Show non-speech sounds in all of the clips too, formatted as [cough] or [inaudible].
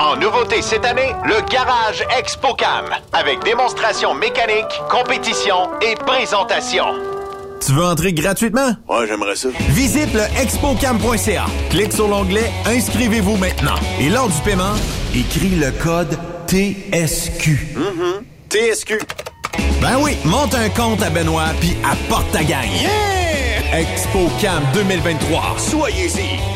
En nouveauté cette année, le Garage ExpoCam, avec démonstration mécanique, compétition et présentation. Tu veux entrer gratuitement? Ouais, j'aimerais ça. Visite le expocam.ca. Clique sur l'onglet Inscrivez-vous maintenant. Et lors du paiement, écris le code TSQ. TSQ. Ben oui, monte un compte à Benoît puis apporte ta gagne. Yeah! ExpoCam 2023. Soyez-y.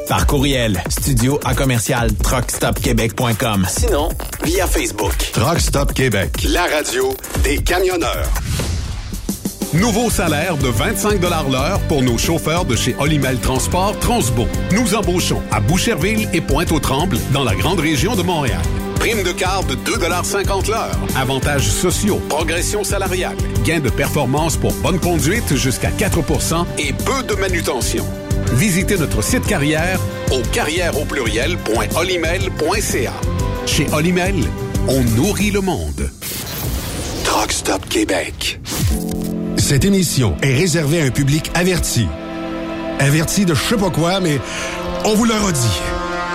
Par courriel, studio à commercial truckstopquebec.com. Sinon, via Facebook. Truck Stop Québec, la radio des camionneurs. Nouveau salaire de 25 l'heure pour nos chauffeurs de chez Olimel Transport Transbo. Nous embauchons à Boucherville et Pointe-aux-Trembles dans la grande région de Montréal. Prime de carte de 2,50 l'heure. Avantages sociaux, progression salariale, gains de performance pour bonne conduite jusqu'à 4% et peu de manutention. Visitez notre site carrière au carrière au pluriel.olimel.ca. Chez Olimel, on nourrit le monde. Truck Stop Québec. Cette émission est réservée à un public averti. Averti de je sais pas quoi, mais on vous le redit.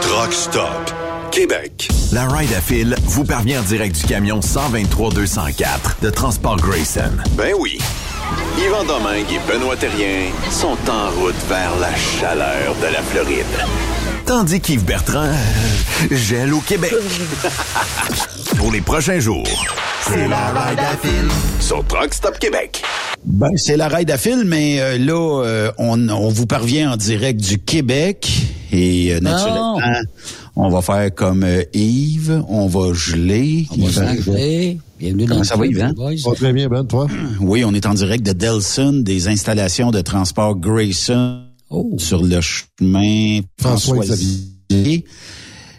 Truck Stop Québec. La Ride à Fil vous parvient en direct du camion 123-204 de Transport Grayson. Ben oui. Yvan Domingue et Benoît Thérien sont en route vers la chaleur de la Floride. Tandis qu'Yves Bertrand gèle au Québec. [laughs] Pour les prochains jours, C'est la Ride à Fil sur Truck Stop Québec. Ben, c'est la raid à fil, mais euh, là, euh, on, on vous parvient en direct du Québec. Et euh, naturellement, on va faire comme euh, Yves, on va geler. On va geler. Bienvenue Comment dans ça va, Yvan? boys. très bien, Ben, toi? [clears throat] Oui, on est en direct de Delson, des installations de transport Grayson Oh. sur le chemin François François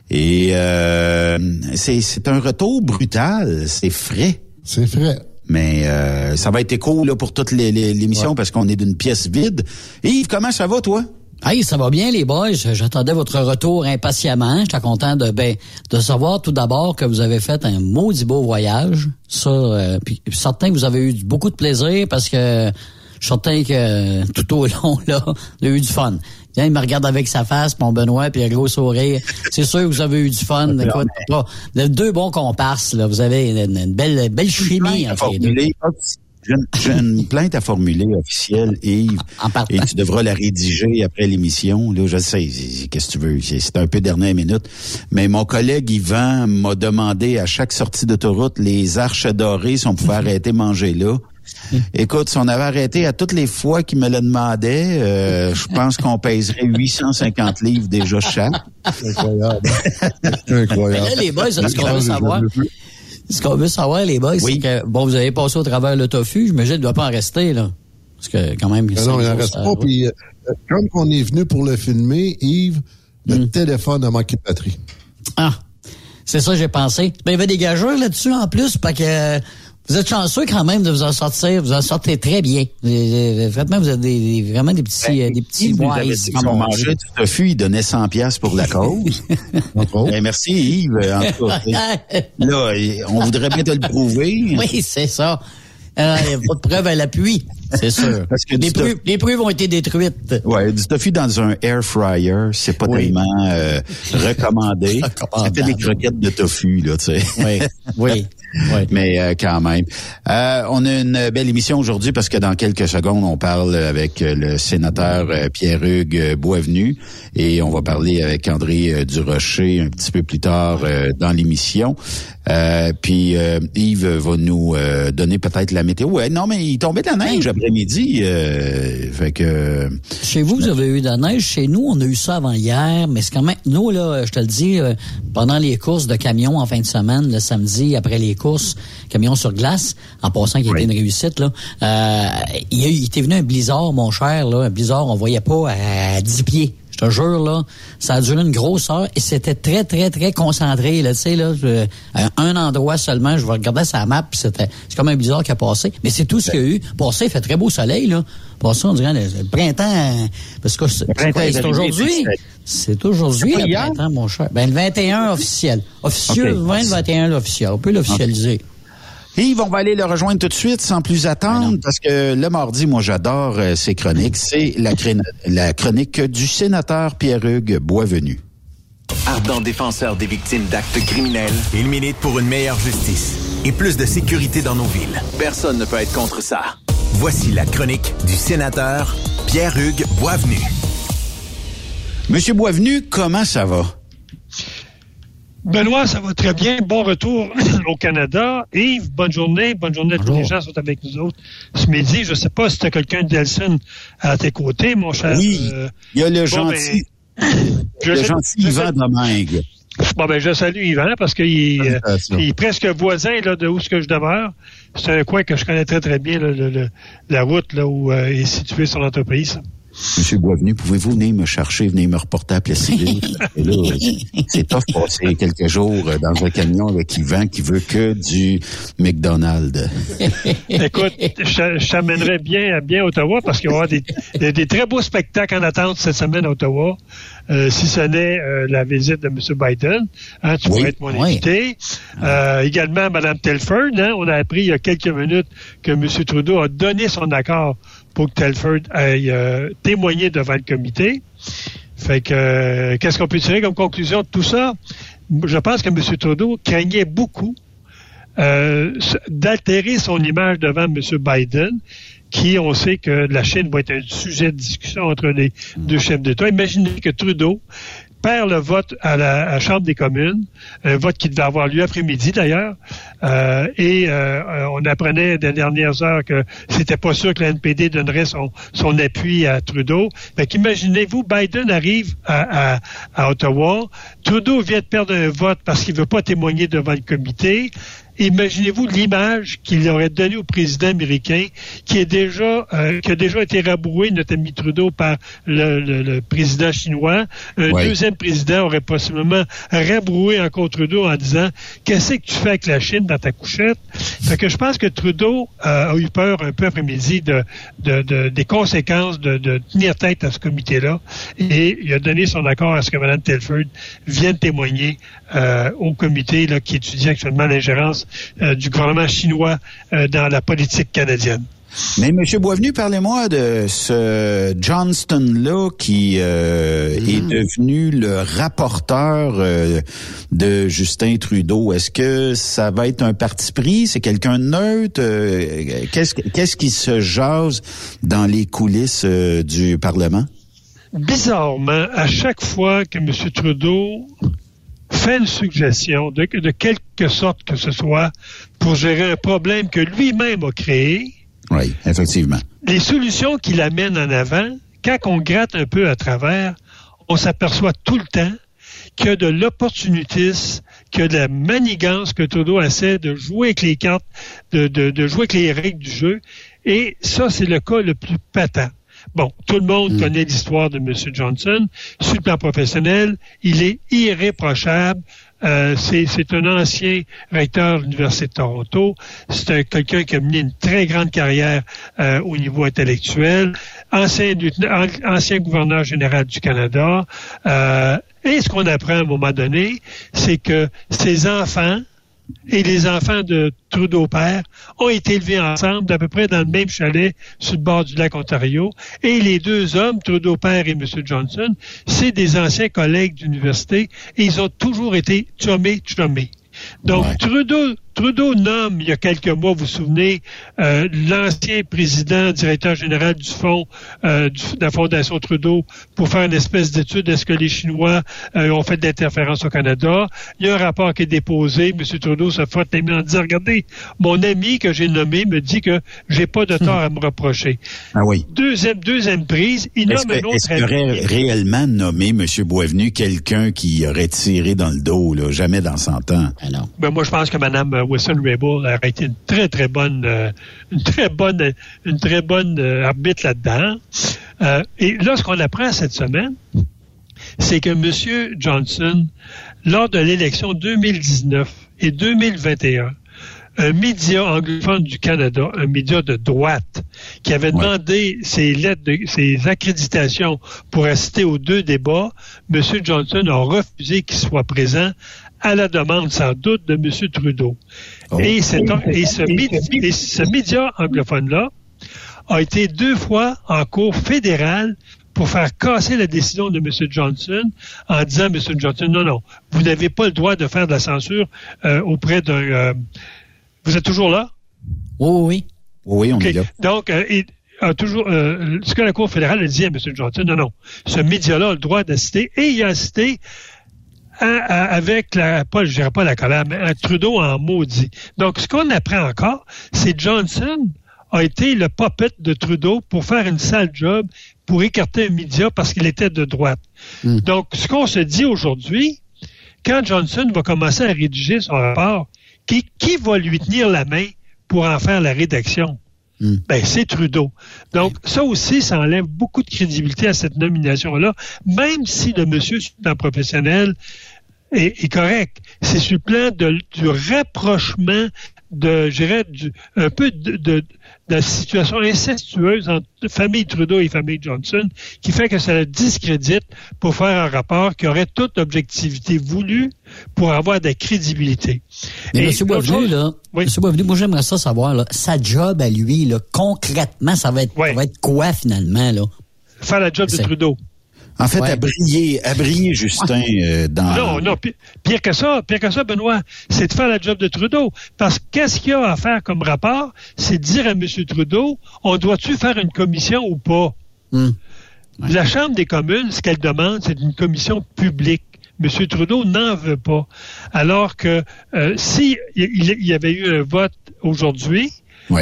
Et euh, c'est c'est un retour brutal, c'est frais. C'est vrai. Mais euh, ça va être écho là, pour toute l'émission parce qu'on est d'une pièce vide. Yves, comment ça va, toi? Hey, ça va bien les boys? J'attendais votre retour impatiemment. J'étais content de ben de savoir tout d'abord que vous avez fait un maudit beau voyage. Ça, euh, puis certain que vous avez eu beaucoup de plaisir parce que je suis certain que tout au long [laughs] là, vous avez eu du fun. Tiens, il me regarde avec sa face, mon Benoît, puis un gros sourire. C'est sûr que vous avez eu du fun. Écoute, deux bons comparses là. Vous avez une, une belle belle chimie entre les deux. J'ai une- plainte à formuler officielle, Yves, En partant. et tu devras la rédiger après l'émission. Là, je sais, qu'est-ce que tu veux, c'est un peu dernière minute. Mais mon collègue Yvan m'a demandé à chaque sortie d'autoroute les arches dorées si on pouvait arrêter de manger là. Écoute, si on avait arrêté à toutes les fois qu'il me le demandait, euh, je pense qu'on pèserait 850 livres déjà chaque. Incroyable. Mais Incroyable. là, les boys, ce qu'on veut savoir, ce qu'on veut savoir, les boys, c'est que, bon, vous avez passé au travers le tofu, j'imagine qu'il ne doit pas en rester, là. Parce que, quand même, c'est non, il une en grosse reste pas. Puis, euh, comme on est venu pour le filmer, Yves, le téléphone a manqué de batterie. Ah, c'est ça, j'ai pensé. Ben, il y avait des gageurs là-dessus, en plus, parce que euh, vous êtes chanceux quand même de vous en sortir. Vous en sortez très bien. Euh, euh, Vraiment, vous êtes des, des- vraiment des petits, euh, des petits avait wise. dit qu'on mangeait du tofu, il donnait 100 pièces pour la [laughs] cause. Ben, merci Yves. En tout cas, [laughs] là, on voudrait bien te le prouver. oui, c'est ça. Euh, Il n'y a pas de preuve à l'appui, c'est sûr. Parce que les, du tofu- preuves, les preuves ont été détruites. Ouais, du tofu dans un air fryer, c'est pas Oui. tellement euh, [laughs] recommandé. Ça fait des croquettes de tofu là, tu sais. Oui, oui, [laughs] oui. Mais euh, quand même. Euh, on a une belle émission aujourd'hui parce que dans quelques secondes, on parle avec euh, le sénateur euh, Pierre-Hugues euh, Boisvenu et on va parler avec André Durocher un petit peu plus tard dans l'émission. Euh, puis euh, Yves va nous euh, donner peut-être la météo. Ouais, non, mais il tombait de la neige après-midi. Euh, fait que Chez vous, vous avez eu de la neige. Chez nous, on a eu ça avant hier, mais c'est quand même, nous, là, je te le dis, euh, pendant les courses de camions en fin de semaine, le samedi, après les courses, camions sur glace, en passant qui était une réussite, là, euh, il, y a eu- il était venu un blizzard, mon cher, là, un blizzard, on voyait pas à 10 pieds. Je te jure, là, ça a duré une grosse heure et c'était très, très, très concentré, là, tu sais, là, je- à un endroit seulement, je regardais sa map, puis c'était, c'est comme un bizarre qui a passé. Mais c'est tout ce qu'il y a eu. Passé, il fait très beau soleil, là. Passé, on dirait le, le printemps, euh, parce que c'est, aujourd'hui. c'est- aujourd'hui, le printemps, mon cher. Ben, le 21 officiel. Officieux, Ok. 20, le 21 l'officiel. On peut l'officialiser. Yves, on va aller le rejoindre tout de suite sans plus attendre parce que le mardi, moi j'adore euh, ces chroniques. C'est la, cré- la chronique du sénateur Pierre-Hugues Boisvenu. Ardent défenseur des victimes d'actes criminels, il milite pour une meilleure justice et plus de sécurité dans nos villes. Personne ne peut être contre ça. Voici la chronique du sénateur Pierre-Hugues Boisvenu. Monsieur Boisvenu, comment ça va? Benoît, ça va très bien. Bon retour [clears throat] au Canada. Yves, bonne journée. Bonne journée à tous les gens qui sont avec nous autres ce midi. Je ne sais pas si tu as quelqu'un d'Elson à tes côtés, mon cher. Oui, euh, il y a le bon, gentil, ben, je le sais- gentil je Yvan Domingue. Bon, ben, je salue Yvan parce qu'il euh, est presque voisin là, de où ce que je demeure. C'est un coin que je connais très, très bien, là, le- le- la route là, où euh, est située son entreprise. Monsieur Boisvenu, pouvez-vous venir me chercher, venir me reporter à Plessisville? [laughs] Et là, c'est tough passer quelques jours dans un camion avec Yvan qui veut que du McDonald's. [laughs] Écoute, je, t'amènerais bien, bien à Ottawa parce qu'il va y avoir des, des, des très beaux spectacles en attente cette semaine à Ottawa. Euh, si ce n'est euh, la visite de M. Biden, hein, tu Oui, pourrais être mon oui. invité. Euh, également, Mme Telford, hein, on a appris il y a quelques minutes que M. Trudeau a donné son accord pour que Telford aille euh, témoigner devant le comité. Fait que, euh, qu'est-ce qu'on peut tirer comme conclusion de tout ça? Je pense que M. Trudeau craignait beaucoup euh, d'altérer son image devant M. Biden, qui, on sait que la Chine va être un sujet de discussion entre les deux chefs d'État. Imaginez que Trudeau perd le vote à la, Chambre des communes, un vote qui devait avoir lieu après-midi d'ailleurs, euh, et euh, on apprenait des dernières heures que c'était pas sûr que la NPD donnerait son, son appui à Trudeau. Fait qu'imaginez-vous, Biden arrive à, à, à Ottawa, Trudeau vient de perdre un vote parce qu'il veut pas témoigner devant le comité, Imaginez-vous l'image qu'il aurait donnée au président américain, qui est déjà, euh, qui a déjà été rabroué, notre ami Trudeau, par le, le- le président chinois. Un Ouais. deuxième président aurait possiblement rabroué encore Trudeau en disant Qu'est-ce que tu fais avec la Chine dans ta couchette? Fait que je pense que Trudeau euh, a eu peur un peu après-midi de, de- de- des conséquences de, de tenir tête à ce comité-là. Et il a donné son accord à ce que Mme Telford vienne témoigner euh, au comité là, qui étudie actuellement l'ingérence euh, du gouvernement chinois euh, dans la politique canadienne. Mais Monsieur Boisvenu, parlez-moi de ce Johnston-là qui euh, est devenu le rapporteur euh, de Justin Trudeau. Est-ce que ça va être un parti pris? C'est quelqu'un de neutre? Euh, Qu'est-ce qu'est-ce qui se jase dans les coulisses du Parlement? bizarrement, à chaque fois que M. Trudeau fait une suggestion, de, de quelque sorte que ce soit, pour gérer un problème que lui-même a créé, Oui, effectivement. les solutions qu'il amène en avant, quand on gratte un peu à travers, on s'aperçoit tout le temps qu'il y a de l'opportunisme, qu'il y a de la manigance, que Trudeau essaie de jouer avec les cartes, de, de, de jouer avec les règles du jeu. Et ça, c'est le cas le plus patent. Bon, tout le monde connaît l'histoire de M. Johnson. Sur le plan professionnel, il est irréprochable. Euh, c'est un ancien recteur de l'Université de Toronto. C'est un- quelqu'un qui a mené une très grande carrière euh, au niveau intellectuel. Ancien, ancien gouverneur général du Canada. Euh, et ce qu'on apprend à un moment donné, c'est que ses enfants et les enfants de Trudeau père ont été élevés ensemble, d'à peu près dans le même chalet sur le bord du lac Ontario. Et les deux hommes, Trudeau père et M. Johnson, c'est des anciens collègues d'université et ils ont toujours été chumés, chumés. Donc, Trudeau, Trudeau nomme, il y a quelques mois, vous vous souvenez, euh, l'ancien président, directeur général du fonds, euh, du- de la Fondation Trudeau, pour faire une espèce d'étude, est-ce que les Chinois euh, ont fait de l'interférence au Canada? Il y a un rapport qui est déposé, M. Trudeau se frotte les mains en disant, regardez, mon ami que j'ai nommé me dit que j'ai pas de tort à me reprocher. Ah oui. Deuxième, deuxième prise, il Est-ce nomme un autre est-ce qu'il aurait réellement nommé M. Boisvenu quelqu'un qui aurait tiré dans le dos, là, jamais dans 100 ans? Ben, moi, je pense que Mme Wilson-Raybould aurait été une très, très bonne, euh, une très bonne, une très bonne euh, arbitre là-dedans. Euh, et là, ce qu'on apprend cette semaine, c'est que M. Johnson, lors de l'élection 2019 et 2021, un média anglophone du Canada, un média de droite, qui avait demandé ses lettres, de, ses accréditations pour assister aux deux débats, M. Johnson a refusé qu'il soit présent à la demande sans doute de M. Trudeau. Et, ce, mé- et ce média anglophone-là a été deux fois en cours fédérale pour faire casser la décision de M. Johnson en disant, M. Johnson, non, non, vous n'avez pas le droit de faire de la censure euh, auprès d'un... euh, vous êtes toujours là? Oui, oui. Oui, on OK. est là. Donc, euh, il a toujours, euh, ce que la Cour fédérale a dit à M. Johnson, non, non, ce média-là a le droit d'assister et il a assisté avec la, pas, je dirais pas la colère, mais Trudeau en maudit. Donc, ce qu'on apprend encore, c'est Johnson a été le puppet de Trudeau pour faire une sale job pour écarter un média parce qu'il était de droite. Donc, ce qu'on se dit aujourd'hui, quand Johnson va commencer à rédiger son rapport, qui, qui va lui tenir la main pour en faire la rédaction? Ben, c'est Trudeau. Donc, ça aussi, ça enlève beaucoup de crédibilité à cette nomination-là, même si le monsieur sur le plan professionnel est, est correct. C'est sur le plan de- du rapprochement de, je dirais, du- un peu de la situation incestueuse entre famille Trudeau et famille Johnson, qui fait que ça le discrédite pour faire un rapport qui aurait toute objectivité voulue pour avoir de la crédibilité. Mais Et M. Boisvenu, là, Monsieur Boisvenu, moi j'aimerais ça savoir, là, sa job à lui, là, concrètement, ça va être, ça va être quoi finalement, là? Faire la job de Trudeau. En fait, Ouais. à briller, à briller, Justin, euh, dans... Non, non, pi- pire que ça, pire que ça, Benoît, c'est de faire la job de Trudeau. Parce que qu'est-ce qu'il y a à faire comme rapport? C'est de dire à M. Trudeau, on doit-tu faire une commission ou pas? La Chambre des communes, ce qu'elle demande, c'est une commission publique. M. Trudeau n'en veut pas. Alors que euh, si il il y avait eu un vote aujourd'hui,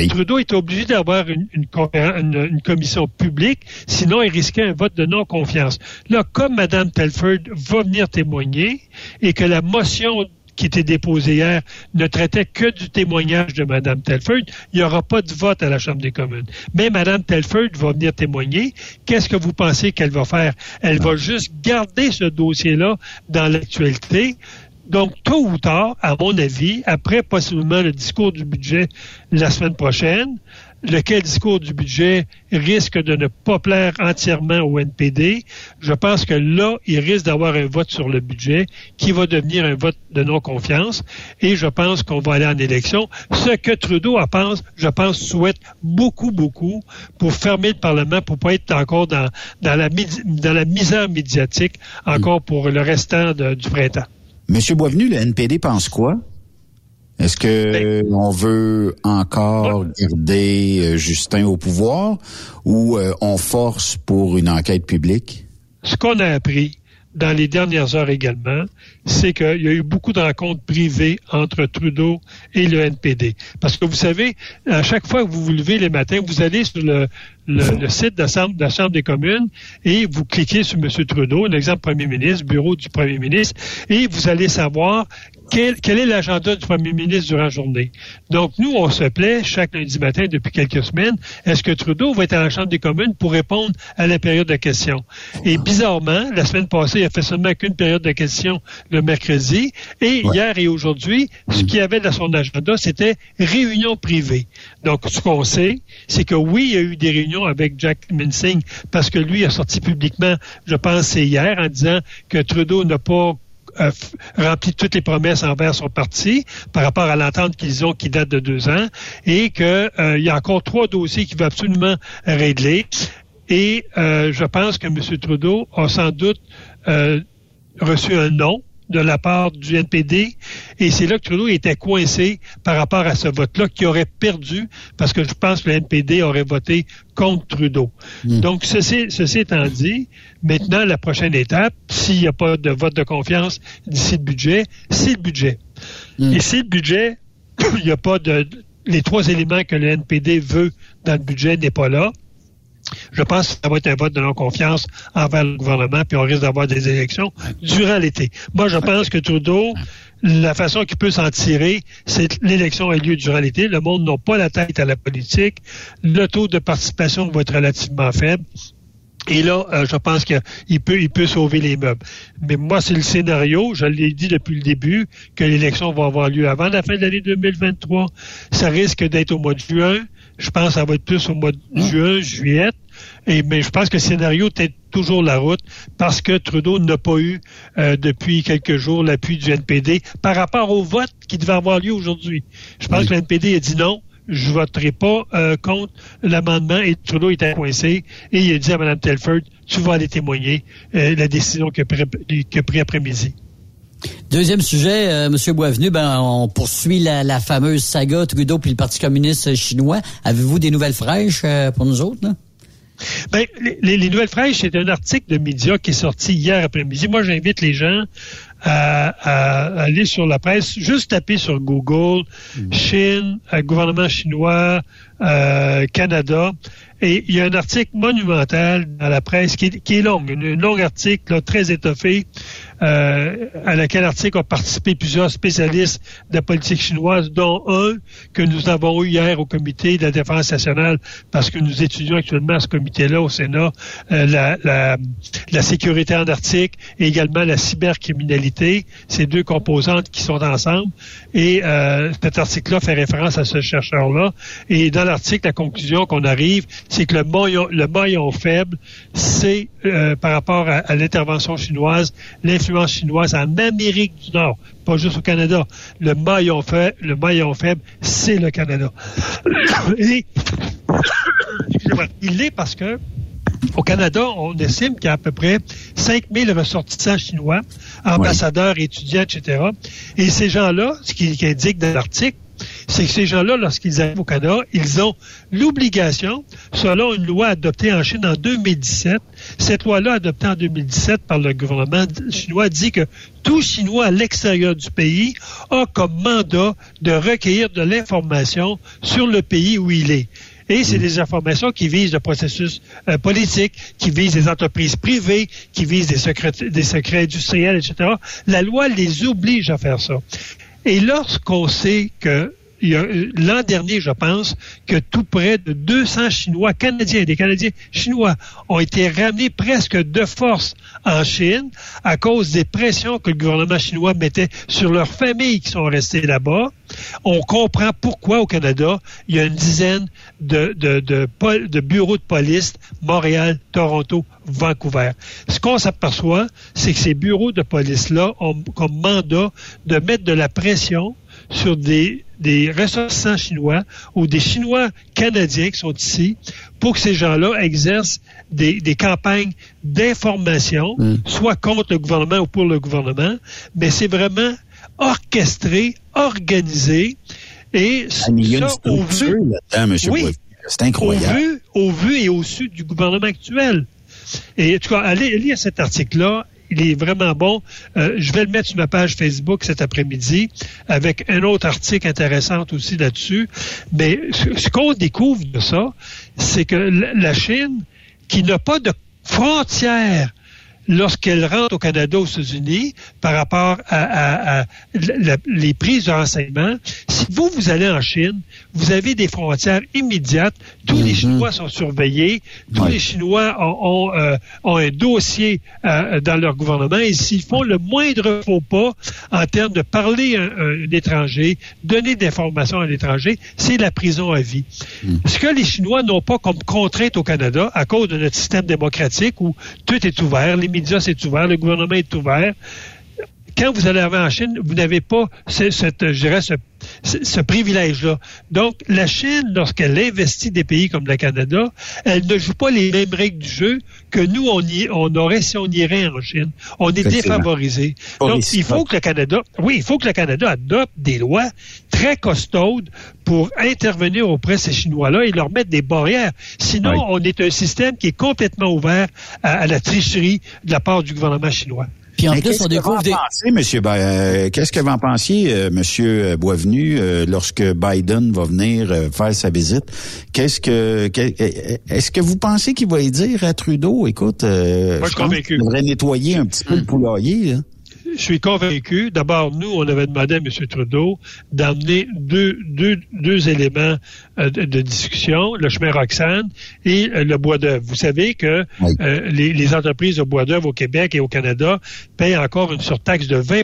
Trudeau était obligé d'avoir une- une commission publique, sinon il risquait un vote de non-confiance. Là, comme Mme Telford va venir témoigner et que la motion qui était déposée hier ne traitait que du témoignage de Mme Telford, il n'y aura pas de vote à la Chambre des communes. Mais Mme Telford va venir témoigner. Qu'est-ce que vous pensez qu'elle va faire? Elle va juste garder ce dossier-là dans l'actualité. Donc, tôt ou tard, à mon avis, après possiblement le discours du budget la semaine prochaine, lequel discours du budget risque de ne pas plaire entièrement au NPD, je pense que là, il risque d'avoir un vote sur le budget qui va devenir un vote de non-confiance et je pense qu'on va aller en élection. Ce que Trudeau, je pense, souhaite beaucoup, beaucoup pour fermer le Parlement, pour pas être encore dans, dans, la, dans la misère médiatique encore pour le restant du printemps. Monsieur Boisvenu, le NPD pense quoi? Est-ce que Ben- on veut encore garder euh, Justin au pouvoir ou euh, on force pour une enquête publique? Ce qu'on a appris dans les dernières heures également, c'est qu'il y a eu beaucoup de rencontres privées entre Trudeau et le NPD. Parce que vous savez, à chaque fois que vous vous levez les matins, vous allez sur le, site de la, Chambre, de la Chambre des communes et vous cliquez sur M. Trudeau, un exemple Premier ministre, bureau du Premier ministre, et vous allez savoir quel, quel est l'agenda du premier ministre durant la journée? Donc, nous, on se plaît chaque lundi matin depuis quelques semaines. Est-ce que Trudeau va être à la Chambre des communes pour répondre à la période de questions? Et bizarrement, la semaine passée, il a fait seulement qu'une période de questions le mercredi. Et hier et aujourd'hui, ce qu'il y avait dans son agenda, c'était réunion privée. Donc, ce qu'on sait, c'est que oui, il y a eu des réunions avec Jack Minsing parce que lui a sorti publiquement, je pense, c'est hier, en disant que Trudeau n'a pas euh, rempli toutes les promesses envers son parti par rapport à l'entente qu'ils ont qui date de deux ans et qu'il y a encore trois dossiers qu'il veut absolument régler. Et euh, je pense que M. Trudeau a sans doute euh, reçu un non de la part du NPD et c'est là que Trudeau était coincé par rapport à ce vote-là qui aurait perdu parce que je pense que le NPD aurait voté contre Trudeau. Donc, ceci, ceci étant dit, maintenant, la prochaine étape, s'il n'y a pas de vote de confiance d'ici le budget, c'est le budget. Et si le budget, [coughs] il n'y a pas de... Les trois éléments que le NPD veut dans le budget n'est pas là, je pense que ça va être un vote de non-confiance envers le gouvernement, puis on risque d'avoir des élections durant l'été. Moi, je pense que Trudeau, la façon qu'il peut s'en tirer, c'est que l'élection a lieu durant l'été. Le monde n'a pas la tête à la politique. Le taux de participation va être relativement faible. Et là, euh, je pense qu'il peut, il peut sauver les meubles. Mais moi, c'est le scénario, je l'ai dit depuis le début, que l'élection va avoir lieu avant la fin de l'année 2023. Ça risque d'être au mois de juin. Je pense que ça va être plus au mois de Mmh. juin, juillet. Et, mais je pense que le scénario tient toujours la route parce que Trudeau n'a pas eu euh, depuis quelques jours l'appui du NPD par rapport au vote qui devait avoir lieu aujourd'hui. Je pense que le NPD a dit non, je voterai pas euh, contre l'amendement et Trudeau était coincé et il a dit à Mme Telford, tu vas aller témoigner euh, la décision qu'il a pris, qu'il a pris après-midi. Deuxième sujet, euh, Monsieur Boisvenu, ben on poursuit la, la fameuse saga Trudeau puis le Parti communiste chinois. Avez-vous des nouvelles fraîches euh, pour nous autres là? Ben, les, les Nouvelles Fraîches, c'est un article de média qui est sorti hier après-midi. Moi, j'invite les gens à, à aller sur la presse, juste taper sur Google, Chine, euh, gouvernement chinois, euh, Canada. Et il y a un article monumental dans la presse qui est, qui est long, un long article là, très étoffé, euh, à laquelle article ont participé plusieurs spécialistes de la politique chinoise, dont un que nous avons eu hier au comité de la défense nationale, parce que nous étudions actuellement à ce comité-là au Sénat euh, la, la, la sécurité en Arctique et également la cybercriminalité, ces deux composantes qui sont ensemble. Et euh, cet article-là fait référence à ce chercheur-là. Et dans l'article, la conclusion qu'on arrive, c'est que le maillon, le maillon faible, c'est euh, par rapport à, l'intervention chinoise, chinoise en Amérique du Nord, pas juste au Canada. Le maillon faible, le maillon faible, c'est le Canada. [coughs] Et, [coughs] il l'est parce que au Canada, on estime qu'il y a à peu près 5000 ressortissants chinois, ambassadeurs, étudiants, etc. Et ces gens-là, ce qui, qui indique dans l'article, c'est que ces gens-là, lorsqu'ils arrivent au Canada, ils ont l'obligation, selon une loi adoptée en Chine en 2017, cette loi-là adoptée en 2017 par le gouvernement chinois dit que tout Chinois à l'extérieur du pays a comme mandat de recueillir de l'information sur le pays où il est. Et c'est des informations qui visent le processus euh, politique, qui visent les entreprises privées, qui visent des secrets, des industriels, etc. La loi les oblige à faire ça. Et lorsqu'on sait que l'an dernier, je pense, que tout près de 200 Chinois canadiens, des Canadiens chinois, ont été ramenés presque de force en Chine à cause des pressions que le gouvernement chinois mettait sur leurs familles qui sont restées là-bas. On comprend pourquoi au Canada, il y a une dizaine de, de, bureaux de police, Montréal, Toronto, Vancouver. Ce qu'on s'aperçoit, c'est que ces bureaux de police-là ont comme mandat de mettre de la pression sur des, des ressortissants chinois ou des Chinois canadiens qui sont ici pour que ces gens-là exercent des, des campagnes d'information, soit contre le gouvernement ou pour le gouvernement, mais c'est vraiment orchestré, organisé et Ah, ça, au vu. Oui. C'est incroyable. au vu, au vu et au su du gouvernement actuel. Et en tout cas, allez lire cet article-là. Il est vraiment bon. Euh, je vais le mettre sur ma page Facebook cet après-midi avec un autre article intéressant aussi là-dessus. Mais ce, qu'on découvre de ça, c'est que la Chine, qui n'a pas de frontières lorsqu'elle rentre au Canada, aux États-Unis, par rapport à, à- à la- les prises de renseignements, si vous, vous allez en Chine, vous avez des frontières immédiates, tous les Chinois sont surveillés, tous les Chinois ont, ont, euh, ont un dossier euh, dans leur gouvernement, et s'ils font le moindre faux pas en termes de parler un, un étranger, donner d'informations à l'étranger, c'est la prison à vie. Ce que les Chinois n'ont pas comme contrainte au Canada, à cause de notre système démocratique où tout est ouvert, les médias c'est ouvert, le gouvernement est ouvert, quand vous allez arriver en Chine, vous n'avez pas ce, ce privilège-là. Donc, la Chine, lorsqu'elle investit des pays comme le Canada, elle ne joue pas les mêmes règles du jeu que nous, on, y, on aurait si on irait en Chine. On est défavorisé. Donc, il faut que le Canada, oui, il faut que le Canada adopte des lois très costaudes pour intervenir auprès de ces Chinois-là et leur mettre des barrières. Sinon, Oui. on est un système qui est complètement ouvert à, à la tricherie de la part du gouvernement chinois. Puis en Mais plus, qu'est-ce on que vous découvre en des... pensez, monsieur, Ba- euh, qu'est-ce que vous en pensiez, euh, monsieur Boisvenu, euh, lorsque Biden va venir euh, faire sa visite? Qu'est-ce que, que- est-ce que vous pensez qu'il va y dire à Trudeau, écoute, euh, Moi, je suis pense convaincu. qu'il devrait nettoyer un petit peu le poulailler, là? Je suis convaincu. D'abord, nous, on avait demandé à M. Trudeau d'amener deux, deux, deux éléments euh, de, de, discussion, le chemin Roxane et euh, le bois d'œuvre. Vous savez que euh, les, les, entreprises de bois d'œuvre au Québec et au Canada payent encore une surtaxe de 20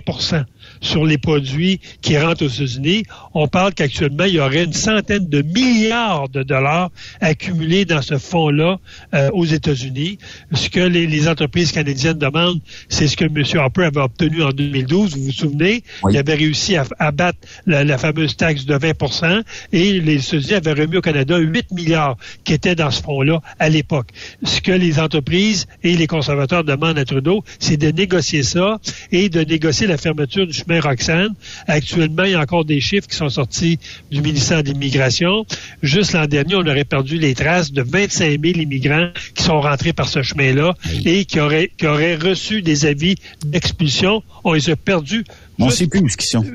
sur les produits qui rentrent aux États-Unis. On parle qu'actuellement, il y aurait une centaine de milliards de dollars accumulés dans ce fonds-là euh, aux États-Unis. Ce que les, les, entreprises canadiennes demandent, c'est ce que M. Harper avait obtenu en 2012. Vous vous souvenez? Il avait réussi à abattre la, la, fameuse taxe de 20% et les États-Unis avaient remis au Canada 8 milliards qui étaient dans ce fonds-là à l'époque. Ce que les entreprises et les conservateurs demandent à Trudeau, c'est de négocier ça et de négocier la fermeture du chemin Roxane. Actuellement, il y a encore des chiffres qui sont sortis du ministère de l'Immigration. Juste l'an dernier, on aurait perdu les traces de 25 000 immigrants qui sont rentrés par ce chemin-là et qui auraient, qui auraient reçu des avis d'expulsion. On les a perdus. On ne sait plus où ils sont.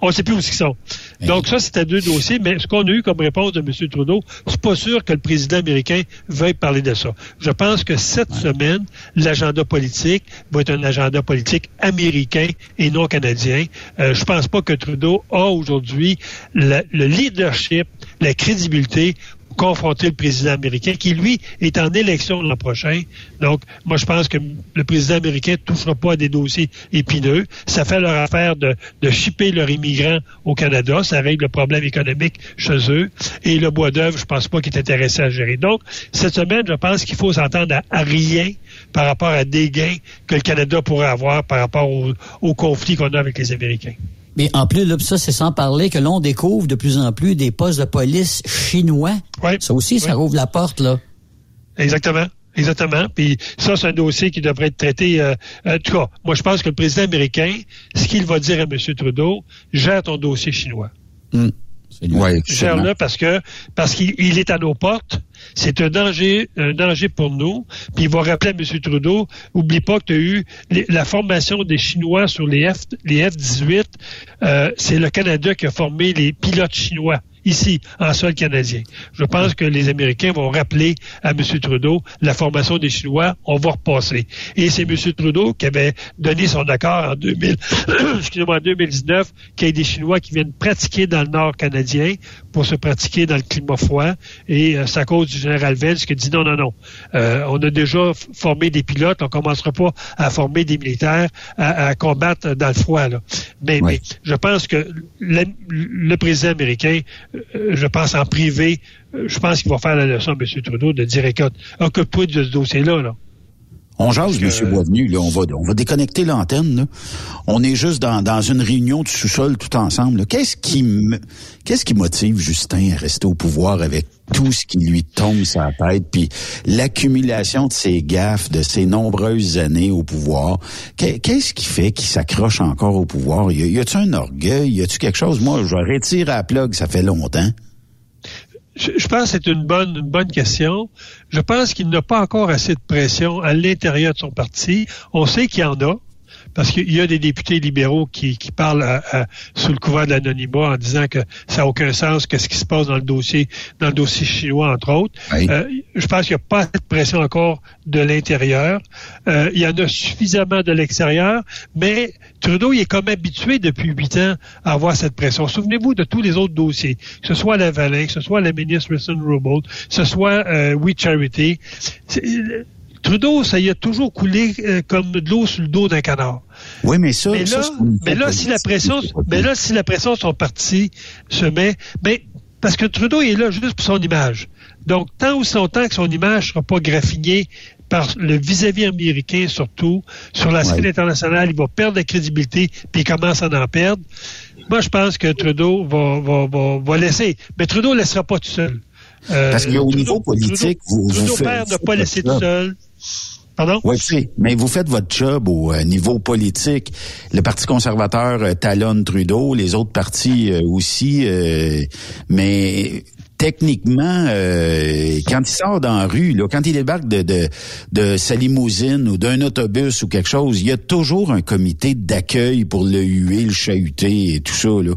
On ne sait plus où ils sont. Donc ça, c'était deux dossiers, mais ce qu'on a eu comme réponse de M. Trudeau, c'est pas sûr que le président américain veuille parler de ça. Je pense que cette semaine, l'agenda politique va être un agenda politique américain et non canadien. Euh, je pense pas que Trudeau a aujourd'hui le, le leadership, la crédibilité confronter le président américain, qui, lui, est en élection l'an prochain. Donc, moi, je pense que le président américain ne touchera pas à des dossiers épineux. Ça fait leur affaire de, de leurs immigrants au Canada. Ça règle le problème économique chez eux. Et le bois d'œuvre, je pense pas qu'il est intéressé à gérer. Donc, cette semaine, je pense qu'il faut s'entendre à, à, rien par rapport à des gains que le Canada pourrait avoir par rapport au conflit qu'on a avec les Américains. Mais en plus, là, ça, c'est sans parler que l'on découvre de plus en plus des postes de police chinois. Ouais. Ça aussi, ça rouvre la porte, là. Exactement. Exactement. Puis ça, c'est un dossier qui devrait être traité. Euh, en tout cas, moi, je pense que le président américain, ce qu'il va dire à M. Trudeau, gère ton dossier chinois. Mmh. Ouais, gère-le parce que parce qu'il est à nos portes. C'est un danger, un danger pour nous. Puis il va rappeler à M. Trudeau, oublie pas que tu as eu la formation des Chinois sur les F, les F-18. Euh, c'est le Canada qui a formé les pilotes chinois ici, en sol canadien. Je pense que les Américains vont rappeler à M. Trudeau la formation des Chinois, on va repasser. Et c'est M. Trudeau qui avait donné son accord en 2000, [coughs] excusez-moi, en 2019, qu'il y ait des Chinois qui viennent pratiquer dans le nord canadien pour se pratiquer dans le climat froid. Et euh, c'est à cause du général Vance qui dit non, non, non. Euh, on a déjà formé des pilotes, on commencera pas à former des militaires à, à combattre dans le froid. Là. Mais, Oui. mais je pense que le, le président américain euh, je pense en privé, euh, je pense qu'il va faire la leçon à M. Trudeau de dire, écoute, occupe-toi de ce dossier-là. Là. On jase, M. Boisvenu, là, on va, on va déconnecter l'antenne. On est juste dans, dans une réunion du sous-sol tout ensemble. Qu'est-ce qui me- qu'est-ce qui motive Justin à rester au pouvoir avec tout ce qui lui tombe sur la tête, puis l'accumulation de ses gaffes, de ses nombreuses années au pouvoir? Qu'est- Qu'est-ce qui fait qu'il s'accroche encore au pouvoir? Y a- y a-tu un orgueil? Y a-tu quelque chose? Moi, je retire à la plug, ça fait longtemps. Je, pense que c'est une bonne, une bonne question. Je pense qu'il n'a pas encore assez de pression à l'intérieur de son parti. On sait qu'il y en a. Parce qu'il y a des députés libéraux qui, qui parlent à- à- sous le couvert de l'anonymat en disant que ça n'a aucun sens que ce qui se passe dans le dossier, dans le dossier chinois, entre autres. Oui. Euh, je pense qu'il n'y a pas de pression encore de l'intérieur. Euh, il y en a suffisamment de l'extérieur, mais Trudeau, il est comme habitué depuis huit ans à avoir cette pression. Souvenez-vous de tous les autres dossiers, que ce soit la Valin, que ce soit la ministre Wilson Rubel, que ce soit euh, We Charity. Trudeau, ça y a toujours coulé euh, comme de l'eau sur le dos d'un canard. Oui, mais ça, Mais là, mais là, si la pression, mais là, si la pression de son parti se met, ben, parce que Trudeau est là juste pour son image. Donc, tant ou son temps que son image sera pas graffinée par le vis-à-vis américain surtout, sur la scène Ouais. internationale, il va perdre la crédibilité, puis il commence à en perdre. Moi, je pense que Trudeau va, va, va, va laisser. Mais Trudeau ne laissera pas tout seul. Euh, Parce qu'au Trudeau- niveau politique, vous, Trudeau vous père n'a vous pas faites laissé ça. tout seul. Pardon? Oui. Mais vous faites votre job au euh, niveau politique. Le Parti conservateur euh, talonne Trudeau, les autres partis euh, aussi. mais techniquement, euh, quand il sort dans la rue, là, quand il débarque de, de, de sa limousine ou d'un autobus ou quelque chose, il y a toujours un comité d'accueil pour le huer, le chahuter et tout ça. Là.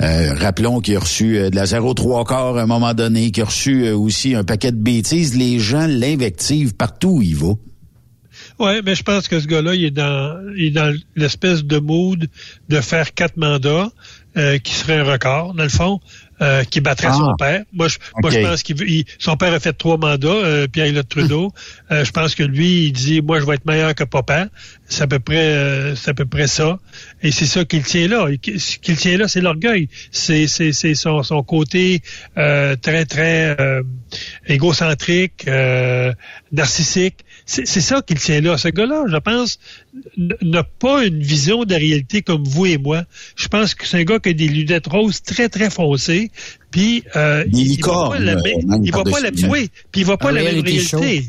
Euh, rappelons qu'il a reçu de la 0,3 quart à un moment donné, qu'il a reçu aussi un paquet de bêtises. Les gens l'invectivent partout où il va. Oui, mais je pense que ce gars-là, il est dans, il est dans l'espèce de mood de faire quatre mandats, euh, qui serait un record, dans le fond. Euh, qui battrait Ah. son père. Moi, je, moi, je pense qu'il veut- il- son père a fait trois mandats, euh, Pierre-Éliott Trudeau. [laughs] Euh, je pense que lui, il dit, moi, je vais être meilleur que papa. C'est à peu près, euh, c'est à peu près ça. Et c'est ça qu'il tient là. Ce qu'il tient là, c'est l'orgueil. C'est, c'est, c'est son, son côté euh, très, très euh, égocentrique, euh, narcissique. C'est, ça qu'il tient là. Ce gars-là, je pense, n'a pas une vision de la réalité comme vous et moi. Je pense que c'est un gars qui a des lunettes roses très, très foncées. Puis, euh, il, il va pas la, même- même il va pas la, par-dessus. oui, puis il va pas la même réalité.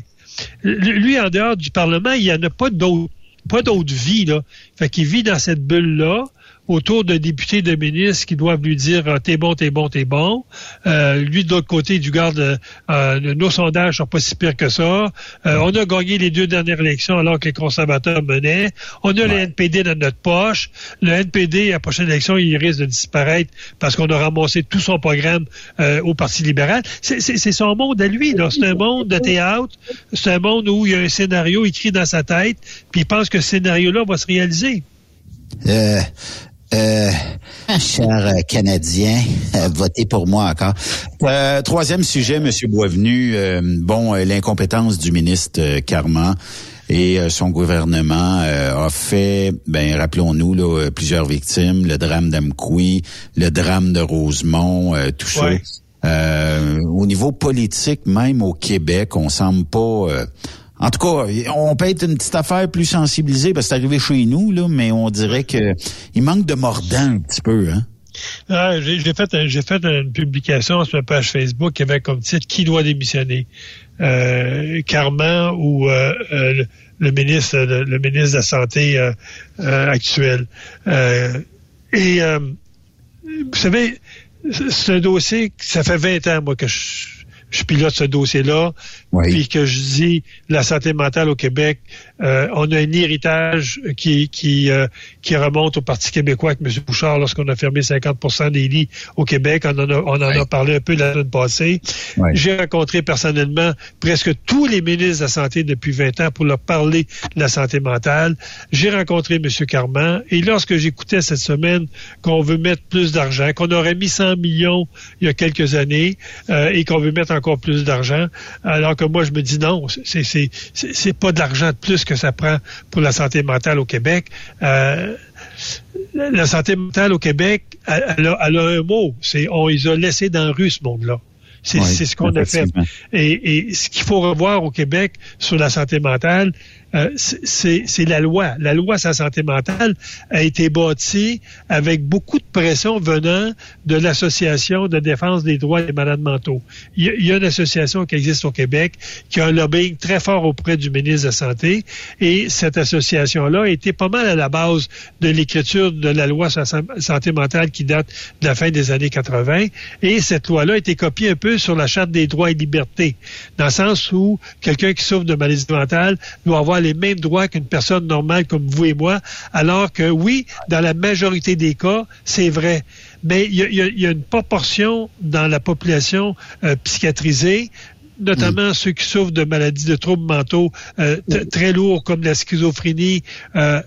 Lui, en dehors du Parlement, il n'y en a pas d'autre, pas d'autre vie, là. Fait qu'il vit dans cette bulle-là, autour de députés, de ministres qui doivent lui dire Ah, t'es bon, t'es bon, t'es bon. Euh, lui, de l'autre côté, du garde, euh, nos sondages sont pas si pires que ça. Euh, on a gagné les deux dernières élections alors que les conservateurs menaient. On a le NPD dans notre poche. Le NPD, à la prochaine élection, il risque de disparaître parce qu'on a ramassé tout son programme au Parti libéral. C'est- son monde à lui. là. C'est un monde de théâtre. C'est un monde où il y a un scénario écrit dans sa tête, puis il pense que ce scénario-là va se réaliser. Euh, euh, cher euh, Canadien, euh, votez pour moi encore. Euh, troisième sujet, Monsieur Boisvenu. euh, bon, euh, l'incompétence du ministre Carman et son gouvernement euh, a fait, ben rappelons-nous, là, plusieurs victimes, le drame d'Amkoui, le drame de Rosemont, euh, tout ça. Euh, au niveau politique, même au Québec, on semble pas. En tout cas, on peut être une petite affaire plus sensibilisée parce que c'est arrivé chez nous, là, mais on dirait que il manque de mordant un petit peu, hein. Ah, j'ai fait, une publication sur ma page Facebook qui avait comme titre Qui doit démissionner? Euh, Carman ou euh, euh, le, ministre le, ministre de la Santé euh, actuel? Et vous savez, c'est- un dossier, ça fait 20 ans, moi, que je pilote ce dossier-là, Oui. puis que je dis la santé mentale au Québec, euh, on a un héritage qui qui euh, qui remonte au Parti québécois avec M. Bouchard lorsqu'on a fermé 50% des lits au Québec. On en a, on en a parlé un peu la semaine passée. Ouais. J'ai rencontré personnellement presque tous les ministres de la Santé depuis 20 ans pour leur parler de la santé mentale. J'ai rencontré M. Carman et lorsque j'écoutais cette semaine qu'on veut mettre plus d'argent, qu'on aurait mis 100 millions il y a quelques années euh, et qu'on veut mettre encore plus d'argent, alors que moi je me dis non, c'est pas de l'argent de plus que ça prend pour la santé mentale au Québec. Euh, la santé mentale au Québec, elle, elle a, elle a un mot, c'est on les a laissés dans la rue ce monde-là. C'est Oui, ce qu'on a fait. et ce qu'il faut revoir au Québec sur la santé mentale, euh, c'est- la loi. La loi sur la santé mentale a été bâtie avec beaucoup de pression venant de l'Association de défense des droits des malades mentaux. Il y, a, une association qui existe au Québec qui a un lobbying très fort auprès du ministre de la Santé et cette association-là a été pas mal à la base de l'écriture de la loi sur la san- santé mentale qui date de la fin des années 80 et cette loi-là a été copiée un peu sur la Charte des droits et libertés dans le sens où quelqu'un qui souffre de maladie mentale doit avoir les mêmes droits qu'une personne normale comme vous et moi, alors que oui, dans la majorité des cas, c'est vrai. Mais il y a, y y une proportion dans la population euh, psychiatrisée notamment ceux qui souffrent de maladies de troubles mentaux euh, t- très lourds comme la schizophrénie, euh,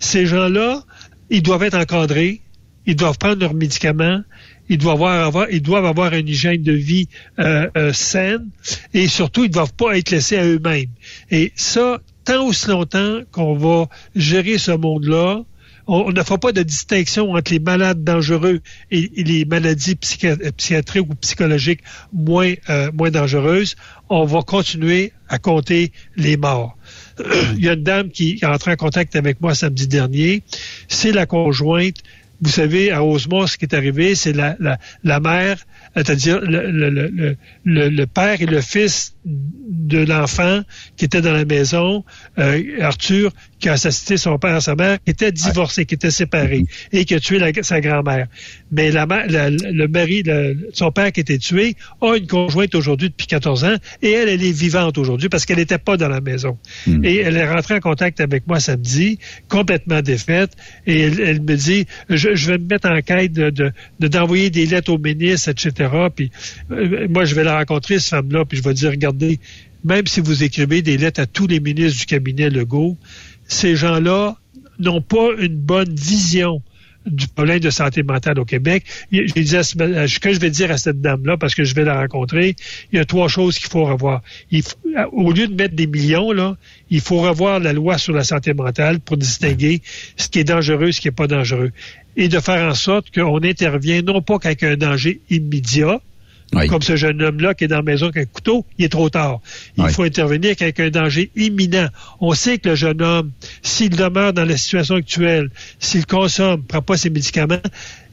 ces gens-là, ils doivent être encadrés, ils doivent prendre leurs médicaments, ils doivent avoir, avoir- ils doivent avoir une hygiène de vie euh, euh, saine et surtout, ils ne doivent pas être laissés à eux-mêmes. Et ça, tant aussi longtemps qu'on va gérer ce monde-là, on, ne fera pas de distinction entre les malades dangereux et, les maladies psychi- psychiatriques ou psychologiques euh, moins dangereuses. On va continuer à compter les morts. [clears throat] Il y a une dame qui est entrée en contact avec moi samedi dernier. C'est la conjointe. Vous savez, à Rosemont, ce qui est arrivé, c'est la, mère, c'est-à-dire le, père et le fils de l'enfant qui était dans la maison, euh, Arthur, qui a assassiné son père et sa mère, qui était divorcé, qui était séparé et qui a tué la- sa grand-mère. Mais la, mère- la- le mari, le- son père qui était tué, a une conjointe aujourd'hui depuis 14 ans et elle, elle est vivante aujourd'hui parce qu'elle n'était pas dans la maison. Et elle est rentrée en contact avec moi samedi, complètement défaite, et elle, elle me dit, je, je vais me mettre en quête de, de- de- d'envoyer des lettres au ministre, etc. Puis euh, moi, je vais la rencontrer, cette femme-là, puis je vais dire, regardez, même si vous écrivez des lettres à tous les ministres du cabinet Legault, ces gens-là n'ont pas une bonne vision du problème de santé mentale au Québec. Je disais, ce que je vais dire à cette dame-là, parce que je vais la rencontrer, il y a trois choses qu'il faut revoir. Au lieu de mettre des millions, là, il faut revoir la loi sur la santé mentale pour distinguer ce qui est dangereux, ce qui n'est pas dangereux. Et de faire en sorte qu'on intervient non pas qu'avec un danger immédiat, comme ce jeune homme-là qui est dans la maison avec un couteau, il est trop tard. Il faut intervenir avec un danger imminent. On sait que le jeune homme, s'il demeure dans la situation actuelle, s'il consomme, prend pas ses médicaments,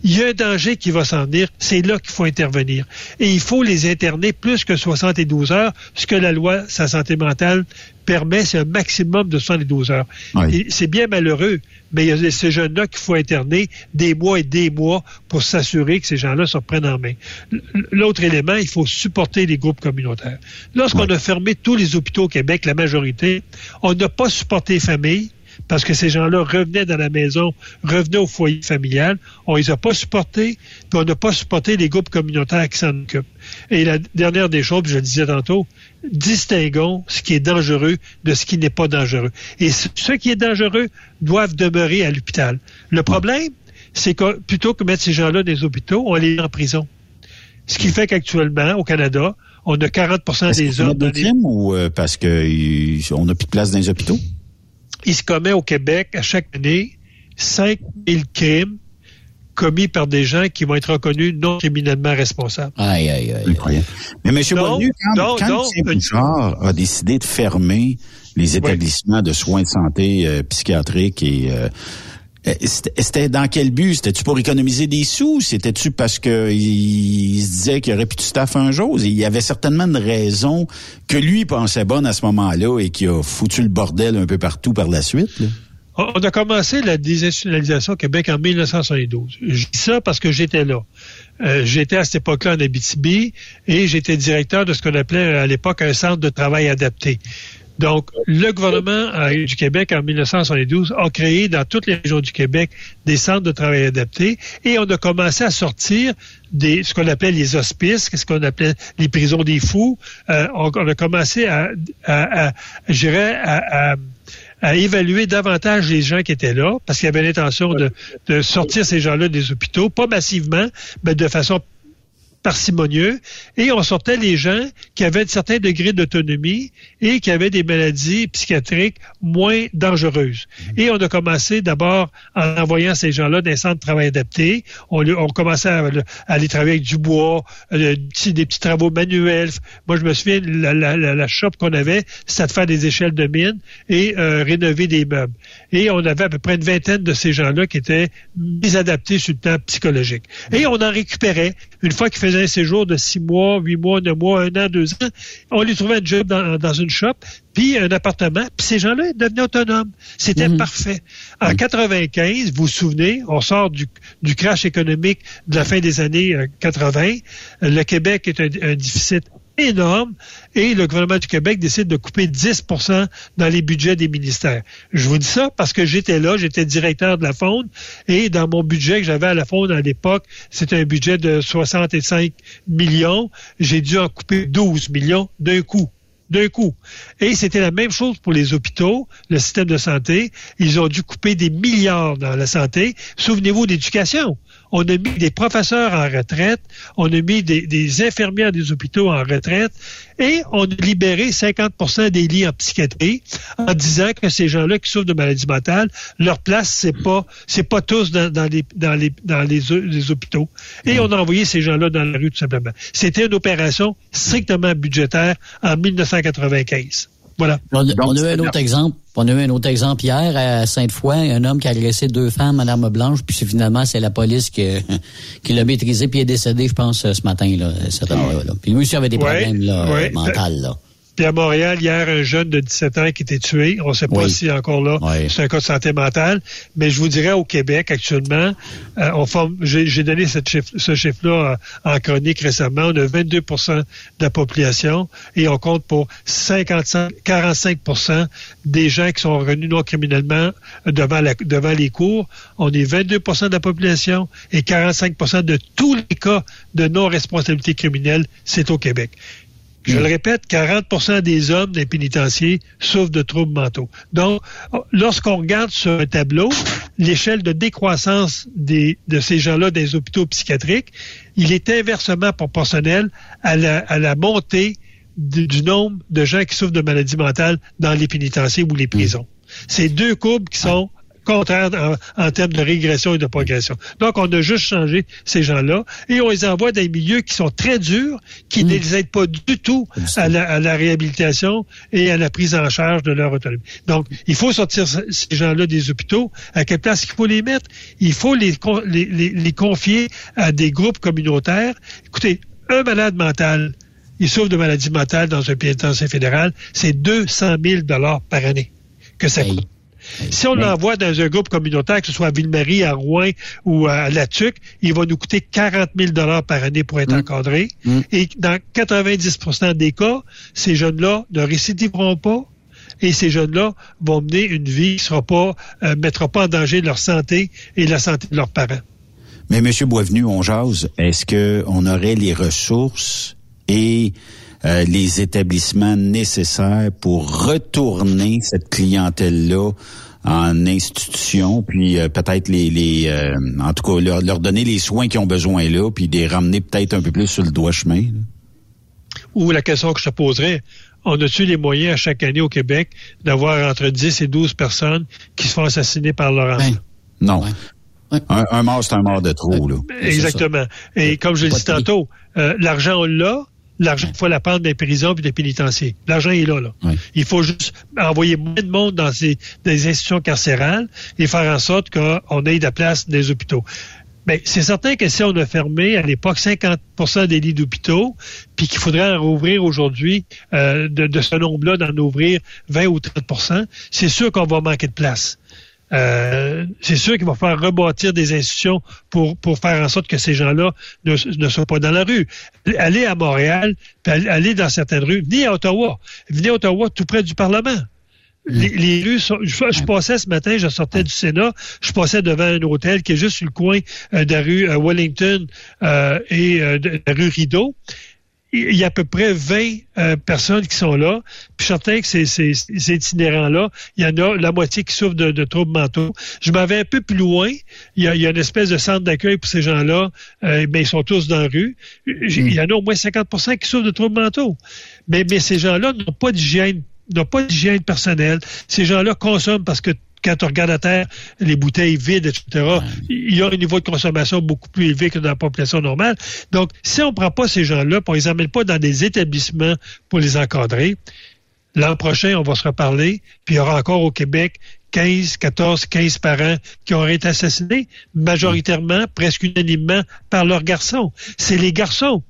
il y a un danger qui va s'en venir. C'est là qu'il faut intervenir. Et il faut les interner plus que 72 heures, ce que la loi sa santé mentale permet, c'est un maximum de 72 heures. C'est bien malheureux, mais il y a ces jeunes-là qu'il faut interner des mois et des mois pour s'assurer que ces gens-là se prennent en main. L'autre élément, il faut supporter les groupes communautaires. Lorsqu'on a fermé tous les hôpitaux au Québec, la majorité, on n'a pas supporté les familles, parce que ces gens-là revenaient dans la maison, revenaient au foyer familial. On les a pas supportés, puis on n'a pas supporté les groupes communautaires qui s'en occupent. Et la dernière des choses, je le disais tantôt, distinguons ce qui est dangereux de ce qui n'est pas dangereux. Et ce qui est dangereux doivent demeurer à l'hôpital. Le problème, c'est que plutôt que mettre ces gens-là dans les hôpitaux, on les met en prison. Ce qui fait qu'actuellement, au Canada, on a 40% des hommes... Les... ou euh, parce qu'on n'a plus de place dans les hôpitaux? Il se commet au Québec à chaque année 5 000 crimes commis par des gens qui vont être reconnus non criminellement responsables. Aïe, aïe, aïe. Incroyable. Mais M. Bonnu, quand, quand Bouchard a décidé de fermer les établissements de soins de santé euh, psychiatriques et euh, euh, c'était dans quel but? C'était-tu pour économiser des sous? C'était-tu parce que il, se disait qu'il aurait plus de staff un jour? Il y avait certainement une raison que lui pensait bonne à ce moment-là et qui a foutu le bordel un peu partout par la suite. On a commencé la désinstitutionnalisation au Québec en 1972. Je dis ça parce que j'étais là. Euh, j'étais à cette époque-là en Abitibi et j'étais directeur de ce qu'on appelait à l'époque un centre de travail adapté. Donc, le gouvernement euh, du Québec, en 1972, a créé dans toutes les régions du Québec des centres de travail adaptés et on a commencé à sortir des, ce qu'on appelle les hospices, ce qu'on appelait les prisons des fous. Euh, on, a commencé à, à, à dirais, à, à évaluer davantage les gens qui étaient là, parce qu'il y avait l'intention de, de sortir ces gens-là des hôpitaux, pas massivement, mais de façon parcimonieux et on sortait les gens qui avaient un certain degré d'autonomie et qui avaient des maladies psychiatriques moins dangereuses. Mhm. Et on a commencé d'abord en envoyant ces gens-là dans un centre de travail adapté. On, on commençait à, aller travailler avec du bois, euh, des petits travaux manuels. Moi, je me souviens, la, la, la, shop qu'on avait, c'était de faire des échelles de mine et euh, rénover des meubles. Et on avait à peu près une vingtaine de ces gens-là qui étaient mis adaptés sur le plan psychologique. Et on en récupérait une fois qu'ils faisaient un séjour de six mois, huit mois, neuf mois, un an, deux ans, on lui trouvait un job dans, une shop, puis un appartement, puis ces gens-là devenaient autonomes. C'était mhm. parfait. En 95, vous vous souvenez, on sort du, crash économique de la fin des années 80. Euh, Le Québec est un, un déficit énorme et le gouvernement du Québec décide de couper 10% dans les budgets des ministères. Je vous dis ça parce que j'étais là, j'étais directeur de la Fonde et dans mon budget que j'avais à la Fonde à l'époque, c'était un budget de 65 millions. J'ai dû en couper 12 millions d'un coup d'un coup. Et c'était la même chose pour les hôpitaux, le système de santé. Ils ont dû couper des milliards dans la santé. Souvenez-vous d'éducation on a mis des professeurs en retraite, on a mis des, infirmières des hôpitaux en retraite et on a libéré 50% des lits en psychiatrie en disant que ces gens-là qui souffrent de maladies mentales, leur place, c'est pas c'est pas tous dans, les, dans, les, dans les, hôpitaux. Et on a envoyé ces gens-là dans la rue tout simplement. C'était une opération strictement budgétaire en 1995. Voilà. On, a eu un autre exemple. On a eu un autre exemple hier à Sainte-Foy, un homme qui a agressé deux femmes en arme blanche, puis finalement c'est la police qui, [laughs] qui l'a maîtrisé, puis il est décédé, je pense, ce matin là, cet homme-là. Puis lui aussi avait des problèmes là, mentaux là. Puis à Montréal, hier, un jeune de 17 ans qui était tué. On ne sait pas si encore là, c'est un cas de santé mentale. Mais je vous dirais, au Québec, actuellement, euh, on forme, j'ai donné cette chiffre, ce chiffre-là euh, en chronique récemment. On a 22% de la population et on compte pour 55, 45% des gens qui sont revenus non criminellement devant, la, devant les cours. On est 22% de la population et 45% de tous les cas de non-responsabilité criminelle, c'est au Québec Je le répète, 40% des hommes des pénitenciers souffrent de troubles mentaux. Donc, lorsqu'on regarde sur un tableau l'échelle de décroissance de ces gens-là des hôpitaux psychiatriques, il est inversement proportionnel à la, montée du, du nombre de gens qui souffrent de maladies mentales dans les pénitenciers ou les prisons. C'est deux courbes qui sont contraire en, termes de régression et de progression. Donc, on a juste changé ces gens-là et on les envoie dans des milieux qui sont très durs, qui ne les aident pas du tout à la, réhabilitation et à la prise en charge de leur autonomie. Donc, il faut sortir ces gens-là des hôpitaux. À quelle place il faut les mettre? Il faut les, les, les confier à des groupes communautaires. Écoutez, un malade mental, il souffre de maladie mentale dans un pénitencier fédéral, c'est 200 000 dollars par année que ça coûte. Si on l'envoie dans un groupe communautaire, que ce soit à Ville-Marie, à Rouen ou à La Tuque, il va nous coûter 40 000 par année pour être mm. encadré. Mm. Et dans 90% des cas, ces jeunes-là ne récidiveront pas et ces jeunes-là vont mener une vie qui ne euh, mettra pas en danger leur santé et la santé de leurs parents. Mais M. Boisvenu, on jase, est-ce qu'on aurait les ressources et euh, les établissements nécessaires pour retourner cette clientèle-là en institution, puis euh, peut-être les, les euh, en tout cas leur, donner les soins qu'ils ont besoin là, puis les ramener peut-être un peu plus sur le doigt chemin. Ou la question que je te poserais, on a-tu les moyens à chaque année au Québec d'avoir entre 10 et 12 personnes qui se font assassiner par leur enfant? Non. Un, mort, c'est un mort de trop. Là. Exactement. Et comme je l'ai dit tantôt, l'argent, on l'a, l'argent faut la pente des prisons et des pénitenciers. L'argent est là. là. Il faut juste envoyer moins de monde dans ces des institutions carcérales et faire en sorte qu'on ait de la place des hôpitaux. Mais c'est certain que si on a fermé à l'époque 50% des lits d'hôpitaux, puis qu'il faudrait en rouvrir aujourd'hui euh, de, de, ce nombre-là, d'en ouvrir 20 ou 30% c'est sûr qu'on va manquer de place. Euh, c'est sûr qu'il va falloir rebâtir des institutions pour, pour faire en sorte que ces gens-là ne, ne soient pas dans la rue. Aller à Montréal, puis aller dans certaines rues, venez à Ottawa. Venez à Ottawa tout près du Parlement. Mm. Les, rues sont, je, passais ce matin, je sortais du Sénat, je passais devant un hôtel qui est juste sur le coin euh, de la rue euh, Wellington et de la rue Rideau il y a à peu près 20 euh, personnes qui sont là. Puis certain que ces, ces, itinérants-là, il y en a la moitié qui souffrent de, troubles mentaux. Je m'en vais un peu plus loin. Il y a, une espèce de centre d'accueil pour ces gens-là. Euh, ben, ils sont tous dans la rue. Il y en a au moins 50% qui souffrent de troubles mentaux. Mais, mais ces gens-là n'ont pas d'hygiène n'ont pas d'hygiène personnelle. Ces gens-là consomment parce que quand on regarde à terre les bouteilles vides, etc., il y a un niveau de consommation beaucoup plus élevé que dans la population normale. Donc, si on ne prend pas ces gens-là, on ne les amène pas dans des établissements pour les encadrer, l'an prochain, on va se reparler, puis il y aura encore au Québec 15, 14, 15 parents qui auraient été assassinés, majoritairement, presque unanimement, par leurs garçons. C'est les garçons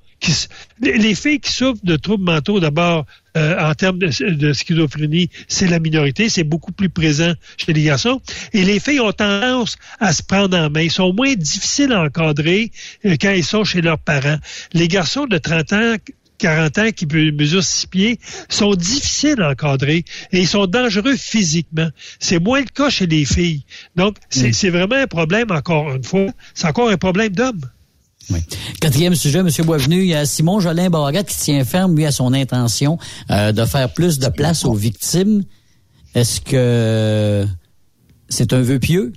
les filles qui souffrent de troubles mentaux, d'abord, euh, en termes de, schizophrénie, c'est la minorité, c'est beaucoup plus présent chez les garçons. Et les filles ont tendance à se prendre en main. Ils sont moins difficiles à encadrer euh, quand ils sont chez leurs parents. Les garçons de 30 ans 40 ans qui mesurent 6 pieds sont difficiles à encadrer et ils sont dangereux physiquement. C'est moins le cas chez les filles. Donc, c'est mm. vraiment un problème, encore une fois, c'est encore un problème d'hommes. Quatrième sujet, M. Boisvenu, il y a Simon Jolin Barrette qui tient ferme, lui, à son intention euh, de faire plus de place aux victimes. Est-ce que c'est un vœu pieux?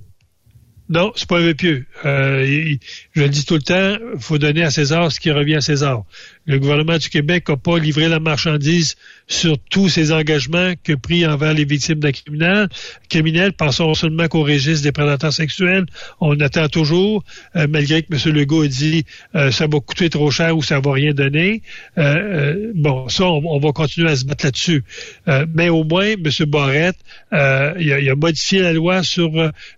Non, c'est pas un vœu pieux. Euh, je le dis tout le temps, il faut donner à César ce qui revient à César. Le gouvernement du Québec n'a pas livré la marchandise sur tous ses engagements que pris envers les victimes de criminels. criminels. Pensons seulement qu'au registre des prédateurs sexuels. On attend toujours, euh, malgré que M. Legault a dit euh, ça va coûter trop cher ou ça va rien donner. Euh, bon, ça, on, va continuer à se battre là-dessus. mais au moins, M. Barrette, il a, modifié la loi sur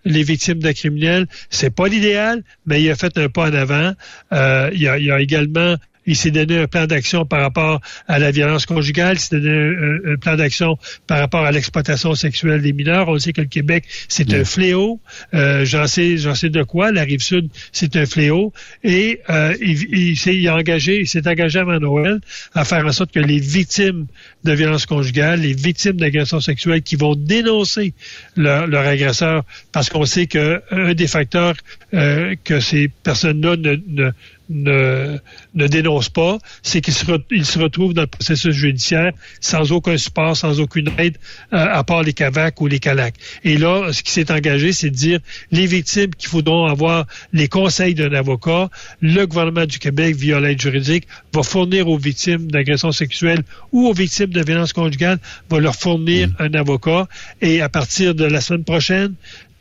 les victimes de criminels. C'est pas l'idéal, mais il a fait un pas en avant. il, il a également il s'est donné un plan d'action par rapport à la violence conjugale, il s'est donné un, plan d'action par rapport à l'exploitation sexuelle des mineurs. On sait que le Québec, c'est un fléau. Euh, j'en sais, j'en sais de quoi. La rive sud, c'est un fléau. Et euh, il, s'est engagé, il s'est engagé avant Noël à faire en sorte que les victimes de violence conjugale, les victimes d'agression sexuelle qui vont dénoncer leur, leur agresseur, parce qu'on sait que un des facteurs euh, que ces personnes-là ne, ne ne, ne dénoncent pas, c'est qu'ils se, re- ils se retrouvent dans le processus judiciaire sans aucun support, sans aucune aide, euh, à part les CAVAC ou les CALAC. Et là, ce qui s'est engagé, c'est de dire les victimes qu'il faudront avoir les conseils d'un avocat. Le gouvernement du Québec, via l'aide juridique, va fournir aux victimes d'agressions sexuelles ou aux victimes de violences conjugales, va leur fournir un avocat. Et à partir de la semaine prochaine,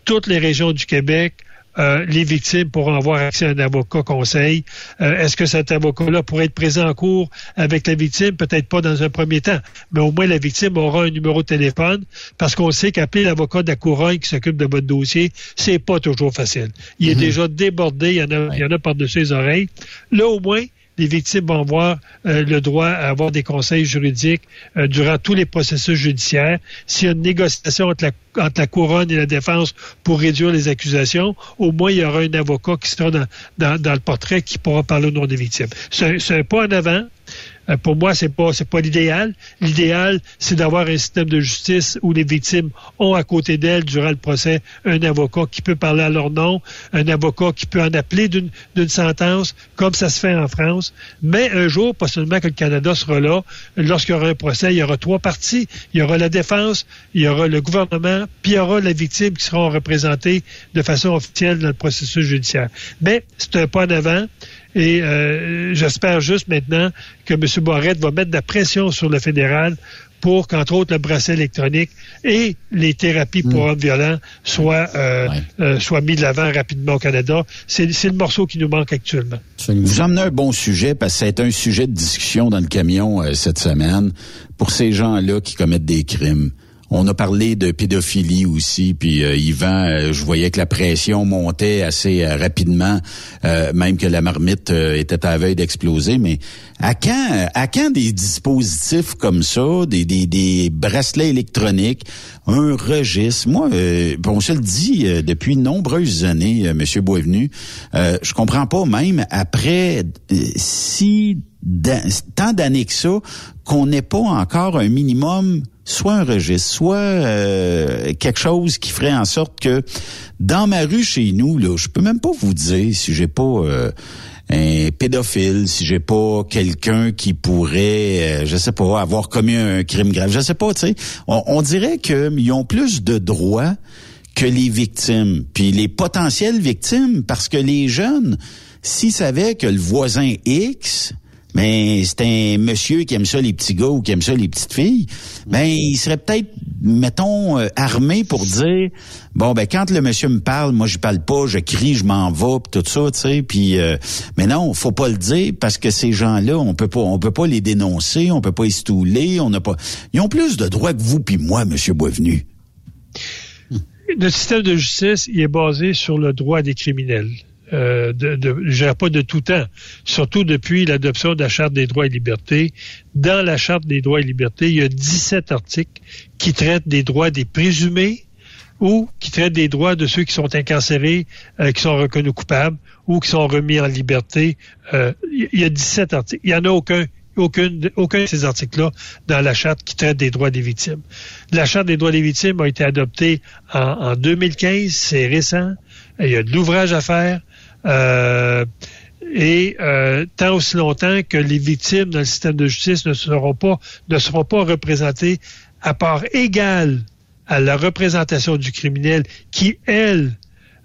toutes les régions du Québec, euh, les victimes pourront avoir accès à un avocat conseil. Euh, Est-ce que cet avocat-là pourrait être présent en cours avec la victime? Peut-être pas dans un premier temps, mais au moins la victime aura un numéro de téléphone parce qu'on sait qu'appeler l'avocat de la couronne qui s'occupe de votre dossier, c'est pas toujours facile. Il est déjà débordé, il y en a, il y en a par-dessus les oreilles. Là, au moins, les victimes vont avoir euh, le droit à avoir des conseils juridiques euh, durant tous les processus judiciaires. S'il y a une négociation entre la, couronne et la défense pour réduire les accusations, au moins il y aura un avocat qui sera dans, dans, le portrait qui pourra parler au nom des victimes. C'est un- c'est un pas en avant. Euh, pour moi, c'est pas pas l'idéal. L'idéal, c'est d'avoir un système de justice où les victimes ont à côté d'elles durant le procès un avocat qui peut parler à leur nom, un avocat qui peut en appeler d'une d'une sentence, comme ça se fait en France. Mais un jour, pas seulement que le Canada sera là, lorsqu'il y aura un procès, il y aura trois parties. Il y aura la défense, il y aura le gouvernement, puis il y aura la victime qui seront représentées de façon officielle dans le processus judiciaire. Mais c'est un pas en avant. Et euh, j'espère juste maintenant que M. Barrette va mettre de la pression sur le fédéral pour qu'entre autres le bracelet électronique et les thérapies pour hommes violents soient, euh, euh, soient mis de l'avant rapidement au Canada. C'est c'est le morceau qui nous manque actuellement. Vous emmenez un bon sujet parce que ça a été un sujet de discussion dans le camion euh, cette semaine pour ces gens-là qui commettent des crimes. On a parlé de pédophilie aussi, puis euh, Yvan, euh, je voyais que la pression montait assez euh, rapidement, euh, même que la marmite était à veille d'exploser. Mais à quand, à quand des dispositifs comme ça, des, des, des bracelets électroniques, un registre? Moi, on se le dit depuis de nombreuses années, Monsieur Boisvenu, je comprends pas même après si tant d'années que ça qu'on n'ait pas encore un minimum soit un registre, soit euh, quelque chose qui ferait en sorte que dans ma rue chez nous, là, je peux même pas vous dire si j'ai pas euh, un pédophile, si j'ai pas quelqu'un qui pourrait, euh, je sais pas, avoir commis un crime grave, je sais pas, tu sais. On, on dirait qu'ils ont plus de droits que les victimes, puis les potentielles victimes, parce que les jeunes, s'ils savaient que le voisin X, mais c'est un monsieur qui aime ça les petits gars ou qui aime ça les petites filles, ben il serait peut-être, mettons, euh, armé pour dire, bon ben quand le monsieur me parle, moi je parle pas, je crie, je m'en vais, pis tout ça, tu sais, puis euh, mais non, faut pas le dire parce que ces gens-là, on peut pas, on peut pas les dénoncer, on peut pas les stouler, on n'a pas, ils ont plus de droits que vous puis moi, monsieur Boisvenu. Notre système de justice, il est basé sur le droit des criminels. Euh, de, de, je pas de tout temps, surtout depuis l'adoption de la Charte des droits et libertés. Dans la Charte des droits et libertés, il y a 17 articles qui traitent des droits des présumés ou qui traitent des droits de ceux qui sont incarcérés, euh, qui sont reconnus coupables ou qui sont remis en liberté. Euh, il y a 17 articles. Il n'y en a aucun aucun de ces articles-là dans la charte qui traite des droits des victimes. La charte des droits des victimes a été adoptée en, en 2015, c'est récent. Il y a de l'ouvrage à faire. Euh, et euh, tant aussi longtemps que les victimes dans le système de justice ne seront pas ne seront pas représentées à part égale à la représentation du criminel qui elle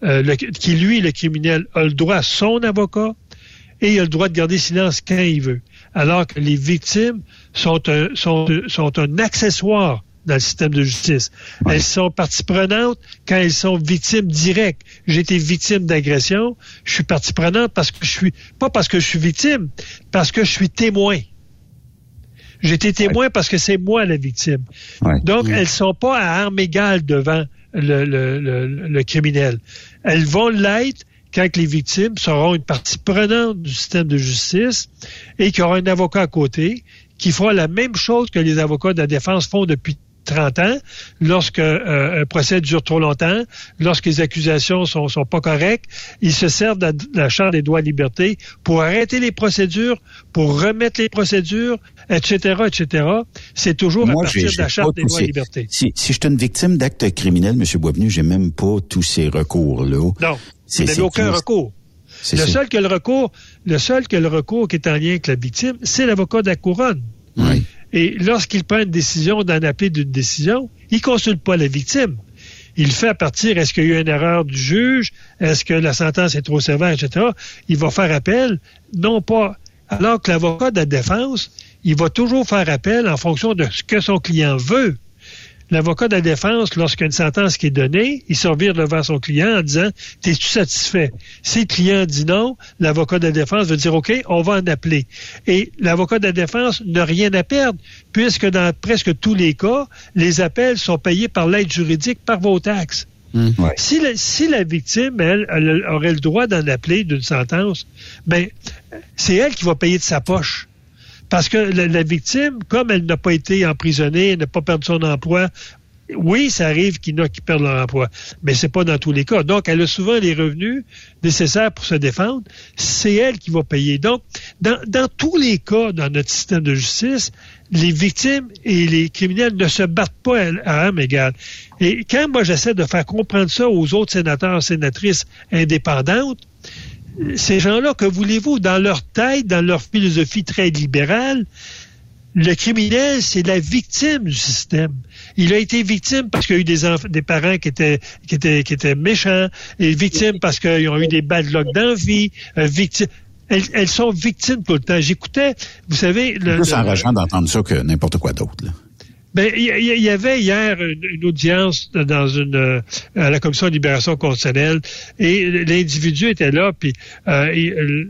euh, qui lui le criminel a le droit à son avocat et il a le droit de garder silence quand il veut. Alors que les victimes sont un accessoire dans le système de justice. Elles sont partie prenante quand elles sont victimes directes. J'ai été victime d'agression, je suis partie prenante parce que je suis, pas parce que je suis victime, parce que je suis témoin. J'ai été témoin parce que c'est moi la victime. Donc, elles sont pas à armes égales devant le, le, le, le criminel. Elles vont l'être quand les victimes seront une partie prenante du système de justice et qu'il y aura un avocat à côté qui fera la même chose que les avocats de la défense font depuis 30 ans, lorsque euh, un procès dure trop longtemps, lorsque les accusations sont, sont pas correctes, ils se servent de la, de la Charte des droits et libertés pour arrêter les procédures, pour remettre les procédures, etc., etc. C'est toujours Moi, à partir de la Charte des droits et libertés. Si, si je suis une victime d'actes criminels, M. Boisvenu, j'ai même pas tous ces recours-là. Non, vous n'avez aucun recours. Le ça. seul que le recours, le seul que le recours qui est en lien avec la victime, c'est l'avocat de la couronne. Oui. Et lorsqu'il prend une décision d'en appeler d'une décision, il consulte pas la victime. Il fait à partir, est-ce qu'il y a eu une erreur du juge? Est-ce que la sentence est trop sévère, etc.? Il va faire appel, non pas. Alors que l'avocat de la défense, il va toujours faire appel en fonction de ce que son client veut. L'avocat de la défense, lorsqu'il y a une sentence qui est donnée, il se revire devant son client en disant T'es-tu satisfait? Si le client dit non, l'avocat de la défense va dire OK, on va en appeler. Et l'avocat de la défense n'a rien à perdre, puisque dans presque tous les cas, les appels sont payés par l'aide juridique par vos taxes. Ouais. Si, la, si la victime, elle, elle aurait le droit d'en appeler d'une sentence, ben, c'est elle qui va payer de sa poche. Parce que la, la victime, comme elle n'a pas été emprisonnée, elle n'a pas perdu son emploi, oui, ça arrive qu'il y en a qui perdent leur emploi, mais c'est pas dans tous les cas. Donc, elle a souvent les revenus nécessaires pour se défendre. C'est elle qui va payer. Donc, dans, dans tous les cas, dans notre système de justice, les victimes et les criminels ne se battent pas à, armes égales. Et quand moi j'essaie de faire comprendre ça aux autres sénateurs, sénatrices indépendantes, ces gens-là, que voulez-vous, dans leur tête, dans leur philosophie très libérale, le criminel, c'est la victime du système. Il a été victime parce qu'il y a eu des, des parents qui étaient, qui étaient, qui étaient méchants, et victime parce qu'ils ont eu des bad luck dans la vie, euh, victime. Elles, elles sont victimes tout le temps. J'écoutais, vous savez, le, plus le- enrageant d'entendre ça que n'importe quoi d'autre. Ben, il y, avait hier une, audience dans une euh, à la commission de libération constitutionnelle et l'individu était là, puis euh,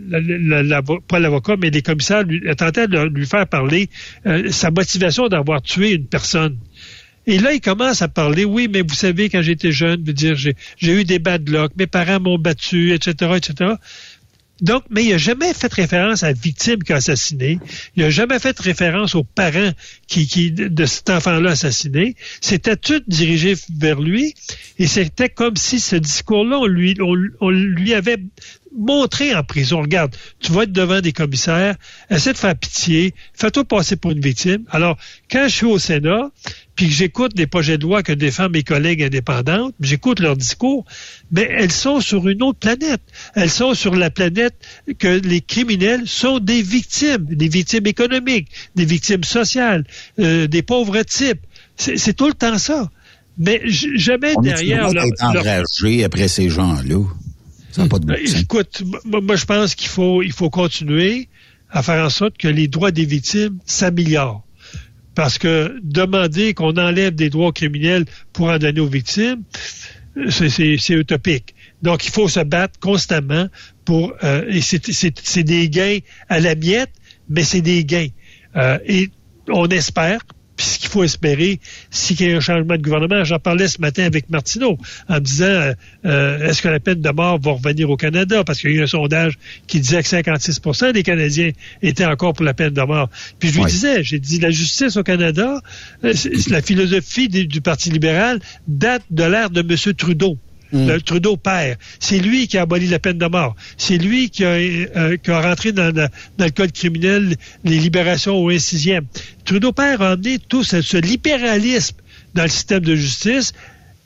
pas l'avocat, mais les commissaires tentaient de lui faire parler euh, sa motivation d'avoir tué une personne. Et là, il commence à parler, oui, mais vous savez, quand j'étais jeune, dire, j'ai eu des bad luck, mes parents m'ont battu, etc., etc. Donc, mais il n'a jamais fait référence à la victime qui a assassiné. Il n'a jamais fait référence aux parents qui, qui de cet enfant-là assassiné. C'était tout dirigé vers lui. Et c'était comme si ce discours-là, on lui, on, on lui avait montré en prison. Regarde, tu vas être devant des commissaires, essaie de faire pitié, fais-toi passer pour une victime. Alors, quand je suis au Sénat, puis que j'écoute des projets de loi que défendent mes collègues indépendantes, j'écoute leurs discours, mais elles sont sur une autre planète. Elles sont sur la planète que les criminels sont des victimes, des victimes économiques, des victimes sociales, euh, des pauvres types. C'est tout le temps ça. Mais jamais On derrière leur, être leur- enragé après ces gens-là? Ça n'a pas de bon euh, sens. Écoute, moi, moi, je pense qu'il faut, il faut continuer à faire en sorte que les droits des victimes s'améliorent. Parce que demander qu'on enlève des droits criminels pour en donner aux victimes, c'est- utopique. Donc, il faut se battre constamment pour... euh, et c'est des gains à la miette, mais c'est des gains. Euh, et on espère, puis ce qu'il faut espérer, c'est qu'il y a un changement de gouvernement. J'en parlais ce matin avec Martineau en me disant euh, euh, est-ce que la peine de mort va revenir au Canada? Parce qu'il y a eu un sondage qui disait que 56% des Canadiens étaient encore pour la peine de mort. Puis je lui disais, j'ai dit la justice au Canada, euh, la philosophie du, du Parti libéral date de l'ère de M. Trudeau. Le Trudeau père. C'est lui qui a aboli la peine de mort. C'est lui qui a, euh, rentré dans, le code criminel les libérations au 1 sixième. Trudeau père a amené tout ce, libéralisme dans le système de justice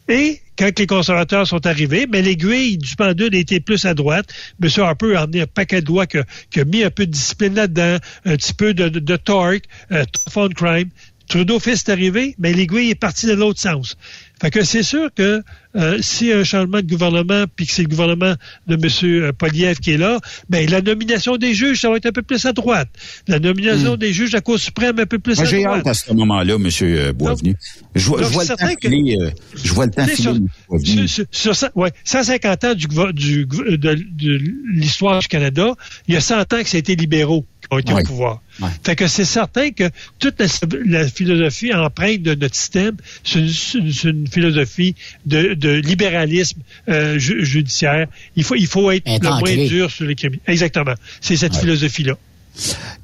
et quand les conservateurs sont arrivés, mais l'aiguille du pendule était plus à droite. M. Harper a amené un paquet de lois qui a, mis un peu de discipline là-dedans, un petit peu de, torque, euh, tough crime. Trudeau fils est arrivé, mais l'aiguille est partie de l'autre sens. Fait que c'est sûr que euh, s'il y a un changement de gouvernement, puis que c'est le gouvernement de M. Poliev qui est là, ben la nomination des juges, ça va être un peu plus à droite. La nomination des juges à la Cour suprême, un peu plus Moi, à j'ai droite. hâte à ce moment-là, M. Boisvenu. Je vois, le temps filer, euh, je vois le temps filer, sur, sur- ouais, 150 ans du, du de, de l'histoire du Canada, il y a 100 ans que c'était libéraux ont été au pouvoir. Fait que c'est certain que toute la, la philosophie empreinte de notre système, c'est une, philosophie de, de libéralisme euh, ju- judiciaire. Il faut, il faut être le moins dur sur les criminels. Exactement. C'est cette philosophie-là.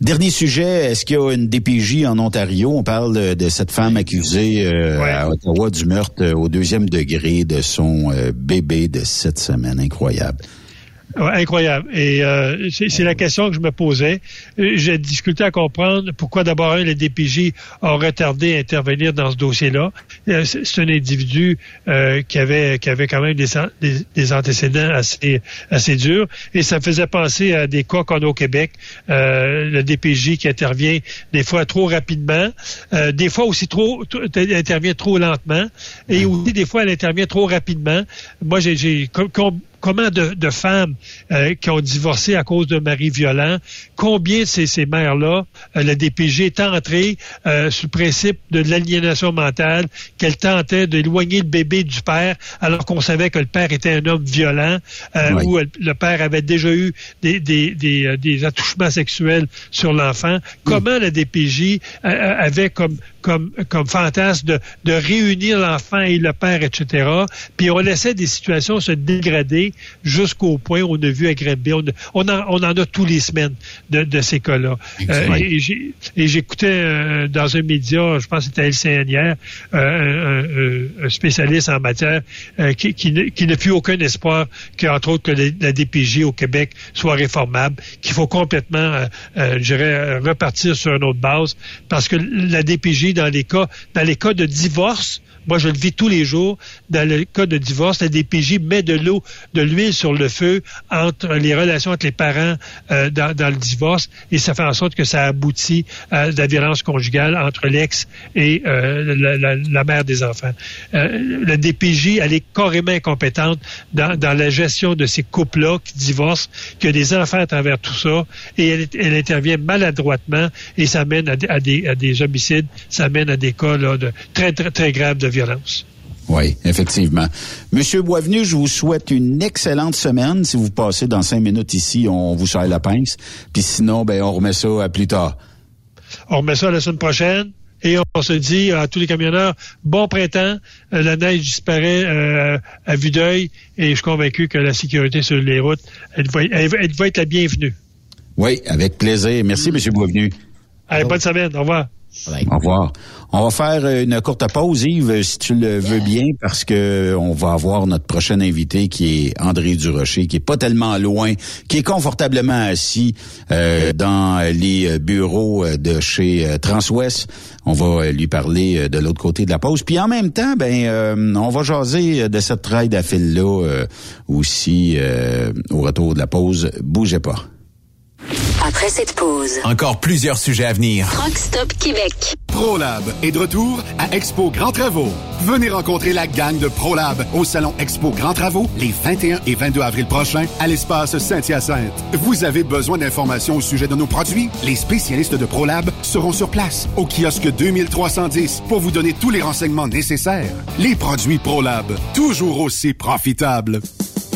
Dernier sujet, est-ce qu'il y a une DPJ en Ontario? On parle de cette femme accusée euh, Ouais. à Ottawa du meurtre euh, au deuxième degré de son euh, bébé de sept semaines. Incroyable. Ouais, incroyable. Et euh, c'est la question que je me posais. Euh, J'ai discuté à comprendre pourquoi d'abord un, les DPJ ont retardé à intervenir dans ce dossier-là. Euh, C'est un individu euh, qui avait qui avait quand même des, an- des, des antécédents assez assez durs et ça me faisait penser à des cas qu'on a au Québec. Euh, le DPJ qui intervient des fois trop rapidement, euh, des fois aussi trop, trop- elle intervient trop lentement et aussi des fois elle intervient trop rapidement. Moi j'ai com- Comment de, de femmes euh, qui ont divorcé à cause d'un mari violent, combien de ces, ces mères-là, euh, le DPG est entré euh, sous le principe de l'aliénation mentale, qu'elle tentait d'éloigner le bébé du père, alors qu'on savait que le père était un homme violent, Oui. où elle- le père avait déjà eu des, des, des, des attouchements sexuels sur l'enfant. Comment la DPJ avait comme comme, comme fantasme de, de réunir l'enfant et le père, etc. Puis on laissait des situations se dégrader jusqu'au point où on a vu à Granby. On, on, en, on en a tous les semaines de, de ces cas-là. Euh, et j'écoutais euh, dans un média, je pense que c'était LCN hier, euh, un, spécialiste en matière qui, qui, ne, qui ne fut aucun espoir qu'entre autres que la, la DPJ au Québec soit réformable, qu'il faut complètement, je dirais, repartir sur une autre base, parce que la DPJ dans les cas, dans les cas de divorce, moi, je le vis tous les jours. Dans le cas de divorce, la DPJ met de l'eau, de l'huile sur le feu entre les relations entre les parents euh, dans, le divorce et ça fait en sorte que ça aboutit à la violence conjugale entre l'ex et euh, la, mère des enfants. Euh, la DPJ, elle est carrément incompétente dans, la gestion de ces couples-là qui divorcent, qui ont des enfants à travers tout ça et elle, intervient maladroitement et ça mène à, des- homicides, ça mène à des cas de très, très, très graves de violence. Oui, effectivement. Monsieur Boisvenu, je vous souhaite une excellente semaine. Si vous passez dans cinq minutes ici, on vous serre la pince. Puis sinon, ben, on remet ça à plus tard. On remet ça la semaine prochaine. Et on se dit à tous les camionneurs, bon printemps, Euh, la neige disparaît euh, à vue d'œil et je suis convaincu que la sécurité sur les routes, elle va, elle va- elle va être la bienvenue. Oui, avec plaisir. Merci, Monsieur Boisvenu. Allez, bonne semaine, au revoir. Au revoir. On va faire euh, une courte pause, Yves, si tu le veux bien, parce que on va avoir notre prochain invité qui est André Durocher, qui est pas tellement loin, qui est confortablement assis euh, dans les bureaux euh, de chez euh, Transwest. On va euh, lui parler euh, de l'autre côté de la pause. Puis en même temps, ben, euh, on va jaser euh, de cette trail à fil-là euh, aussi euh, au retour de la pause. Bougez pas. Après cette pause, Encore plusieurs sujets à venir. Truck Stop Québec. ProLab est de retour à Expo Grand Travaux. Venez rencontrer la gang de ProLab au salon Expo Grand Travaux les 21 et 22 avril prochains à l'espace Saint-Hyacinthe. Vous avez besoin d'informations au sujet de nos produits? Les spécialistes de ProLab seront sur place au kiosque 2310 pour vous donner tous les renseignements nécessaires. Les produits ProLab, toujours aussi profitables.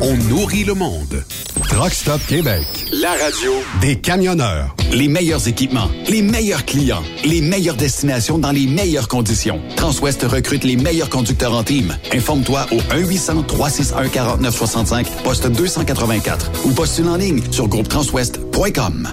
on nourrit le monde. Truck Stop Québec. La radio Des camionneurs. Les meilleurs équipements, les meilleurs clients, les meilleures destinations dans les meilleures conditions. Transwest recrute les meilleurs conducteurs en team. Informe-toi au 1-800-361-4965, poste 284 ou postule en ligne sur groupetranswest.com.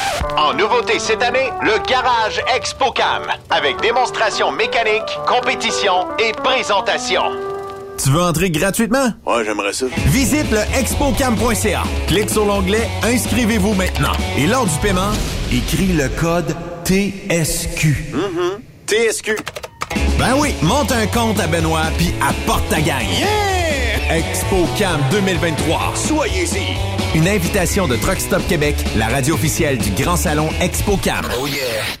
En nouveauté cette année, le Garage ExpoCam, avec démonstration mécanique, compétition et présentation. Tu veux entrer gratuitement? Ouais, j'aimerais ça. Visite le expocam.ca. Clique sur l'onglet Inscrivez-vous maintenant. Et lors du paiement, écris le code TSQ. TSQ. Ben oui, monte un compte à Benoît puis apporte ta gagne. Yeah! ExpoCam 2023. Soyez-y. Une invitation de Truck Stop Québec, la radio officielle du Grand Salon ExpoCam. Oh yeah.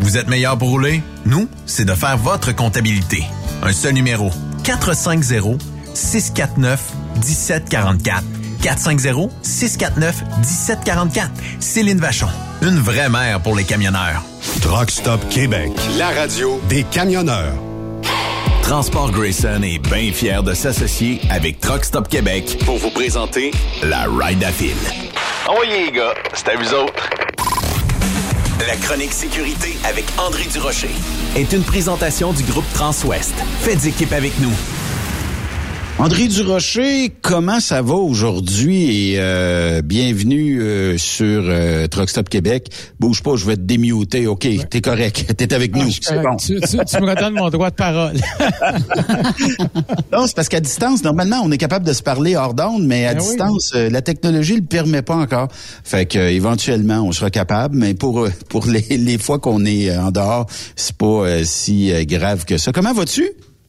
Vous êtes meilleur pour rouler? Nous, c'est de faire votre comptabilité. Un seul numéro. 450 649 1744. 450-649-1744. Céline Vachon. Une vraie mère pour les camionneurs. Truck Stop Québec. La radio des camionneurs. Transport Grayson est bien fier de s'associer avec Truck Stop Québec pour vous présenter la Ride à Fil. Envoyez les gars, c'est à vous autres. La chronique sécurité avec André Durocher. Est une présentation du groupe Transouest. Faites équipe avec nous. André Durocher, comment ça va aujourd'hui? Et euh, bienvenue euh, sur euh, Truck Stop Québec. Bouge pas, je vais te démuter. OK, t'es correct. [laughs] T'es avec Ah, nous. C'est bon. tu, tu- tu me redonnes mon droit de parole. [laughs] Non, c'est parce qu'à distance, normalement, on est capable de se parler hors d'onde, mais à Ben distance, euh, la technologie le permet pas encore. Fait que euh, éventuellement, on sera capable, mais pour euh, pour les, les fois qu'on est en dehors, c'est pas si grave que ça. Comment vas-tu?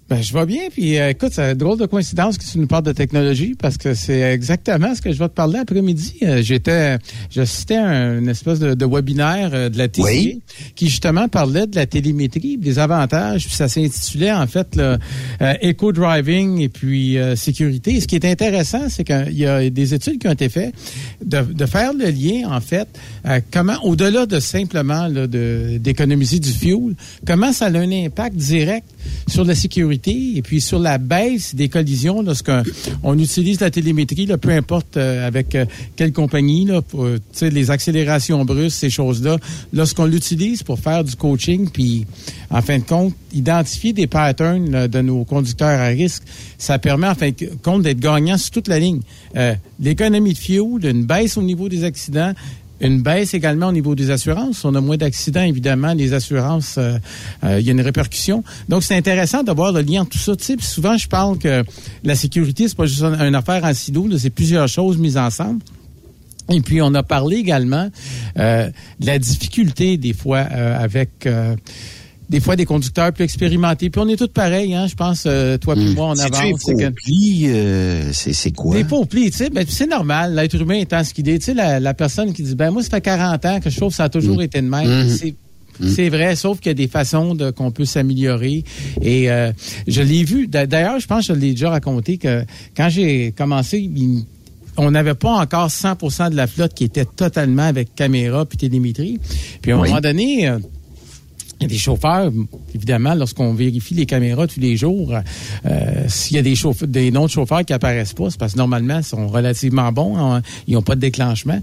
Ben, je vais bien. Puis, euh, écoute, c'est drôle de coïncidence que tu nous parles de technologie parce que c'est exactement ce que je vais te parler après-midi. Euh, J'étais, j'assistais à un- une espèce de, de webinaire euh, de la TCA Oui. qui justement parlait de la télémétrie, des avantages. Puis ça s'intitulait en fait le, euh, éco-driving et puis euh, sécurité. Et ce qui est intéressant, c'est qu'il y a des études qui ont été faites de, de faire le lien en fait, comment au-delà de simplement d'économiser du fuel, comment ça a un impact direct sur la sécurité et puis sur la baisse des collisions lorsqu'on on utilise la télémétrie, peu importe euh, avec euh, quelle compagnie, euh, les accélérations brusques, ces choses-là, lorsqu'on l'utilise pour faire du coaching, puis en fin de compte, identifier des patterns de nos conducteurs à risque, ça permet en fin de compte d'être gagnant sur toute la ligne. L'économie de fuel, une baisse au niveau des accidents, une baisse également au niveau des assurances. On a moins d'accidents, évidemment, les assurances, euh, euh, il y a une répercussion. Donc, c'est intéressant de voir le lien entre tout ça. Tu sais, souvent, je parle que la sécurité, c'est pas juste une affaire en silo, c'est plusieurs choses mises ensemble. Et puis, on a parlé également euh, de la difficulté, des fois, euh, avec... des fois, des conducteurs plus expérimentés. Puis on est tous pareils, hein, je pense, euh, toi puis moi, on avance. faux pli, euh, c'est c'est quoi? Des faux plis, tu sais, ben, c'est normal, l'être humain étant ce qu'il est. Tu sais, la, la personne qui dit, ben moi, ça fait 40 ans que je trouve que ça a toujours Mm. été de même. Mhm. C'est c'est vrai, sauf qu'il y a des façons de, qu'on peut s'améliorer. Et euh, je l'ai vu. D'a- D'ailleurs, je pense que je l'ai déjà raconté que quand j'ai commencé, il- on n'avait pas encore 100% de la flotte qui était totalement avec caméra puis télémétrie. Puis à un Oui. moment donné, euh, il y a des chauffeurs, évidemment, lorsqu'on vérifie les caméras tous les jours, euh, s'il y a des, chauffe- des noms de chauffeurs qui apparaissent pas, c'est parce que normalement, ils sont relativement bons, hein, ils n'ont pas de déclenchement.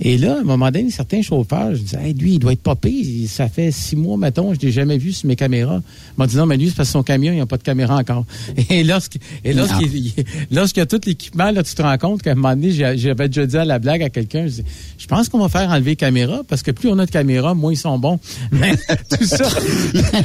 Et là, à un moment donné, certains chauffeurs, je disais, hey, lui, il doit être pas pire. Ça fait six mois, mettons, je l'ai jamais vu sur mes caméras. Il m'a dit, non, mais lui, c'est parce que son camion, il n'a pas de caméra encore. [laughs] Et lorsqu'il et lorsqu'il lorsqu'il y a tout l'équipement, là, tu te rends compte qu'à un moment donné, j'avais déjà dit à la blague à quelqu'un, je dis, je pense qu'on va faire enlever les caméras parce que plus on a de caméras, moins ils sont bons. [laughs] Mais tout ça,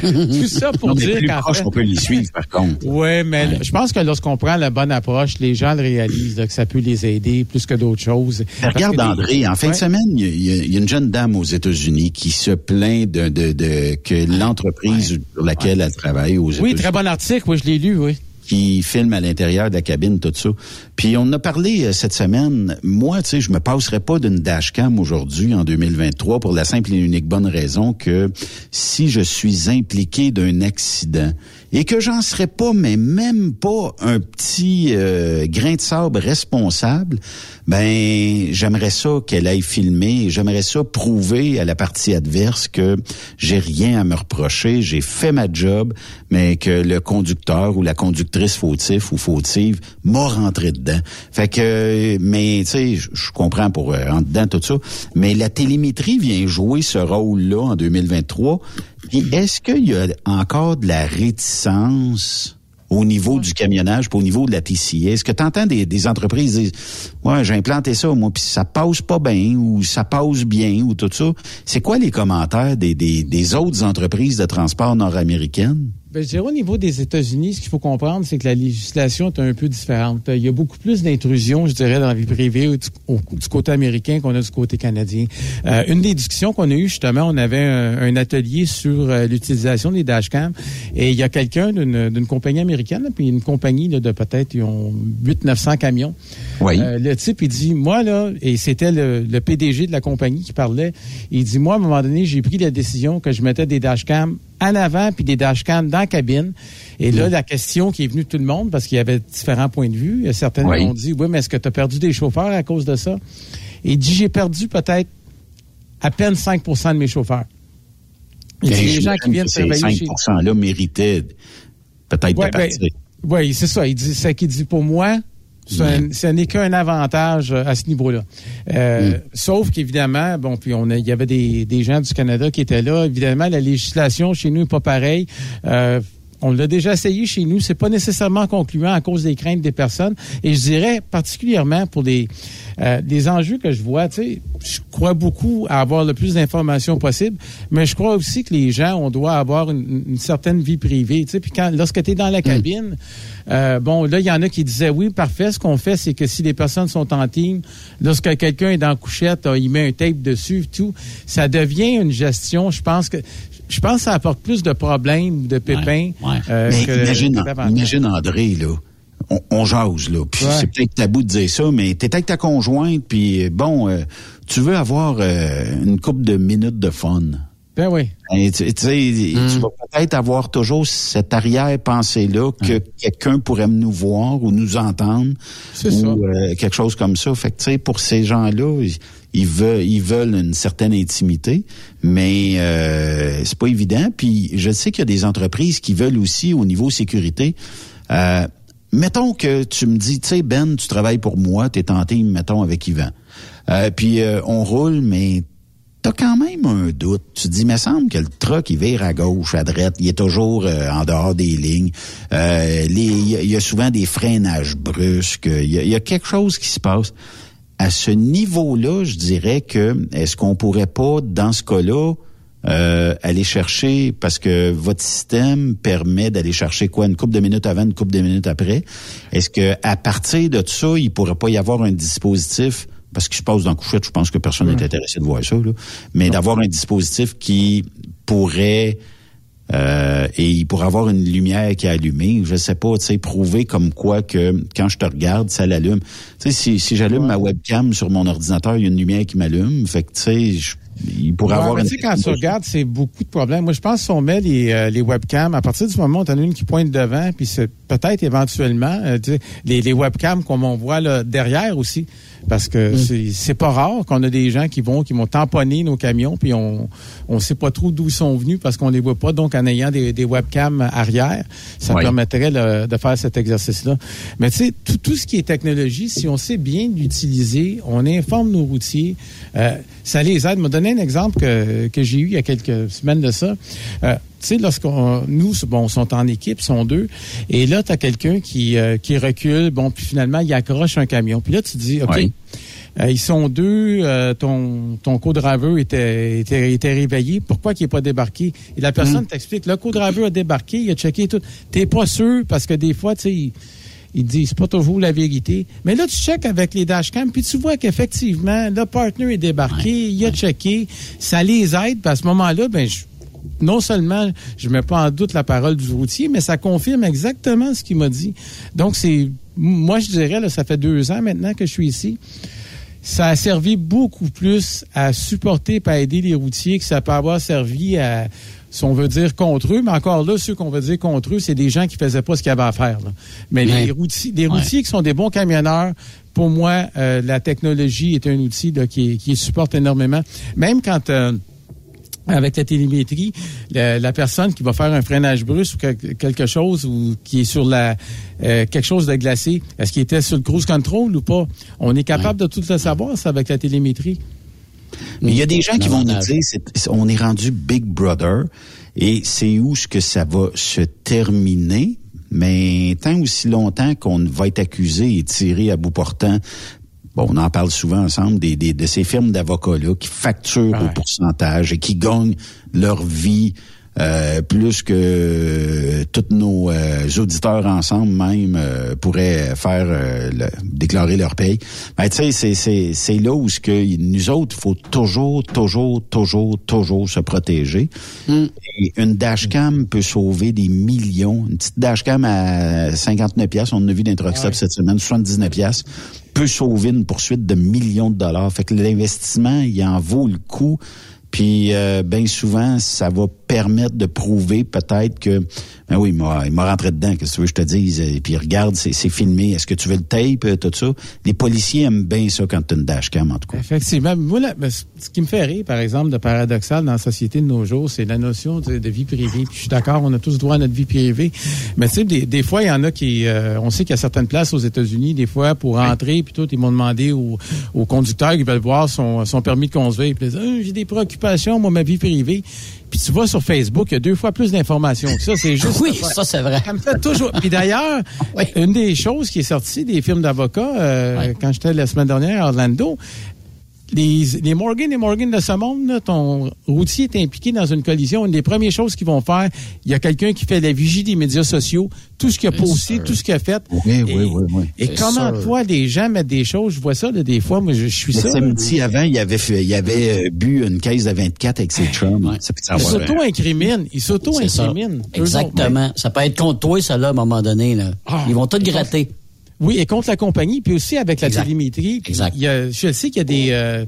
[laughs] tout ça pour Non, mais dire plus qu'en proche, fait- on peut les suivre, par contre. oui, mais je pense que lorsqu'on prend la bonne approche, les gens le réalisent, là, que ça peut les aider plus que d'autres choses. Mais Regarde, les- André, en fin Ouais. de semaine, il y, a- y une jeune dame aux États-Unis qui se plaint de, de, de- que l'entreprise sur laquelle elle travaille aux Oui, États-Unis très bon article, oui, je l'ai lu, oui. qui filme à l'intérieur de la cabine, tout ça. Puis on a parlé euh, cette semaine. Moi, tu sais, je me passerais pas d'une dashcam aujourd'hui, en 2023, pour la simple et unique bonne raison que si je suis impliqué d'un accident et que j'en serais pas, mais même pas un petit euh, grain de sable responsable, ben j'aimerais ça qu'elle aille filmer. J'aimerais ça prouver à la partie adverse que j'ai rien à me reprocher, j'ai fait ma job, mais que le conducteur ou la conductrice fautif ou fautive m'a rentré dedans. Fait que, mais tu sais, je comprends pour euh, en dedans tout ça, mais la télémétrie vient jouer ce rôle-là en 2023. Puis est-ce qu'il y a encore de la réticence? au niveau du camionnage, puis au niveau de la TCA. Est-ce que tu entends des, des entreprises dire Ouais, j'ai implanté ça, moi, puis ça passe pas bien, ou ça passe bien, ou tout ça. C'est quoi les commentaires des, des, des autres entreprises de transport nord-américaines? Ben, au niveau des États-Unis, ce qu'il faut comprendre, c'est que la législation est un peu différente. Il y a beaucoup plus d'intrusion, je dirais, dans la vie privée du, côté américain qu'on a du côté canadien. Euh, une des discussions qu'on a eues, justement, on avait un, atelier sur euh, l'utilisation des dashcams et il y a quelqu'un d'une compagnie américaine, puis une compagnie là, de peut-être, ils ont 800-900 camions. Oui. Euh, le type, il dit, moi, là, et c'était le, le PDG de la compagnie qui parlait, il dit, moi, à un moment donné, j'ai pris la décision que je mettais des dashcams en avant puis des dashcams dans la cabine. Et là, la question qui est venue de tout le monde, parce qu'il y avait différents points de vue, certains Oui. ont dit, oui, mais est-ce que tu as perdu des chauffeurs à cause de ça? Et il dit, j'ai perdu peut-être à peine 5% de mes chauffeurs. Il dit, Ben, les gens qui viennent que ces travailler chez 5%-là méritaient peut-être Ouais, de ben, partir. Oui, c'est ça. Il dit, c'est qu'il dit pour moi, ce n'est qu'un avantage euh, à ce niveau-là. Euh, Sauf qu'évidemment, bon, puis on a, il y avait des, des gens du Canada qui étaient là. Évidemment, la législation chez nous n'est pas pareille. Euh, on l'a déjà essayé chez nous. C'est pas nécessairement concluant à cause des craintes des personnes. Et je dirais particulièrement pour des, euh, des enjeux que je vois, tu sais, je crois beaucoup à avoir le plus d'informations possible, mais je crois aussi que les gens, on doit avoir une, une certaine vie privée. Tu sais, puis quand, lorsque tu es dans la cabine, euh, bon, là, il y en a qui disaient oui, parfait. Ce qu'on fait, c'est que si les personnes sont en team, lorsque quelqu'un est dans la couchette, euh, il met un tape dessus, tout, ça devient une gestion. Je pense que je pense que ça apporte plus de problèmes, de pépins. euh, Mais que imagine, imagine André, là. On, on jase, là. Puis Ouais. c'est peut-être tabou de dire ça, mais t'es avec ta conjointe, puis bon, euh, tu veux avoir euh, une coupe de minutes de fun. Ben oui. Et tu sais, tu vas peut-être avoir toujours cette arrière-pensée-là que quelqu'un pourrait nous voir ou nous entendre C'est ou ça. euh, quelque chose comme ça. Fait que tu sais, pour ces gens-là, ils, ils veulent, ils veulent une certaine intimité, mais euh, c'est pas évident. Puis je sais qu'il y a des entreprises qui veulent aussi au niveau sécurité. Euh, mettons que tu me dis, tu sais, Ben, tu travailles pour moi, t'es tenté, mettons, avec Yvan. Euh, puis euh, on roule, mais t'as quand même un doute. Tu te dis, me semble que le truck, il vire à gauche, à droite, il est toujours euh, en dehors des lignes. Euh, Il y, a- souvent des freinages brusques. Il y, y a quelque chose qui se passe. À ce niveau-là, je dirais que est-ce qu'on pourrait pas, dans ce cas-là, euh, aller chercher, parce que votre système permet d'aller chercher quoi, une coupe de minutes avant, une coupe de minutes après. Est-ce que à partir de ça, il pourrait pas y avoir un dispositif, parce qu'il se passe dans la couchette, je pense que personne n'est intéressé de voir ça, là, mais d'avoir un dispositif qui pourrait euh, et il pourrait avoir une lumière qui est allumée, je sais pas, tu sais, prouver comme quoi que quand je te regarde, ça l'allume. Tu sais, si, si j'allume ma webcam sur mon ordinateur, il y a une lumière qui m'allume, fait que tu sais, je- il pourrait Ouais, avoir mais tu sais, quand tu regardes, c'est beaucoup de problèmes. Moi, je pense qu'on met les, euh, les webcams, à partir du moment où tu en as une qui pointe devant, puis c'est peut-être éventuellement euh, les, les webcams comme on voit là, derrière aussi. Parce que Mm. c'est- c'est pas rare qu'on a des gens qui vont qui vont tamponner nos camions, puis on on sait pas trop d'où ils sont venus parce qu'on les voit pas. Donc, en ayant des, des webcams arrière, ça Oui. permettrait le- de faire cet exercice-là. Mais tu sais, tout, tout ce qui est technologie, si on sait bien l'utiliser, on informe nos routiers, euh, ça les aide. Je vais donner un exemple que, que j'ai eu il y a quelques semaines de ça. Euh, tu sais, lorsqu'on nous, bon, sont en équipe, sont deux, et là, tu as quelqu'un qui, euh, qui recule, bon, puis finalement, il accroche un camion. Puis là, tu te dis, OK, Oui. Euh, ils sont deux, euh, ton, ton co-driver était, était, était réveillé, pourquoi il n'est pas débarqué? Et la personne t'explique, le co-driver a débarqué, il a checké tout. T'es pas sûr, parce que des fois, tu sais, ils- ils disent pas toujours la vérité. Mais là, tu checkes avec les dashcams, puis tu vois qu'effectivement, le partner est débarqué, il a checké, ça les aide, puis à ce moment-là, ben, je- non seulement je mets pas en doute la parole du routier, mais ça confirme exactement ce qu'il m'a dit. Donc, c'est, moi, je dirais, là, ça fait deux ans maintenant que je suis ici. Ça a servi beaucoup plus à supporter et à aider les routiers que ça peut avoir servi à, si on veut dire contre eux, mais encore là, ceux qu'on veut dire contre eux, c'est des gens qui faisaient pas ce qu'ils avaient à faire. là. Mais les routiers, les routiers qui sont des bons camionneurs, pour moi, euh, la technologie est un outil là, qui, qui supporte énormément. Même quand euh, avec la télémétrie, la, la personne qui va faire un freinage brusque ou quel- quelque chose ou qui est sur la euh, quelque chose de glacé, est-ce qu'il était sur le cruise control ou pas? On est capable de tout le savoir ça avec la télémétrie. Mais il y a des gens qui vont nous dire, on est rendu Big Brother et c'est où ce que ça va se terminer. Mais tant aussi longtemps qu'on va être accusé et tiré à bout portant, bon, on en parle souvent ensemble, des, des- de ces firmes d'avocats-là qui facturent au pourcentage et qui gagnent leur vie euh, plus que tous nos euh, auditeurs ensemble même euh, pourraient faire euh, le- déclarer leur paye. Ben, tu sais, c'est, c'est, c'est là où ce que nous autres, il faut toujours, toujours, toujours, toujours se protéger. Et une dashcam peut sauver des millions. Une petite dashcam à 59 pièces, on en a vu d'un truck stop cette semaine, 79 pièces peut sauver une poursuite de millions de dollars. Fait que l'investissement, il en vaut le coup. Puis euh, bien souvent, ça va permettre de prouver peut-être que ben oui, il m'a, il m'a rentré dedans, qu'est-ce que tu veux que je te dise? Et puis regarde, c'est, c'est filmé. Est-ce que tu veux le tape, euh, tout ça? Les policiers aiment bien ça quand tu as une dashcam, en tout cas. Effectivement. Moi, là, ben, ce qui me fait rire, par exemple, de paradoxal dans la société de nos jours, c'est la notion de, de vie privée. Puis je suis d'accord, on a tous droit à notre vie privée. Mais tu sais, des, des fois, il y en a qui... euh, on sait qu'il y a certaines places aux États-Unis, des fois, pour rentrer, puis tout, ils m'ont demandé au, au conducteur qui veulent voir son, son permis de conduire. Puis ils disent, Ah, j'ai des préoccupations, moi, ma vie privée. Puis tu vas sur Facebook, il y a deux fois plus d'informations que ça. C'est juste. Oui, ça, c'est vrai. Ça me fait toujours. Puis d'ailleurs, une des choses qui est sortie des films d'avocats, euh, quand j'étais la semaine dernière à Orlando, les, les Morgan et Morgan de ce monde, là, ton routier est impliqué dans une collision. Une des premières choses qu'ils vont faire, il y a quelqu'un qui fait la vigie des médias sociaux, tout ce qu'il a posté, tout ce qu'il a fait. Oui, et, oui, oui, oui. Et comment toi, des gens mettent des choses, je vois ça là, des fois, moi je, je suis Le ça. samedi avant, il avait, fait, il avait euh, bu une caisse de 24 avec ses chums. Ça peut Ils savoir. s'auto-incriminent. Ils C'est ça. s'auto-incriminent. Eux Exactement. Ça peut être contre toi, ça, là, à un moment donné. Là. Ah. Ils vont tout gratter. Oui, et contre la compagnie, puis aussi avec la télémétrie. Il y a- je sais qu'il y a des, euh,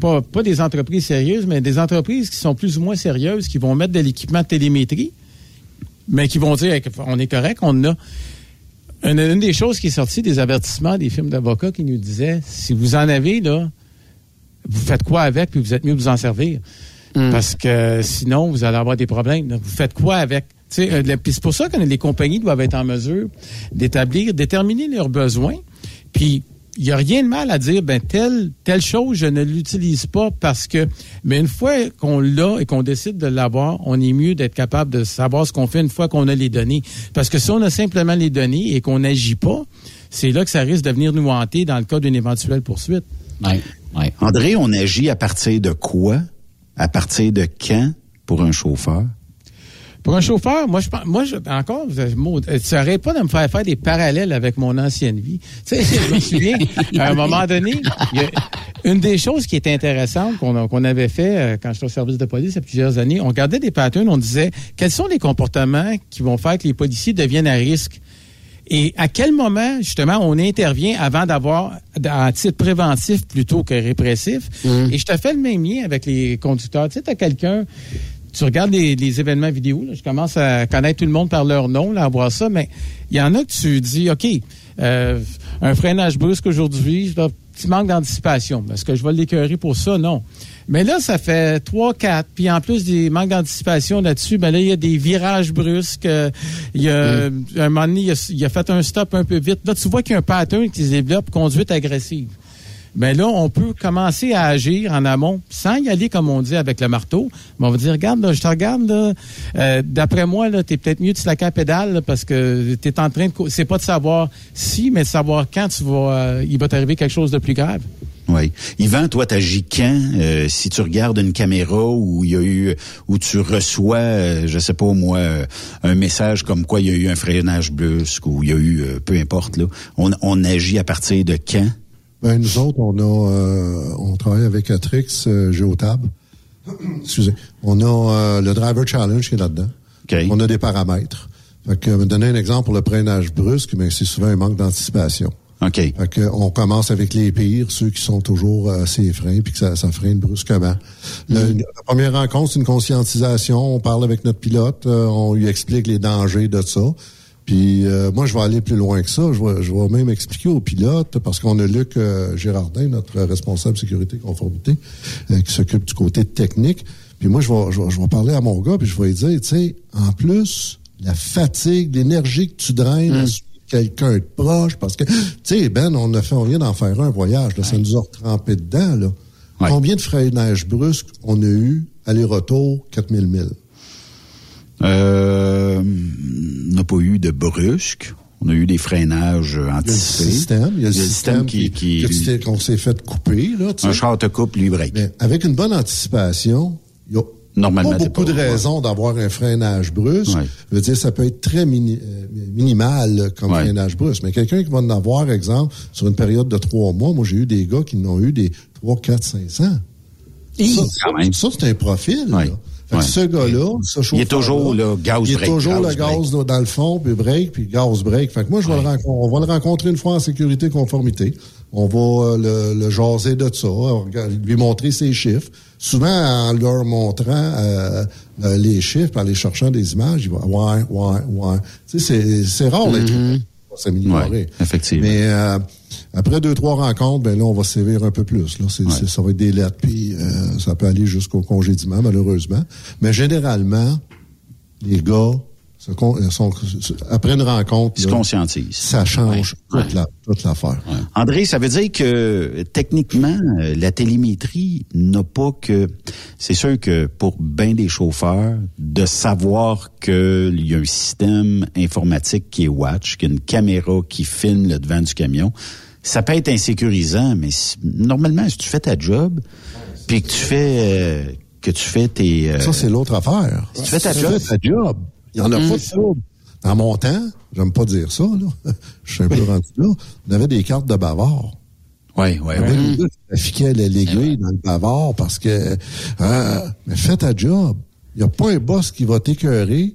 pas, pas des entreprises sérieuses, mais des entreprises qui sont plus ou moins sérieuses, qui vont mettre de l'équipement de télémétrie, mais qui vont dire, on est correct, on a. Une, une des choses qui est sortie des avertissements des films d'avocats qui nous disait, si vous en avez, là, vous faites quoi avec, puis vous êtes mieux de vous en servir. Parce que sinon, vous allez avoir des problèmes. là. Vous faites quoi avec? Tu sais, euh, c'est pour ça que les compagnies doivent être en mesure d'établir, déterminer leurs besoins. Puis il n'y a rien de mal à dire, ben telle, telle chose, je ne l'utilise pas parce que, mais une fois qu'on l'a et qu'on décide de l'avoir, on est mieux d'être capable de savoir ce qu'on fait une fois qu'on a les données. Parce que si on a simplement les données et qu'on n'agit pas, c'est là que ça risque de venir nous hanter dans le cas d'une éventuelle poursuite. André, on agit à partir de quoi? À partir de quand pour un chauffeur? Pour un chauffeur, moi, je pense, moi, je, encore, Maud, euh, tu n'arrêtes pas de me faire faire des parallèles avec mon ancienne vie. Tu sais, je me souviens, à un moment donné, il y a une des choses qui était intéressante qu'on avait fait euh, quand j'étais au service de police il y a plusieurs années, on regardait des patterns, on disait quels sont les comportements qui vont faire que les policiers deviennent à risque? Et à quel moment, justement, on intervient avant d'avoir un titre préventif plutôt que répressif? Et je te fais le même lien avec les conducteurs. Tu sais, tu as quelqu'un, tu regardes les, les événements vidéo, là, je commence à connaître tout le monde par leur nom, là, à voir ça, mais il y en a que tu dis, OK, euh, un freinage brusque aujourd'hui, là, petit manque d'anticipation. Est-ce que je vais l'écœurer pour ça? Non. Mais là, ça fait trois, quatre. Puis en plus des manques d'anticipation là-dessus, ben là, il y a des virages brusques. euh, il y a un moment donné, il a, il a fait un stop un peu vite. Là, tu vois qu'il y a un pattern qui se développe, conduite agressive. Mais là, on peut commencer à agir en amont sans y aller, comme on dit, avec le marteau. Mais on va dire, regarde, là, je te regarde, euh, d'après moi, là, t'es peut-être mieux de slacker la pédale là, parce que t'es en train de... C'est pas de savoir si, mais de savoir quand tu vas, euh, il va t'arriver quelque chose de plus grave. Oui. Yvan, toi, t'agis quand? Euh, si tu regardes une caméra où il y a eu où tu reçois, euh, je sais pas moi, euh, un message comme quoi il y a eu un freinage brusque ou il y a eu euh, peu importe là. On, on agit à partir de quand? Ben, nous autres, on a, euh, on travaille avec Atrix euh, Geotab. [clears throat] Excusez. On a euh, le Driver Challenge qui est là-dedans. On a des paramètres. Fait que, me donner un exemple pour le freinage brusque, mais c'est souvent un manque d'anticipation. OK. Fait que, on commence avec les pires, ceux qui sont toujours euh, assez freins, puis que ça, ça freine brusquement. Le- Mm-hmm. la première rencontre, c'est une conscientisation. On parle avec notre pilote, euh, on lui explique les dangers de ça. Puis euh, moi, je vais aller plus loin que ça. Je vais, je vais même expliquer au pilote, parce qu'on a Luc euh, Gérardin, notre responsable sécurité et conformité, euh, qui s'occupe du côté technique. Puis moi, je vais, je, vais, je vais parler à mon gars, puis je vais lui dire, tu sais, en plus, la fatigue, l'énergie que tu draines à suivre quelqu'un de proche, parce que, tu sais, Ben, on a fait, on vient d'en faire un voyage, là, ça nous a retrempé dedans, là. Combien de freinages brusques on a eu, aller-retour, 4000 milles? Euh, on n'a pas eu de brusque. On a eu des freinages euh, Il y a le anticipés. système, il y a le système qui, qui, t'es- qu'on s'est fait couper, là, tu sais. un char te coupe, lui break. Mais avec une bonne anticipation, il y a Normalement, pas beaucoup pas- de raisons d'avoir un freinage brusque. Je veux dire, ça peut être très mini- euh, minimal comme freinage brusque. Mais quelqu'un qui va en avoir, exemple, sur une période de trois mois, moi j'ai eu des gars qui n'ont eu des 3, 4, 500. Ça, ça, c'est un profil. là. Ouais. ce gars-là, ce Il est toujours, là, gaz Il est break, toujours gaz le gaz dans le fond, puis break, puis gaz break. Fait que moi, je vais le rencontrer, on va le rencontrer une fois en sécurité et conformité. On va euh, le, le jaser de ça, lui montrer ses chiffres. Souvent, en leur montrant euh, euh, les chiffres, en les cherchant des images, il va ouais, ouais, ouais. Tu sais, c'est- rare d'être Mhm. S'améliorer. Ouais, effectivement. Mais euh, après deux, trois rencontres, ben là, on va sévir un peu plus. Là. Ça va être des lettres, puis euh, ça peut aller jusqu'au congédiement, malheureusement. Mais généralement, les gars, se con- euh, après une rencontre, se là, conscientisent. ça change toute la- toute l'affaire. André, ça veut dire que techniquement, euh, la télémétrie n'a pas que. C'est sûr que pour bien des chauffeurs, de savoir qu'il y a un système informatique qui est watch, qu'il y a une caméra qui filme le devant du camion, ça peut être insécurisant, mais si- normalement, si tu fais ta job, puis que tu fais euh, que tu fais tes. euh, Ça, c'est l'autre affaire. Si tu fais ta Si job. fais ta job. Il y en a Mm. pas de trouble. Dans mon temps, j'aime pas dire ça, là. [laughs] Je suis un peu rendu là. On avait des cartes de bavard. Oui, oui, Il y avait des gars qui trafiquaient le- l'aiguille dans le bavard parce que, euh, mais fais ta job. Il n'y a pas un boss qui va t'écœurer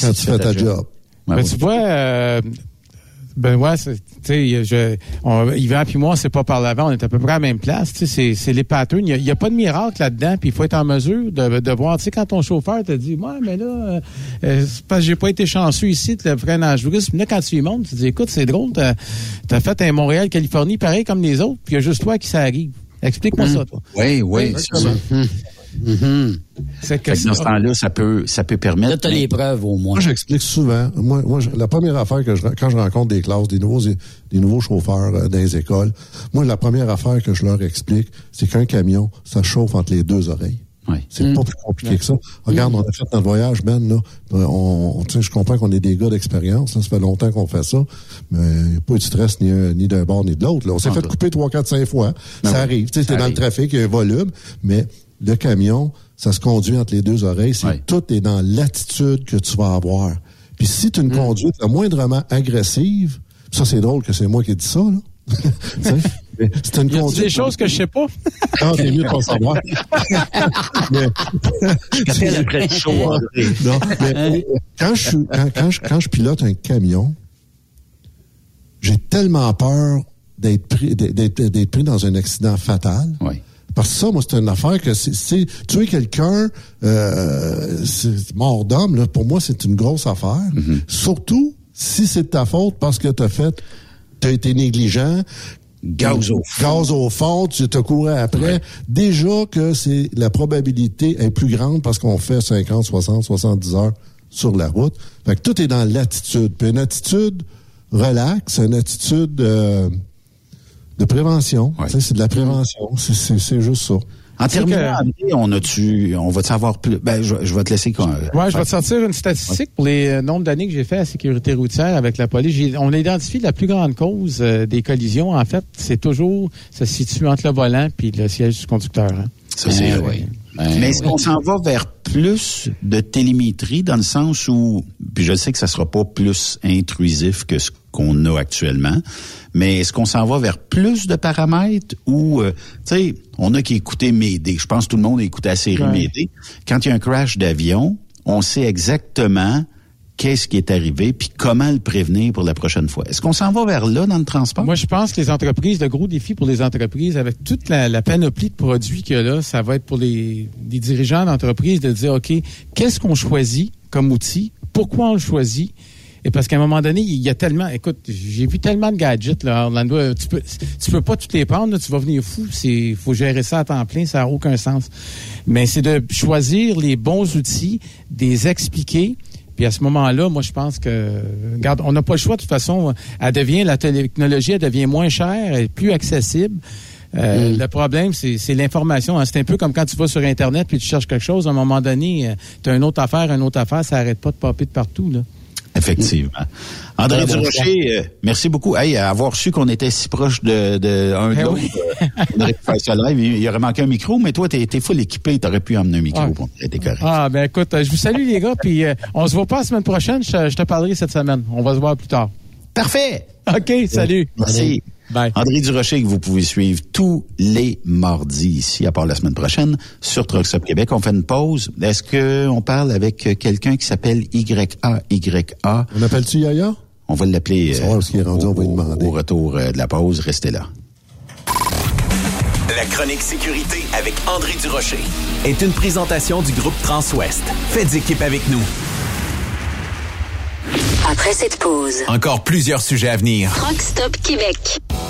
quand tu fais ta job. Ben, tu vois, euh, ben ouais, c'est- tu sais, je, on, Yvan puis moi, c'est pas par l'avant, on est à peu près à la même place. Tu sais, c'est, c'est les patterns. Il n'y a, pas de miracle là-dedans. Puis il faut être en mesure de, de voir. Tu sais, quand ton chauffeur te dit, ouais, mais là, euh, euh, c'est parce que j'ai pas été chanceux ici, tu le freinage brusque. Mais là, quand tu y montes, tu te dis, écoute, c'est drôle, t'as, t'as fait un Montréal-Californie pareil comme les autres, puis il y a juste toi qui ça arrive. Explique-moi Mm. ça, toi. Oui, oui. Oui, c'est comment? ça. C'est Fait que dans ce temps-là, ça peut, ça peut permettre. Là, t'as les preuves au moins. Moi, j'explique souvent. Moi, moi, la première affaire que je, quand je rencontre des classes, des nouveaux, des nouveaux chauffeurs euh, dans les écoles, moi, la première affaire que je leur explique, c'est qu'un camion, ça chauffe entre les deux oreilles. C'est pas plus compliqué que ça. Regarde, on a fait notre voyage, Ben, là. Euh, On, on- tu sais, je comprends qu'on est des gars d'expérience, ça fait longtemps qu'on fait ça, mais il n'y a pas eu de stress ni, un- ni d'un bord ni de l'autre. là. On s'est fait couper trois, quatre, cinq fois. Ben ça oui. arrive. Tu dans le trafic, il y a un volume, mais le camion, ça se conduit entre les deux oreilles. C'est tout est dans l'attitude que tu vas avoir. Puis si tu as une conduite la moindrement agressive, ça c'est drôle que c'est moi qui ai dit ça, là. [laughs] Tu sais, mais c'est une conduite. des choses que je sais pas? Non, c'est mieux de pas savoir. [laughs] mais, Appelle après le show, André. non, mais quand je, suis- quand, quand je, quand je pilote un camion, j'ai tellement peur d'être pris, d'être, d'être pris dans un accident fatal. Parce que ça, moi, c'est une affaire que c'est, tuer quelqu'un, euh, c'est mort d'homme, là, pour moi, c'est une grosse affaire. Surtout si c'est de ta faute parce que t'as fait, t'as été négligent. Gaz au Gaz au fond, tu te courais après. Déjà que c'est la probabilité est plus grande parce qu'on fait 50, 60, 70 heures sur la route. Fait que tout est dans l'attitude. Puis une attitude relax, une attitude euh, de prévention. Tu sais, C'est de la prévention. C'est- C'est c'est juste ça. En terminant, André, on a-tu, on va savoir plus. Ben, je, je vais te laisser. Quand, Ouais, je vais te sortir une statistique pour les euh, nombres d'années que j'ai fait à la sécurité routière avec la police. J'ai- On a identifié la plus grande cause euh, des collisions. En fait, c'est toujours, ça se situe entre le volant puis le siège du conducteur. hein. Ça, c'est Euh, vrai. Mais est-ce qu'on s'en va vers plus de télémétrie dans le sens où, puis je sais que ça sera pas plus intrusif que ce qu'on a actuellement, mais est-ce qu'on s'en va vers plus de paramètres ou, euh, tu sais, on a qui écouté Médée. Je pense que tout le monde a écouté la série Ouais. Quand il y a un crash d'avion, on sait exactement qu'est-ce qui est arrivé puis comment le prévenir pour la prochaine fois. Est-ce qu'on s'en va vers là dans le transport? Moi, je pense que les entreprises, le gros défi pour les entreprises, avec toute la, la panoplie de produits qu'il y a là, ça va être pour les, les dirigeants d'entreprise de dire, OK, qu'est-ce qu'on choisit comme outil? Pourquoi on le choisit? Et parce qu'à un moment donné, il y a tellement, écoute, j'ai vu tellement de gadgets, là, Orlando, euh, tu peux, tu peux pas toutes les prendre, là, tu vas venir fou, c'est, faut gérer ça à temps plein, ça n'a aucun sens. Mais c'est de choisir les bons outils, de les expliquer, puis à ce moment-là, moi, je pense que, regarde, on n'a pas le choix. De toute façon, elle devient, la technologie, elle devient moins chère, elle est plus accessible. Euh, Le problème, c'est l'information. hein. C'est un peu comme quand tu vas sur Internet puis tu cherches quelque chose. À un moment donné, tu as une autre affaire, une autre affaire, ça arrête pas de popper de partout. Là. Effectivement. André Très bon Durocher, euh, merci beaucoup. Hey, à avoir su qu'on était si proche de, de un de Eh l'autre, oui. euh, on aurait pu faire ça live. Il, il aurait manqué un micro, mais toi, t'es es full équipé, t'aurais pu emmener un micro Ah. pour être correct. Ah, ben écoute, euh, je vous salue les gars, puis euh, on se voit pas la semaine prochaine. Je, je te parlerai cette semaine. On va se voir plus tard. Parfait. OK, salut. Merci. André Durocher, que vous pouvez suivre tous les mardis ici, à part la semaine prochaine, sur Trucks Up Québec. On fait une pause. Est-ce qu'on parle avec euh, quelqu'un qui s'appelle YA? YA? On appelle-tu Yaya? On va l'appeler Savoir où est-ce qu'il est rendu, au, on va lui au- demander. au retour euh, de la pause. Restez là. La chronique sécurité avec André Durocher. est une présentation du groupe Transouest. Faites équipe avec nous. Après cette pause, Encore plusieurs sujets à venir. Rock Stop Québec.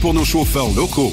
pour nos chauffeurs locaux.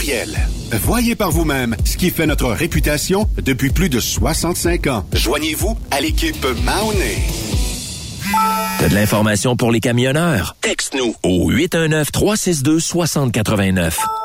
Voyez par vous-même ce qui fait notre réputation depuis plus de 65 ans. Joignez-vous à l'équipe Mahoney. T'as de l'information pour les camionneurs? Texte-nous au 819-362-6089.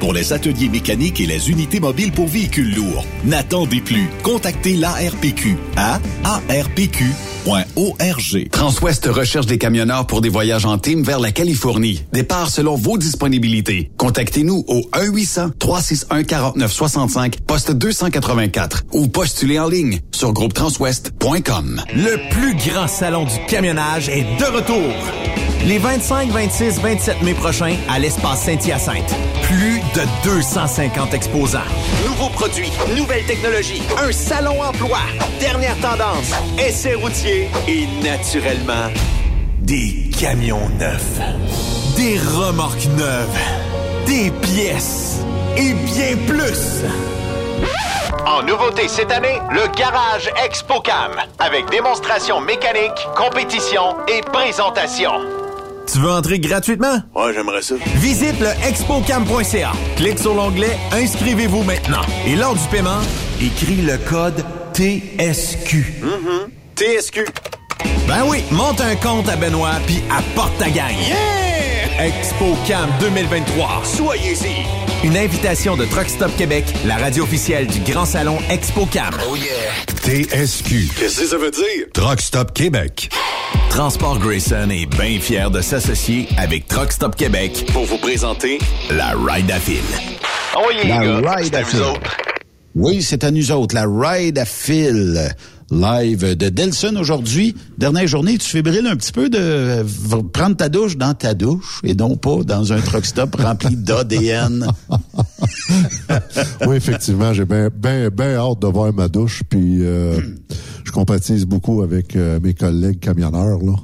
pour les ateliers mécaniques et les unités mobiles pour véhicules lourds. N'attendez plus. Contactez l'ARPQ à arpq.org. Transwest recherche des camionneurs pour des voyages en team vers la Californie. Départ selon vos disponibilités. Contactez-nous au 1-800-361-4965, poste 284 ou postulez en ligne sur groupetranswest.com. Le plus grand salon du camionnage est de retour. Les 25, 26, 27 mai prochains à l'espace Saint-Hyacinthe. Plus de 250 exposants. Nouveaux produits, nouvelles technologies, un salon emploi, dernière tendance, essais routiers et naturellement, des camions neufs, des remorques neuves, des pièces et bien plus. En nouveauté cette année, le Garage ExpoCam, avec démonstration mécanique, compétition et présentation. Tu veux entrer gratuitement? Ouais, j'aimerais ça. Visite le expocam.ca. Clique sur l'onglet Inscrivez-vous maintenant. Et lors du paiement, écris le code TSQ. Mm-hmm. TSQ. Ben oui, monte un compte à Benoît puis apporte ta gagne. Yeah! ExpoCam 2023. Soyez-y. Une invitation de Truck Stop Québec, la radio officielle du Grand Salon ExpoCam. Oh yeah! TSQ. Qu'est-ce que ça veut dire? Truck Stop Québec. Transport Grayson est bien fier de s'associer avec Truck Stop Québec Pour vous présenter la Ride à fil. Oh yeah, La gars, ride c'est à fil. Oui, c'est à nous autres, la ride à fil. Live de Delson aujourd'hui. Dernière journée, tu fébrilles un petit peu de euh, prendre ta douche dans ta douche et non pas dans un truck stop rempli d'ADN. [laughs] oui, effectivement, j'ai bien ben, ben hâte de voir ma douche, puis euh, je compatise beaucoup avec euh, mes collègues camionneurs, là.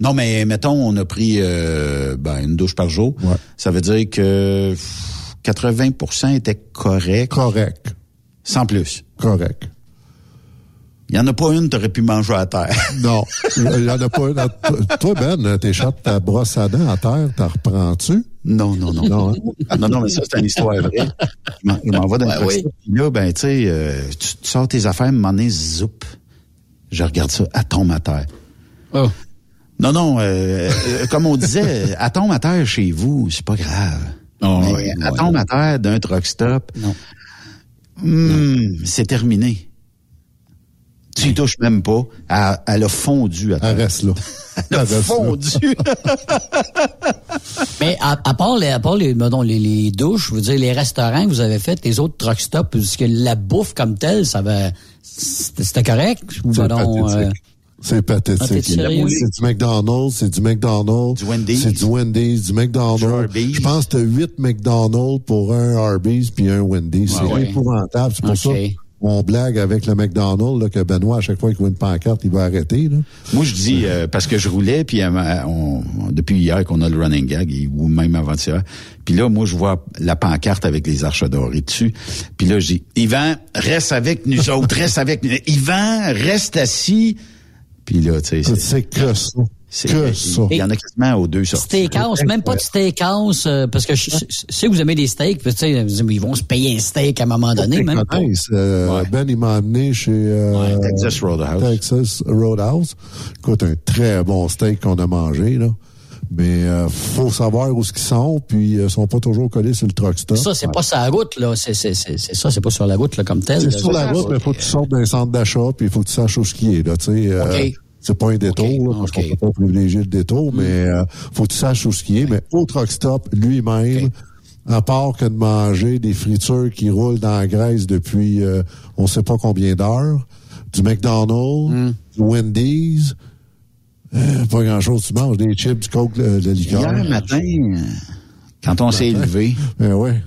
Non, mais mettons, on a pris euh, ben, une douche par jour. Ouais. Ça veut dire que pff, 80% étaient corrects, Correct. sans plus. Correct. Il y en a pas une, t'aurais pu manger à terre. [laughs] Non, il y en a pas une. à- Toi, Ben, t'échappes ta brosse à dents à terre, t'en reprends-tu? Non, non, non. Non, hein? non, non, mais ça, c'est une histoire vraie. Je m'en- je m'en vais dans Ouais, le oui. là, ben, tu sais, euh, tu, sors tes affaires, moment donné, zoup. Je regarde ça, elle tombe à terre. Oh. Non, non, euh, euh, comme on disait, elle tombe à terre chez vous, c'est pas grave. Oh, mais ouais, elle ouais. tombe à terre d'un truck stop, Non. hum, c'est terminé. Tu y touches même pas. Elle, elle a fondu à. Elle reste là. [laughs] Elle a fondu. [laughs] Mais à, à part les, à part les, mettons, les, les douches, je veux dire, les restaurants que vous avez fait, les autres truck stops, parce que la bouffe comme telle, ça va, c'était correct? Ou C'est pathétique. euh, C'est Ah, pathétique. t'es sérieux? C'est du McDonald's, c'est du McDonald's. Du Wendy's. C'est du Wendy's, du Du McDonald's. Je pense que t'as 8 McDonald's pour un Arby's puis un Wendy's. c'est ouais. épouvantable. C'est pour Ok. ça on blague avec le McDonald's là, que Benoît, à chaque fois qu'il voit une pancarte, il va arrêter. Là. Moi, je dis, euh, parce que je roulais, puis euh, on, depuis hier qu'on a le running gag, ou même avant-hier, puis là, moi, je vois la pancarte avec les arches dorées dessus, puis là, je dis, Yvan, reste avec nous autres, reste avec nous. Yvan, reste assis. Puis là, tu sais, c'est- C'est que ça. C'est- Que il- ça. Il y en a quasiment aux deux sorties. Steakhouse, même pas de steakhouse, euh, parce que je, sais que vous aimez des steaks, puis tu sais, vous dites, ils vont se payer un steak à un moment donné, même. Euh, Ouais. Ben, il m'a amené chez euh, Texas Roadhouse. Texas Roadhouse. Écoute, un très bon steak qu'on a mangé, là. Mais euh, faut savoir où ce qu'ils sont, puis euh, ils sont pas toujours collés sur le truck stop. Ça, c'est pas sur la route, là. C'est, c'est, c'est, c'est ça, c'est pas sur la route, là, comme tel. C'est sur la route, mais faut que tu sortes d'un centre d'achat, puis il faut que tu saches où ce qui est, là, tu sais. euh, OK. C'est pas un détour, là, parce OK. Hmm. qu'on peut pas privilégier le détour, mais euh, faut que tu saches où ce qui est. Mais au truck stop, lui-même, à part que de manger des fritures qui roulent dans la graisse depuis euh, on sait pas combien d'heures, du McDonald's, du Wendy's, euh, pas grand-chose. Tu manges des chips, du coke, le, le liqueur. Hier matin, quand on s'est élevé, Ben ouais.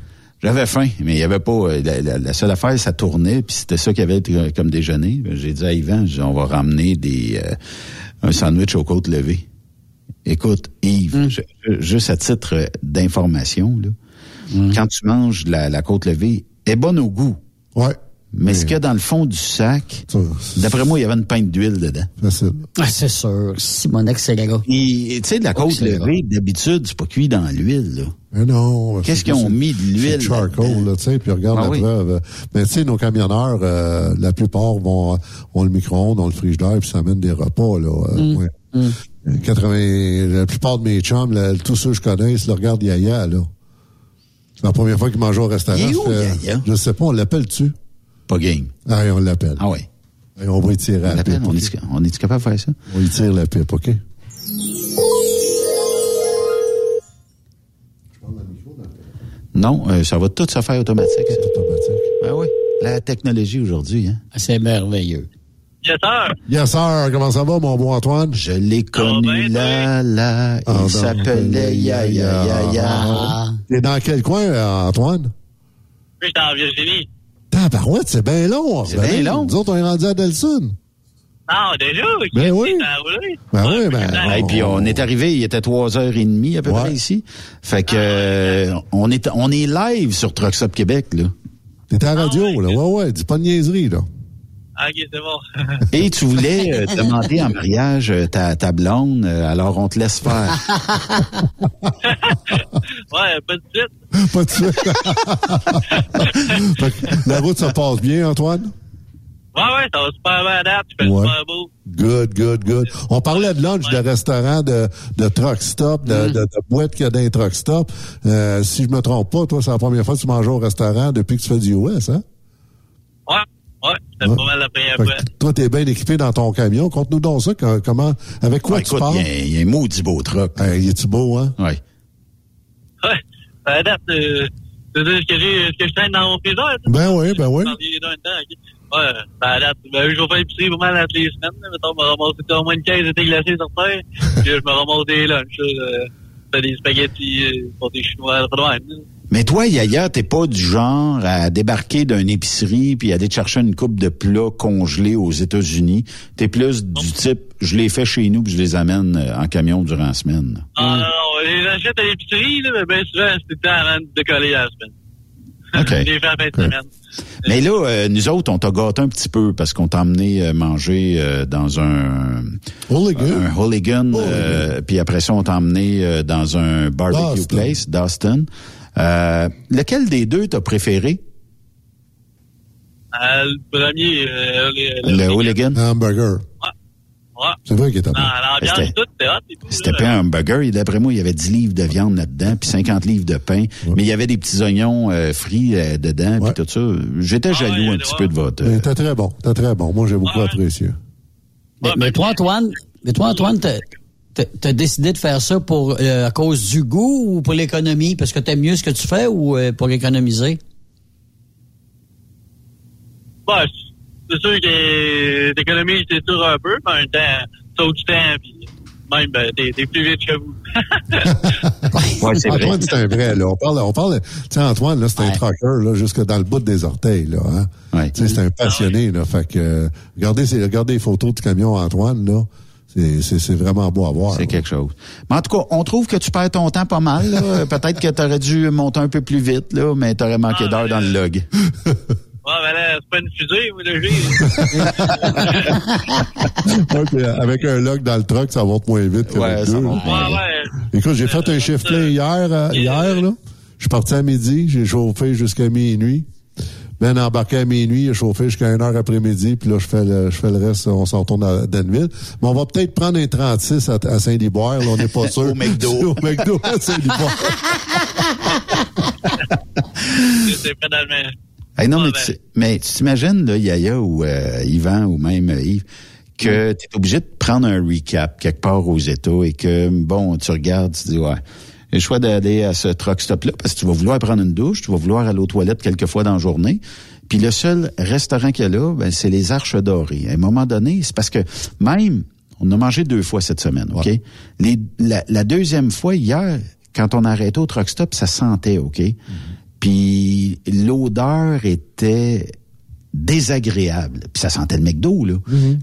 J'avais faim, mais il y avait pas. euh, La, la- la seule affaire, ça tournait, puis c'était ça qu'il y avait euh, comme déjeuner. J'ai dit à Yvan, on va ramener des euh, un sandwich aux côtes levées. Écoute, Yves, je- juste à titre d'information, là, quand tu manges la, la côte levée, elle est bonne au goût. Ouais. Mais ce qu'il y a dans le fond du sac, d'après moi, il y avait une pinte d'huile dedans. Facile. Ah, c'est sûr. Simonex, c'est gars. Et tu sais, de la côte c'est levée, d'habitude, c'est pas cuit dans l'huile, là. Mais non. Qu'est-ce c'est- qu'ils ont c'est- mis de l'huile c'est charcoal, là, tu sais, puis regarde Ah la oui. preuve. Mais tu sais, nos camionneurs, euh, la plupart vont, ont le micro-ondes, ont le frigidaire, puis ça amène des repas, là. Euh, Mm. ouais. 80, la plupart de mes chums, là, tous ceux que je connais, ils le regardent Yaya, là. C'est la première fois qu'ils mangent au restaurant. Il est où, Yaya? Je sais pas, on l'appelle-tu? Pas game. Ah, on l'appelle. Ah oui. Et on va y tirer On la pipe. on est, on est capable de faire ça? On y tire la pipe, OK? Non, euh, ça va tout se faire automatique. Automatique. Ah oui. La technologie aujourd'hui, hein. C'est merveilleux. Yes, sir. Yes, sir. Comment ça va, mon beau Antoine? Je l'ai connu là, là. Ah, Il s'appelait Yaya Yaya. Ah. T'es dans quel coin, euh, Antoine? Puis j'étais en Virginie. Tabarouette, c'est bien long. C'est bien long. Nous autres, on est rendu à Delson. Non, déjà. Ben oui. A roulé. Ben oui, ben. Et puis on est arrivé, il était 3h30 à peu Ouais. près ici. Fait que euh, on est on est live sur Truck Stop Québec là. T'es à la radio, là. Ouais, ouais. Dis pas de niaiserie, là. Ok, c'est bon. [laughs] Et tu voulais euh, demander en mariage euh, ta, ta blonde, euh, alors on te laisse faire. [laughs] ouais, pas de suite. [laughs] Pas de suite. La route, ça passe bien, Antoine? Ouais, ouais, ça va super bien à date. Tu fais Ouais. super beau. Good, good, good. On parlait de lunch, de restaurant, de, de truck stop, Mm. de, boîte qu'il y a dans les truck stop. Si je me trompe pas, toi, c'est la première fois que tu manges au restaurant depuis que tu fais du US, hein? Ouais, ouais, c'était Ouais. pas mal la première Fait fois. toi, t'es bien équipé dans ton camion. Conte-nous donc ça. que- Comment, avec quoi Ah, tu écoute, pars? il y a- il y, a un maudit beau truck. Il est-tu beau, hein? Oui. Ouais, à date, euh, c'est ce que j'ai, ce que je traîne dans mon frigidaire. tu sais. Ben oui, ben oui. Ouais, ben à date, ben, je vais faire épicerie pas mal à toutes les semaines. là. Mettons, je me ramasse au moins une caisse de thé glacé sur terre. [laughs] Puis je me ramasse des lunchs, là. Euh, fais des spaghettis euh, pour des chinois, pas de même. là. Mais toi, Yaya, t'es pas du genre à débarquer d'une épicerie puis aller te chercher une coupe de plats congelés aux États-Unis. T'es plus du type, je les fais chez nous puis je les amène euh, en camion durant la semaine. Ah non, non, je les achète à l'épicerie, là, mais bien souvent, c'est le temps avant de décoller à la semaine. OK. Je [laughs] les fais à la fin de semaine. Mais là, euh, nous autres, on t'a gâté un petit peu parce qu'on t'a emmené euh, manger euh, dans un Hooligan. un hooligan, euh, puis après ça, on t'a emmené euh, dans un barbecue place, Dustin. Euh, lequel des deux t'as préféré? Euh, le premier, euh, le, Le hooligan? Hamburger. Ouais. C'est vrai qu'il était bon. L'ambiance, C'était- tout, c'était hot. et tout, C'était là. pas un hamburger. Et d'après moi, il y avait 10 livres de viande là-dedans, puis 50 livres de pain. Mais il y avait des petits oignons euh, frits euh, dedans, puis tout ça. J'étais jaloux un petit peu de votre... Mais T'es très bon. T'es très bon. Moi, j'ai beaucoup apprécié. Mais, mais toi, Antoine, mais toi, Antoine, t'as- décidé de faire ça pour euh, à cause du goût ou pour l'économie? Parce que t'aimes mieux ce que tu fais ou euh, pour économiser? Ouais, c'est sûr que t'économises, c'est sûr un peu, mais en même temps, ça du temps, puis même, ben, t'es t'es plus vite que vous. [laughs] Antoine, c'est un vrai, là. On parle, on parle, tu sais, Antoine, là, c'est un trucker, là, jusque dans le bout des orteils, là, hein. Tu sais, c'est un passionné, là. Fait que, euh, regardez, regardez les photos du camion Antoine, là. C'est, vraiment beau à voir. C'est quelque chose. Mais en tout cas, on trouve que tu perds ton temps pas mal. [laughs] Peut-être que tu aurais dû monter un peu plus vite, là, mais tu aurais manqué d'heures dans le log. [laughs] Ouais, ben là, c'est pas une fusée, moi, le euh, [laughs] avec un log dans le truck, ça monte moins vite que Ouais, deux. monte Ouais, ouais. Écoute, j'ai fait un shift plein hier, euh, hier, là. Je suis parti à midi, j'ai chauffé jusqu'à minuit. Ben embarqué à minuit, j'ai chauffé jusqu'à une heure après-midi, puis là, je fais le, je fais le reste, on s'en retourne à Danville. Mais on va peut-être prendre un 36 à, à Saint-Liboire, là, on n'est pas [laughs] sûr. Au McDo. [laughs] Au McDo à Saint-Liboire. [laughs] C'est pas dans le même. Hey, non, mais, tu, sais- mais tu t'imagines, là, Yaya ou euh, Yvan ou même euh, Yves, que tu es obligé de prendre un recap quelque part aux États et que, bon, tu regardes, tu dis, ouais, le choix d'aller à ce truck stop-là parce que tu vas vouloir prendre une douche, tu vas vouloir aller aux toilettes quelques fois dans la journée. Puis le seul restaurant qu'il y a là, ben, c'est les Arches Dorées. À un moment donné, c'est parce que même, on a mangé deux fois cette semaine, OK? Les, la, la deuxième fois, hier, quand on a arrêté au truck stop, ça sentait, OK? Puis l'odeur était désagréable. Puis ça sentait le McDo, là.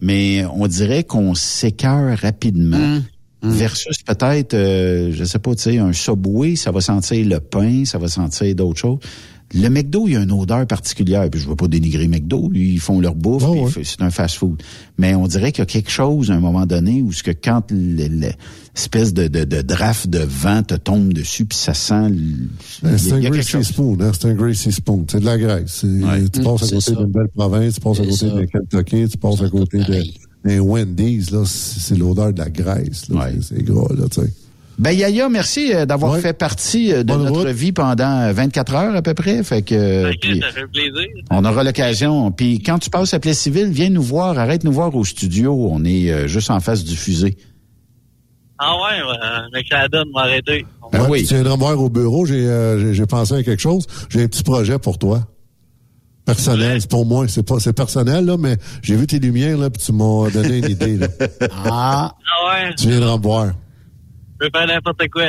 Mais on dirait qu'on s'écœure rapidement. Versus peut-être, euh, je sais pas, tu sais, un Subway, ça va sentir le pain, ça va sentir d'autres choses. Le McDo, il y a une odeur particulière. Puis je veux pas dénigrer McDo, ils font leur bouffe, f- c'est un fast-food. Mais on dirait qu'il y a quelque chose à un moment donné où ce que quand le- le- l'espèce de, de, de draft de vent te tombe dessus, puis ça sent... le- Ben, C'est il un y a quelque greasy chose. spoon, hein? C'est un greasy spoon. C'est de la graisse. Tu passes à côté d'une belle province, tu passes à côté ça. d'un Kentucky, tu passes à côté de- d'un Wendy's, là. C'est l'odeur de la graisse, là. C'est- C'est gras, là, tu sais. Ben Yaya, merci euh, d'avoir fait partie euh, de notre vie pendant euh, 24 heures à peu près. Fait que euh, Ça fait plaisir. on aura l'occasion. Puis quand tu passes à Plessisville, viens nous voir, arrête nous voir au studio. On est euh, juste en face du fusée. Ah ouais, ouais, mais que ça donne m'arrêter. Ben Ouais, Tu viendras me voir au bureau, j'ai euh, j'ai- j'ai pensé à quelque chose. J'ai un petit projet pour toi. Personnel, c'est pour moi, c'est pas c'est personnel là, mais j'ai vu tes lumières là, puis tu m'as donné une idée là. [laughs] Ah. Ah ouais, Tu viendras me voir. je peux faire n'importe quoi.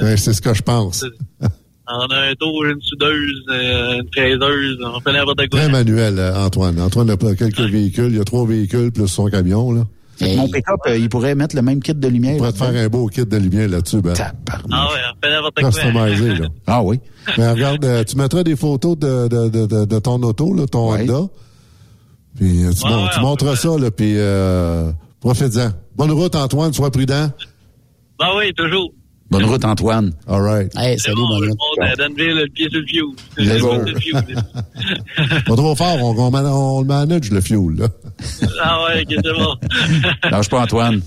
Ben, c'est ce que je pense. [laughs] on a un tour, une soudeuse, euh, une fraiseuse, on fait n'importe quoi. Très manuel, euh, Antoine. Antoine a quelques véhicules, il y a trois véhicules plus son camion là. Mon pick-up, euh, il pourrait mettre le même kit de lumière. On pourrait te faire un beau kit de lumière là-dessus, ben. Ah ouais. Customisé, là. Ah oui. Mais regarde, euh, tu mettras des photos de, de, de, de, de ton auto, là, ton Honda. Puis euh, tu, Ouais, mon- tu montres ça, là, puis euh, profite-en. Bonne route, Antoine, sois prudent. Ben oui, toujours. Bonne route, Antoine. All right. Hey, C'est bon, le monde à Danville, le pied sur le bon. [laughs] Pas trop fort, on, on, man- on le manage, le fuel, là. Ah ouais, bon. [laughs] Lâche pas, Antoine.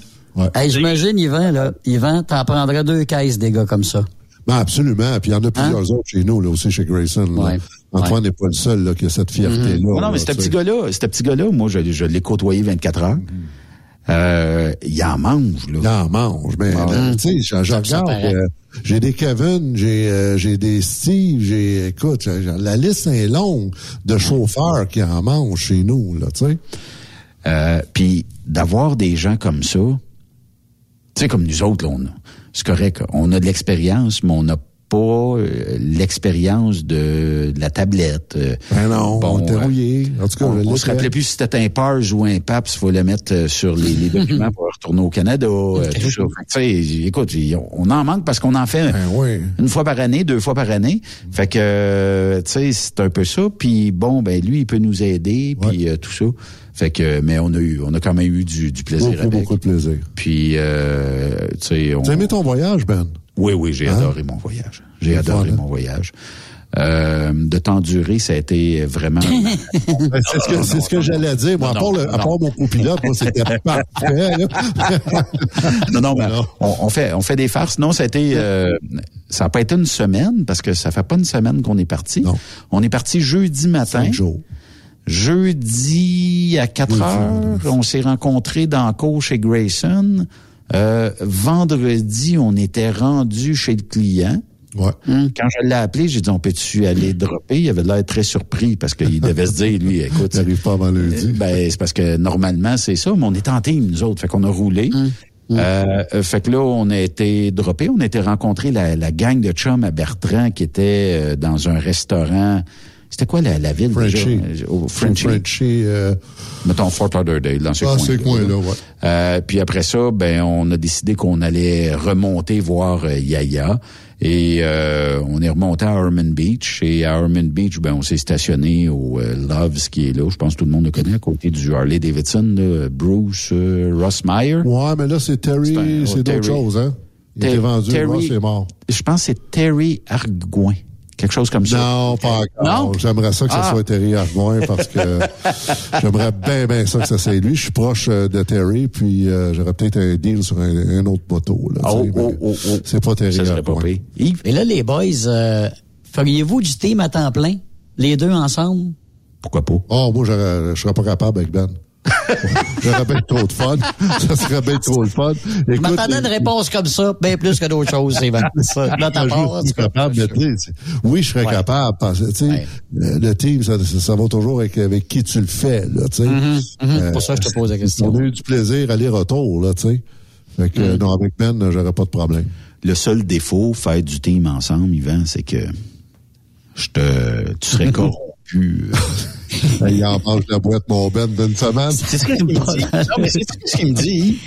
Hey, j'imagine, Yvan, là, Yvan, t'en prendrais deux caisses des gars comme ça. Ben, absolument. Puis il y en a plusieurs autres chez nous, là, aussi chez Grayson. là. Ouais. Antoine n'est pas le seul là, qui a cette fierté-là. Non, non, mais ce petit gars-là, ce petit gars-là, moi, je, je l'ai côtoyé 24 heures. Euh, il en mange, là. Il en mange, mais Ah. là, tu sais, je, regarde, euh, j'ai des Kevin, j'ai euh, j'ai des Steve, j'ai, écoute, j'ai- la liste est longue de chauffeurs qui en mangent chez nous, là, tu sais. Euh, Puis d'avoir des gens comme ça, tu sais, comme nous autres, là, on a- c'est correct, on a de l'expérience, mais on n'a pas euh, l'expérience de, de la tablette. euh. Ben non, on était euh, rouillés. En tout cas, on, on se rappelait plus si c'était un PARS ou un PAPS, il faut le mettre sur les, les documents pour retourner au Canada, [laughs] tout ça. Fait écoute, on en manque parce qu'on en fait Ben une fois par année, deux fois par année. Fait que, tu sais, c'est un peu ça. Puis bon, ben lui, il peut nous aider, puis tout ça. Fait que, mais on a eu, on a quand même eu du, du plaisir Beaucoup, avec. beaucoup de plaisir. Puis, euh, tu sais, on... Tu as aimé ton voyage, Ben? Oui, oui, j'ai Hein? adoré mon voyage. J'ai adoré hein? mon voyage. Euh, de temps duré, ça a été vraiment. [laughs] Ben, c'est ce que, c'est ce que j'allais dire. Moi, à Non, part, le- à non. part mon copilote, moi, c'était [laughs] parfait, là. non, non, mais on, on fait, on fait des farces. Non, ça a été, euh, ça n'a pas été une semaine parce que ça fait pas une semaine qu'on est parti. On est parti jeudi matin. Jeudi à 4 heures, on s'est rencontrés dans cours chez Grayson. Euh, vendredi, on était rendu chez le client. Ouais. Quand je l'ai appelé, j'ai dit on peut-tu aller dropper? Il avait l'air très surpris parce qu'il [laughs] devait se dire lui, écoute, n'arrive pas avant lundi. Ben c'est parce que normalement c'est ça, mais on est en team nous autres, fait qu'on a roulé. Euh, euh, fait que là, on a été droppé, on a été rencontrer la, la gang de chums à Bertrand qui était euh, dans un restaurant. C'était quoi la, la ville Frenchie. déjà? Au Frenchie. Frenchie, euh, Mettons Fort Lauderdale, dans ce Ah, coin. ces coins-là, ouais. Euh, puis après ça, ben on a décidé qu'on allait remonter voir euh, Yaya. Et euh, on est remonté à Herman Beach. Et à Herman Beach, ben on s'est stationné au euh, Loves qui est là. Je pense que tout le monde le connaît à côté du Harley Davidson, là, Bruce euh, Ross Meyer. Ouais, mais là, c'est Terry, c'est d'autres choses, hein? Il Ter- était vendu, Terry- Ross est mort. Je pense que c'est Terry Argouin. Quelque chose comme ça. Non, pas encore. Non? J'aimerais ça que Ah. ça soit Terry Argoin parce que [laughs] j'aimerais bien, bien ça que ça soit lui. Je suis proche euh, de Terry, puis euh, j'aurais peut-être un deal sur un, un autre moto. Là, tu sais, mais C'est pas Terry Ça serait pas. Et là, les boys, euh, feriez-vous du team à temps plein? Les deux ensemble? Pourquoi pas? Oh, moi, je serais pas capable avec Ben. J'aurais bien trop de fun. Ça serait bien trop le fun. Je m'attendais une réponse comme ça, bien plus que d'autres choses, sais, oui, je serais capable. Parce que, tu sais, euh, le team, ça, ça va toujours avec, avec qui tu le fais, là, tu sais. Mhm, mhm. Pour ça, je te pose la question. On a eu du plaisir aller-retour, là, tu sais. Fait que, Mhm. non, avec Ben, j'aurais pas de problème. Le seul défaut, faire du team ensemble, Yvan, c'est que je te, tu serais [laughs] corrompu. [laughs] Il en mange la boîte, mon Ben, d'une semaine. C'est ce qu'il me [laughs] dit. Non, mais c'est ce qu'il me dit.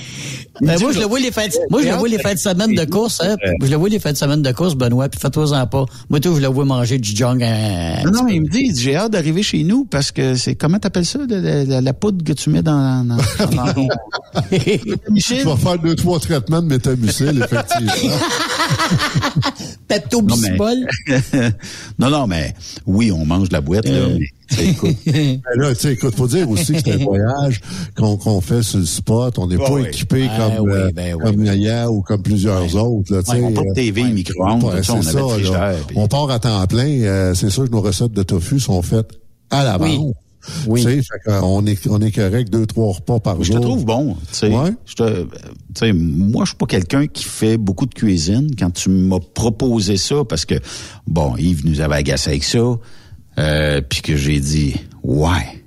Ben, moi, je le vois les fêtes, moi, je le vois les fêtes de semaine de course, hein. Je le vois les fêtes de semaine de course, Benoît, puis fais-toi-en pas. Moi, tout, je le vois manger du junk. euh, Non, non, il me dit, il dit, j'ai hâte d'arriver chez nous parce que c'est, comment t'appelles ça, de- de- la, la poudre que tu mets dans, dans, dans ton- [laughs] Tu vas faire deux, trois traitements de métamucil, effectivement. Pepto Non, non, non, mais oui, on mange de la boîte, là, mais, sais, écoute, Mais [laughs] là, tu sais, écoute, faut dire aussi que c'est un voyage qu'on qu'on fait sur le spot. On n'est pas oui. équipé comme, oui, euh, ben oui, comme Naya ou comme plusieurs autres. Là, tu Ouais, sais, on n'a pas de euh, TV, micro-ondes, ouais, tout ça, on ça, là. puis- On part à temps plein. euh, c'est sûr que nos recettes de tofu sont faites à l'avance. Oui. Oui. Tu sais, fait qu'on est, on est correct deux, trois repas par Je jour. te trouve bon. Tu sais, Ouais. Je te- euh, tu sais, moi, je suis pas quelqu'un qui fait beaucoup de cuisine. Quand tu m'as proposé ça, parce que, bon, Yves nous avait agacé avec ça, euh, puis que j'ai dit, ouais.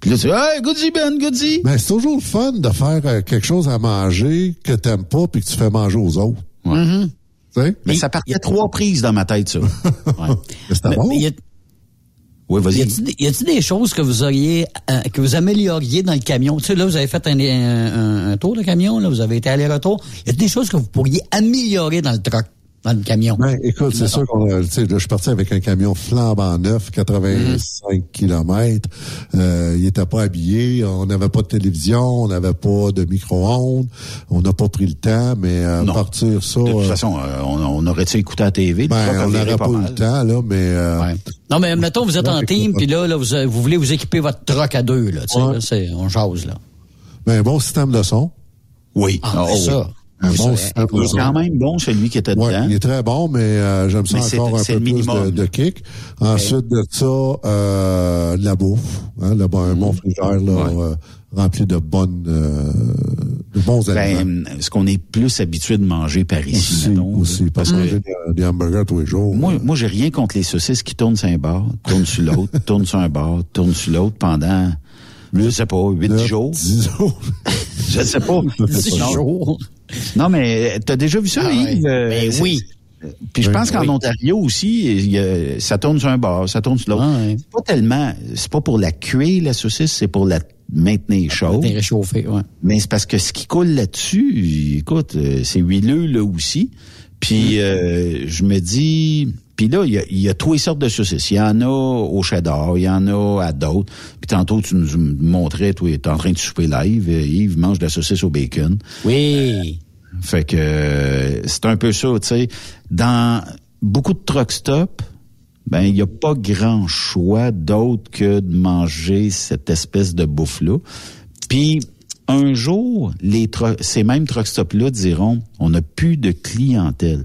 Puis là, tu dis, hey, goody Ben, goody. Mais c'est toujours le fun de faire euh, quelque chose à manger que t'aimes pas puis que tu fais manger aux autres. Tu sais? Mais ça partait trois prises dans ma tête, ça. Ouais. [laughs] Mais c'était bon. y a- Oui, Y vas-y. y a-t-il des choses que vous auriez, euh, que vous amélioriez dans le camion? Tu sais, là, vous avez fait un, un- un tour de camion, là, vous avez été aller-retour. Y a-t-il des choses que vous pourriez améliorer dans le truck, dans le camion? Ben, écoute, c'est sûr qu'on a, tu sais, là, je suis parti avec un camion flambant neuf, 85 km. Euh, il était pas habillé, on n'avait pas de télévision, on n'avait pas de micro-ondes, on n'a pas pris le temps, mais euh, Non. partir ça, De toute euh, façon, euh, on, on aurait-tu écouté à la TV? Ben, a on n'aurait pas, eu le temps, là, mais euh, Ouais. Non, mais mettons, vous êtes en team, puis là, là, vous, vous voulez vous équiper votre truck à deux, là. Tu sais, Ouais. là, on jase, là. ben, un bon système de son. Oui. Ah, Oh, c'est oui. Un bon système Il de est quand même bon, celui qui était Ouais, dedans. il est très bon, mais euh, j'aime ça Mais encore un peu le plus de, de kick. Ensuite de ça, euh, la bouffe, hein, là, un bon frigère là, euh, rempli de bonnes, euh, de bons aliments. Ben, ce qu'on est plus habitué de manger par ici, aussi, mettons, aussi, là. pas manger des, des hamburgers tous les jours. Moi, moi, j'ai rien contre les saucisses qui tournent sur un bord, tournent sur l'autre, [laughs] tournent sur un bord, tournent sur l'autre pendant, je sais pas, huit Neuf, jours. dix jours. [laughs] Je sais pas. [laughs] Dix Non. jours. Non, mais t'as déjà vu ça, Ah Yves? ouais. Euh, Ben oui. Puis je pense qu'en. Ontario aussi, il y a- ça tourne sur un bord, ça tourne sur l'autre. Ah. C'est pas tellement, c'est pas pour la cuire, la saucisse, c'est pour la maintenir chaude. Réchauffé, ouais. Mais c'est parce que ce qui coule là-dessus, écoute, euh, c'est huileux là aussi. Puis euh, je me dis, puis là, il y a, y a toutes les sortes de saucisses. Il y en a au cheddar, il y en a à d'autres. Puis tantôt, tu nous montrais, tu es en train de souper live, euh, Yves mange de la saucisse au bacon. Oui. Fait que euh, c'est un peu ça, tu sais. Dans beaucoup de truck stop, ben il n'y a pas grand choix d'autre que de manger cette espèce de bouffe-là. Puis un jour, les ces mêmes truck stop-là diront on n'a plus de clientèle.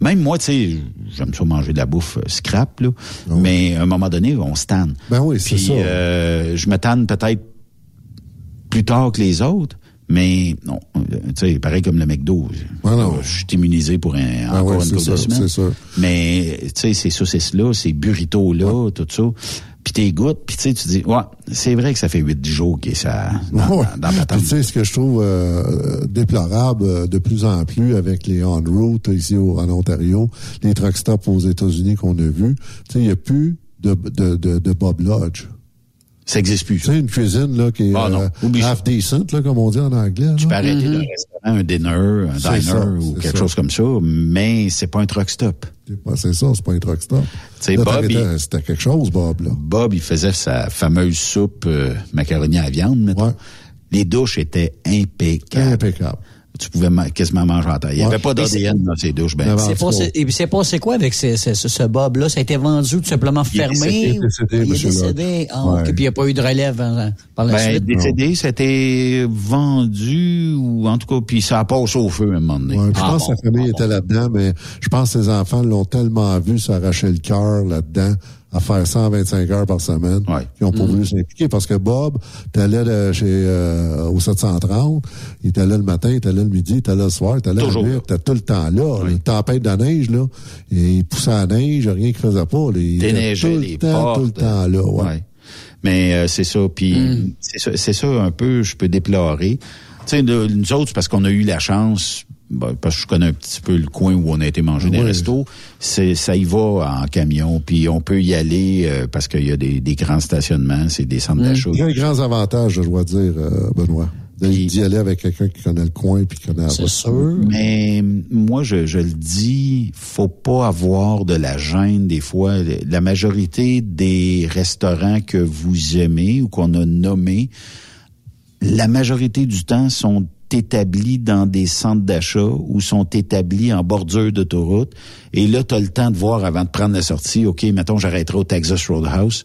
Même moi, tu sais, j'aime ça manger de la bouffe euh, scrap, là, mais à un moment donné, on se tanne. Ben oui, c'est ça. euh, je me tanne peut-être plus tard que les autres, mais non, euh, tu sais, pareil comme le McDo. Ah. Je suis immunisé pour un, Ah encore ouais, une c'est couple de semaines. Mais, tu sais, ces saucisses-là, ces burritos-là, tout ça, puis t'es goûtes, puis tu sais, tu dis, ouais, c'est vrai que ça fait 8 jours que ça, dans, Ouais. dans, dans tu sais, ce que je trouve euh, déplorable euh, de plus en plus avec les on-route ici au- en Ontario, les truck stops aux États-Unis qu'on a vus, tu sais, il n'y a plus de, de, de, de Bob Lodge. Ça existe plus. Tu sais, une cuisine là, qui est Ah non, euh, half decent, là, comme on dit en anglais. Tu peux arrêter le restaurant, un dinner, un C'est diner ça, ou c'est quelque ça. chose comme ça, mais c'est pas un truck stop. C'est C'est ça, c'est pas un truck stop. sais, Là, Bob, t'arrêtais- il- C'était quelque chose, Bob, là. Bob, il faisait sa fameuse soupe euh, macaroni à la viande, mettons. Ouais. Les douches étaient impeccables. Impeccable. Tu pouvais ma- quasiment manger en taille. Il n'y avait pas d'ADN dans ces douches. Ben, C'est passé, cas. et puis c'est passé quoi avec ce, ce, ce, ce Bob-là? Ça a été vendu tout simplement Il est fermé? décédé, il est décédé, il est monsieur décédé? Ah, Ouais. Puis il n'y a pas eu de relève hein, par la ben, suite? décédé, c'était vendu, ou en tout cas, puis ça a passé au feu à un moment donné. Ouais, je Ah pense bon, que sa famille ah était là-dedans, mais je pense que ses enfants l'ont tellement vu s'arracher le cœur là-dedans à faire 125 heures par semaine qui ont pas voulu s'impliquer parce que Bob, t'allais là chez euh, au 730, il était là le matin, il était là le midi, il était là le soir, il était là la nuit, il était tout le temps là. Une tempête de neige, là, et il poussait la neige, rien qu'il faisait pas. là. Il était Déneiger tout les le temps, tout le temps là, ouais. Ouais. Mais euh, c'est ça, puis Mm. c'est ça, c'est ça un peu, je peux déplorer. Tu sais, nous autres, c'est parce qu'on a eu la chance, ben, parce que je connais un petit peu le coin où on a été manger des restos, c'est ça y va en camion, puis on peut y aller euh, parce qu'il y a des, des grands stationnements, c'est des centres d'achat. Il y a un grand avantage, je dois dire, euh, Benoît, d'y aller avec quelqu'un qui connaît le coin puis qui connaît la voiture. Mais moi, je, je le dis, faut pas avoir de la gêne des fois. La majorité des restaurants que vous aimez ou qu'on a nommés, la majorité du temps sont établis dans des centres d'achat ou sont établis en bordure d'autoroute. Et là, tu as le temps de voir avant de prendre la sortie, OK, mettons, j'arrêterai au Texas Roadhouse.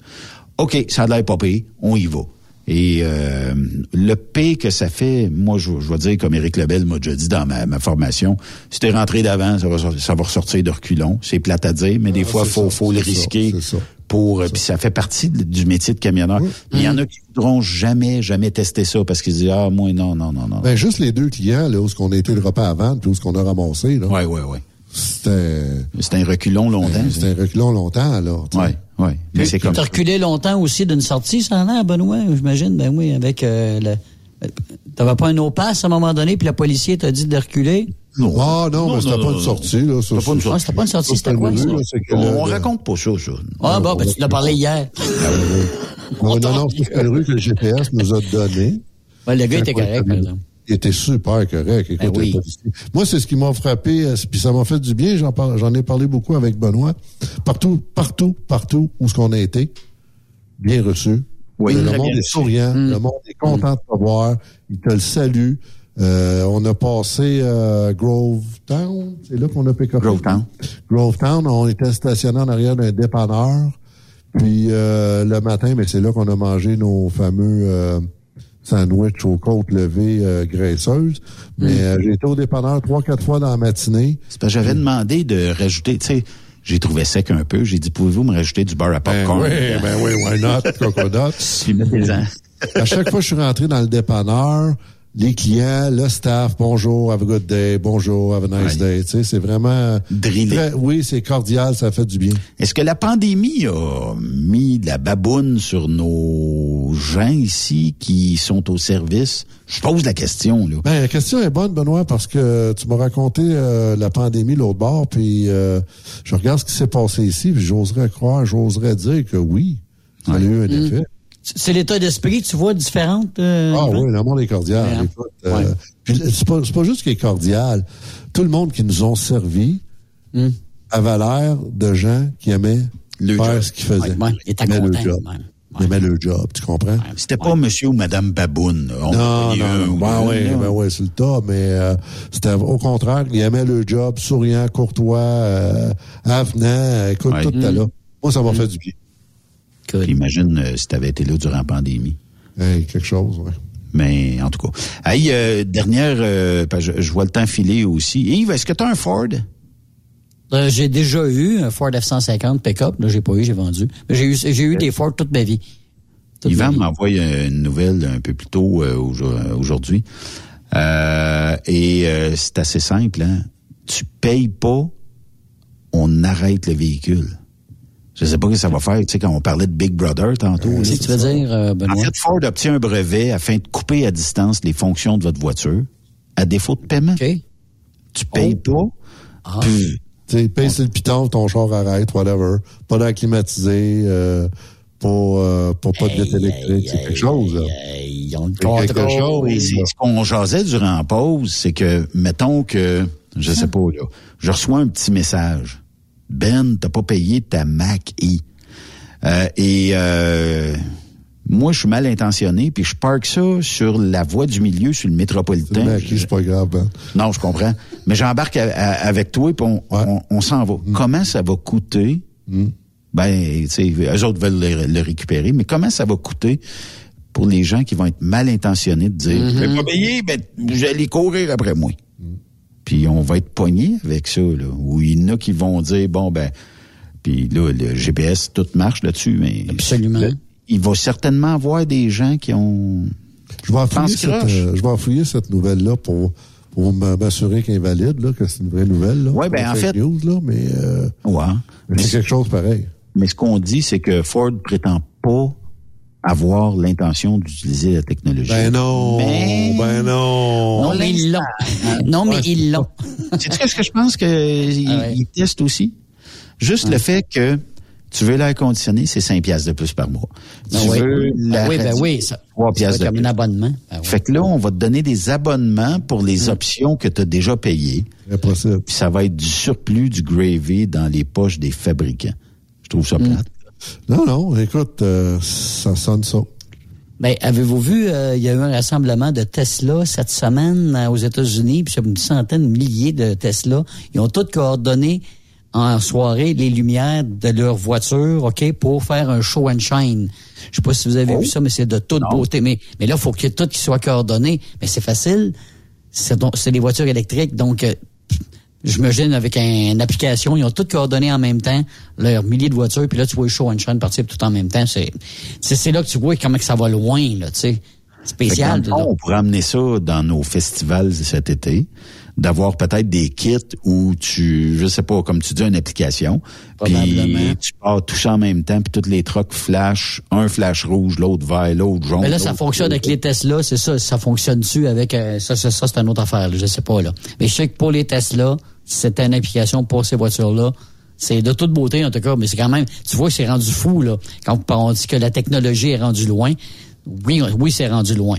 OK, ça a l'air pas pire, on y va. Et euh, le P que ça fait, moi, je, je vais dire, comme Éric Lebel m'a déjà dit dans ma, ma formation, si t'es rentré d'avant, ça va, ça va ressortir de reculons. C'est plate à dire, mais des Ah, fois, c'est faut, ça, faut le risquer ça. Pour. euh, Puis ça fait partie de- du métier de camionneur. Il y en a qui voudront jamais, jamais tester ça parce qu'ils se disent ah moi non non non non. Ben, juste les deux clients, là, où ce qu'on a été le repas vendre, puis où ce qu'on a ramassé, là. Ouais ouais ouais. C'était. C'était un reculon longtemps. C'était un reculon longtemps, là. tu sais. Ouais ouais. Mais c'est comme T'as reculé longtemps aussi d'une sortie, ça en a, Benoît, j'imagine? Ben oui, avec euh, le. T'avais pas un opasse à un moment donné, puis le policier t'a dit de reculer? Non. Ah non, mais c'était pas une sortie, là. ça, C'était pas une sortie. Ah, c'était pas une sortie, c'était Ça, quoi, ça? on, raconte pas ça ça. Ah, bon, ben tu l'as parlé hier. Non, non, non, c'est le rue que le GPS nous a donné. Ouais, le gars était correct, par exemple. Il était super correct. Écoute, Ben oui. Moi, c'est ce qui m'a frappé, euh, puis ça m'a fait du bien. J'en par- j'en ai parlé beaucoup avec Benoît. Partout, partout, partout où ce qu'on a été, bien reçu. Oui, le monde est souriant, le monde est content de te voir, il te le salue. Euh, on a passé euh, Grove Town, c'est là qu'on a pick Grove Town. Grove Town, on était stationné en arrière d'un dépanneur. Puis euh, le matin, mais c'est là qu'on a mangé nos fameux euh, sandwichs aux côtes levées euh, graisseuses. Mais euh, j'ai été au dépanneur trois, quatre fois dans la matinée. C'est parce que j'avais demandé de rajouter, tu sais, j'ai trouvé sec un peu. J'ai dit, pouvez-vous me rajouter du beurre à Ben popcorn? oui, ben oui, why not, [laughs] coconut. Puis à chaque fois que je suis rentré dans le dépanneur, les clients, le staff, bonjour, have a good day, bonjour, have a nice day. Tu sais, c'est vraiment... Drillé. très- oui, c'est cordial, ça fait du bien. Est-ce que la pandémie a mis de la baboune sur nos gens ici qui sont au service? Je pose la question, là. Ben, la question est bonne, Benoît, parce que tu m'as raconté euh, la pandémie l'autre bord, puis euh, je regarde ce qui s'est passé ici, puis j'oserais croire, j'oserais dire que oui, ça a eu un effet. C'est l'état d'esprit, tu vois, différente. euh, Ah oui, le monde est cordial. Ouais, hein? Euh, c'est pas, juste qu'il est cordial. Tout le monde qui nous ont servi Hmm. avait l'air de gens qui aimaient Le faire job. ce qu'ils faisaient. Ouais, il était content, le job. aimaient le job, tu comprends? C'était pas monsieur ou madame. On a Non, non, ou ben oui, ben c'est le tas, mais euh, c'était au contraire, ils aimaient le job, souriant, courtois, euh, avenant, écoute, tout Hmm. là. Moi, ça m'a fait du bien. Puis imagine euh, si t'avais été là durant la pandémie. Hey, quelque chose, ouais. Mais en tout cas. Hey, euh, dernière, euh, que je, je vois le temps filer aussi. Yves, est-ce que tu as un Ford? Euh, j'ai déjà eu un Ford F-150 pick-up. Là, j'ai pas eu, j'ai vendu. Mais j'ai eu, j'ai eu des Ford toute ma vie. Toute ma Yvan vie. m'envoie une nouvelle un peu plus tôt aujo- aujourd'hui. Euh, et euh, c'est assez simple. Hein? Tu payes pas, on arrête le véhicule. Je sais pas ce que ça va faire. Tu sais, quand on parlait de Big Brother tantôt. là, Qu'est-ce que tu veux dire, euh, En Benoît? fait, Ford obtient un brevet afin de couper à distance les fonctions de votre voiture à défaut de paiement. OK. Tu payes pas. Ah. puis Tu sais, paye sur le piton, ton char arrête, whatever. Pas d'air climatisé, euh, pas, euh, pas, pas de vitre électrique, c'est quelque chose, là. Ils ont le C'est quelque chose. Oui, c'est ce qu'on jasait durant la pause, c'est que, mettons que, je sais pas, là, je reçois un petit message. Ben, t'as pas payé ta Mac E. Euh, et euh, moi, je suis mal intentionné, puis je parque ça sur la voie du milieu, sur le métropolitain. À qui, c'est pas grave, ben. Non, je comprends. Mais j'embarque avec toi, puis on, on, on s'en va. Comment ça va coûter? Ben, tu sais, eux autres veulent le, le récupérer, mais comment ça va coûter pour les gens qui vont être mal intentionnés de dire, je vais pas payer, ben, j'allais courir après moi. Puis on va être pogné avec ça, là. Ou il y en a qui vont dire, bon, ben, Puis là, le GPS, tout marche là-dessus, mais... Absolument. il va certainement avoir des gens qui ont... Je vais Pense fouiller cette, euh, je vais fouiller cette nouvelle-là pour, pour m'assurer qu'elle est valide, là, que c'est une vraie nouvelle. Là. Ouais, ben, en fait- news, là, mais, euh, Ouais. mais c'est quelque chose pareil. Mais ce qu'on dit, c'est que Ford prétend pas avoir l'intention d'utiliser la technologie. Ben non, Mais- ben non. Non, mais ils l'ont. Non, mais ils l'ont. Sais-tu qu'est-ce que je pense qu'ils Ah ouais. ils testent aussi? Juste le fait que tu veux l'air conditionné, c'est 5 piastres de plus par mois. Ben tu oui. veux la Ben oui, ben oui, ça- 3 ça va piastres de comme plus. un abonnement. Ben oui. Fait que là, on va te donner des abonnements pour les options que tu as déjà payées. Impossible. Puis ça va être du surplus, du gravy dans les poches des fabricants. Je trouve ça plate. Non, non, écoute, euh, ça sonne ça. Ben, avez-vous vu, euh, il y a eu un rassemblement de Tesla cette semaine euh, aux États-Unis, puis il y a une centaine de milliers de Tesla. Ils ont tous coordonné en soirée les lumières de leur voiture, OK, pour faire un show and shine. Je sais pas si vous avez vu ça, mais c'est de toute beauté. Mais, mais là, il faut que tout qui soit coordonné. Mais c'est facile. C'est donc- c'est des voitures électriques, donc euh, j'imagine avec un- une application, ils ont tout coordonné en même temps, leurs milliers de voitures, puis là, tu vois le show and shine partir tout en même temps. C'est c'est là que tu vois comment que ça va loin, là, tu sais. Spécial. fond, on pourrait amener ça dans nos festivals cet été, d'avoir peut-être des kits où tu, je sais pas, comme tu dis, une application, puis tu pars tout ça en même temps, puis toutes les trucks flash, un flash rouge, l'autre vert, l'autre jaune. Mais là, ça fonctionne avec les Tesla, c'est ça. Ça fonctionne-tu avec euh, ça, ça, ça c'est une autre affaire. là, je sais pas là. Mais je sais que pour les Tesla, c'était une application pour ces voitures-là. C'est de toute beauté en tout cas, mais c'est quand même. Tu vois, c'est rendu fou là. Quand on dit que la technologie est rendue loin, oui, oui, c'est rendu loin.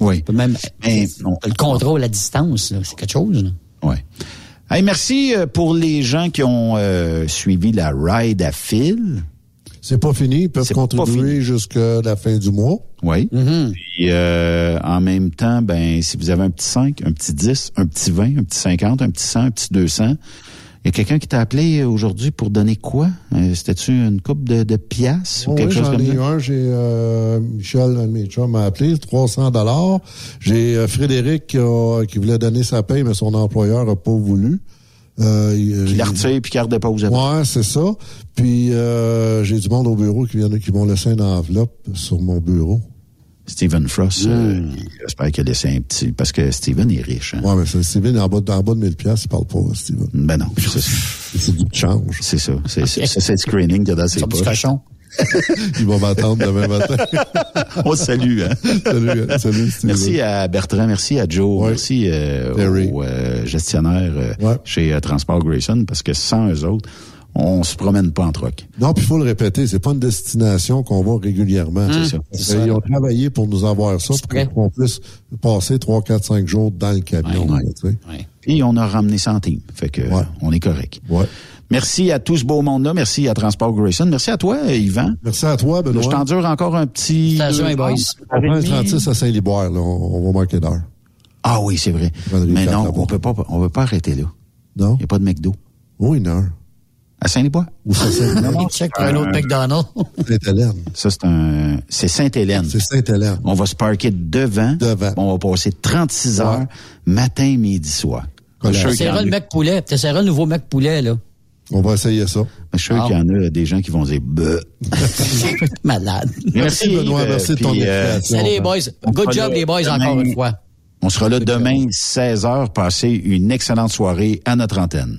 Oui. Même Mais on- le contrôle à distance, c'est quelque chose. Là. Ouais. Hey, merci euh, pour les gens qui ont euh, suivi la ride à fil. C'est pas fini, ils peuvent contribuer jusqu'à la fin du mois. Oui. Mm-hmm. Puis euh, en même temps, ben si vous avez un petit 5, un petit 10, un petit 20, un petit 50, un petit 100, un petit 200, il y a quelqu'un qui t'a appelé aujourd'hui pour donner quoi? Euh, C'était-tu une coupe de, de piastres ou Oh, quelque oui, chose j'en comme ai ça? eu un. J'ai euh, Michel, un de mes chums, m'a appelé, 300 dollars. J'ai euh, Frédéric qui, a- qui voulait donner sa paye, mais son employeur a pas voulu. Euh, il- Qui l'a retiré puis qui a redéposé. après. Ouais, c'est ça. Puis euh, j'ai du monde au bureau qui viennent, qui m'ont laissé une enveloppe sur mon bureau. Stephen Frost, euh, Hmm. j'espère qu'il a laissé un petit... Parce que Steven est riche. Hein? Ouais, mais c'est Steven, en bas, de- en bas de 1000 pièces, il parle pas, Steven. Ben non, c'est [laughs] C'est du change. c'est ça. C'est cette screening qu'il y a dans ses poches. Cochon. Il va m'attendre demain matin. [laughs] On se salue. Hein? salut, hein, salut. Merci à Bertrand, merci à Joe, Ouais. merci euh, aux euh, gestionnaires euh, Ouais. chez euh, Transport Grayson, parce que sans eux autres, on se promène pas en troc. Non, puis il faut le répéter, c'est pas une destination qu'on va régulièrement. C'est ça. Qu'ils ont travaillé pour nous avoir ça, pour qu'on puisse passer 3, 4, 5 jours dans le camion. Ouais. là, tu sais. Ouais. Puis on a ramené ça en team, fait que Ouais. on est correct. Merci à tout ce beau monde-là, merci à Transport Grayson, merci à toi, Yvan. Merci à toi, Là, je Benoît. t'endure encore un petit... Station et boys. On prend un 36 à Saint-Liboire, là. On, on va manquer d'heure. Ah oui, c'est vrai. Mais non, on peut pas, on peut pas arrêter là. Non? Il n'y a pas de McDo. Oui, une heure. À Saint-Libois? Ou ça, c'est Il check pour un autre McDonald's. [laughs] Sainte-Hélène. Ça, c'est un... C'est Sainte-Hélène. C'est Sainte-Hélène. On va se parquer devant. Devant. On va passer 36 heures, matin, midi, soir. T'essaieras le mec poulet. T'essaieras le nouveau mec poulet, là. On va essayer ça. je suis sûr qu'il y en a des gens qui vont dire Bleh. [laughs] Malade. Merci, Benoît. Yves, Merci de ton euh. Salut, les boys. Good job, le- les boys, demain. encore une fois. On sera là demain, 16h. Passez une excellente soirée à notre antenne.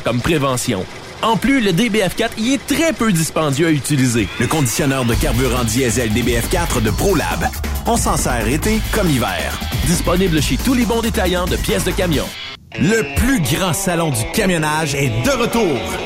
comme prévention. En plus, le DBF4 y est très peu dispendieux à utiliser. Le conditionneur de carburant diesel DBF4 de ProLab. On s'en sert été comme hiver. Disponible chez tous les bons détaillants de pièces de camion. Le plus grand salon du camionnage est de retour.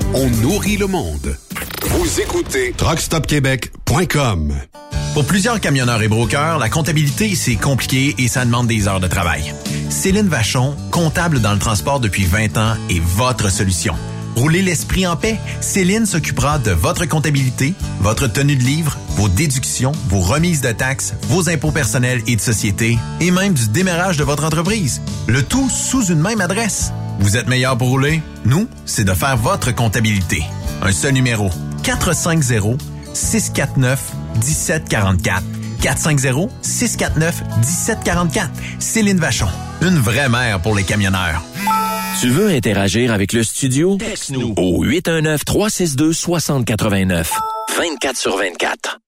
on nourrit le monde. Vous écoutez TruckStopQuébec.com. Pour plusieurs camionneurs et brokers, la comptabilité, c'est compliqué et ça demande des heures de travail. Céline Vachon, comptable dans le transport depuis 20 ans, est votre solution. Roulez l'esprit en paix. Céline s'occupera de votre comptabilité, votre tenue de livre, vos déductions, vos remises de taxes, vos impôts personnels et de société, et même du démarrage de votre entreprise. Le tout sous une même adresse. Vous êtes meilleur pour rouler? Nous, c'est de faire votre comptabilité. Un seul numéro. 450 649 1744. 450-649-1744. Céline Vachon. Une vraie mère pour les camionneurs. Tu veux interagir avec le studio? Texte-nous au 819-362-6089. 24 sur 24.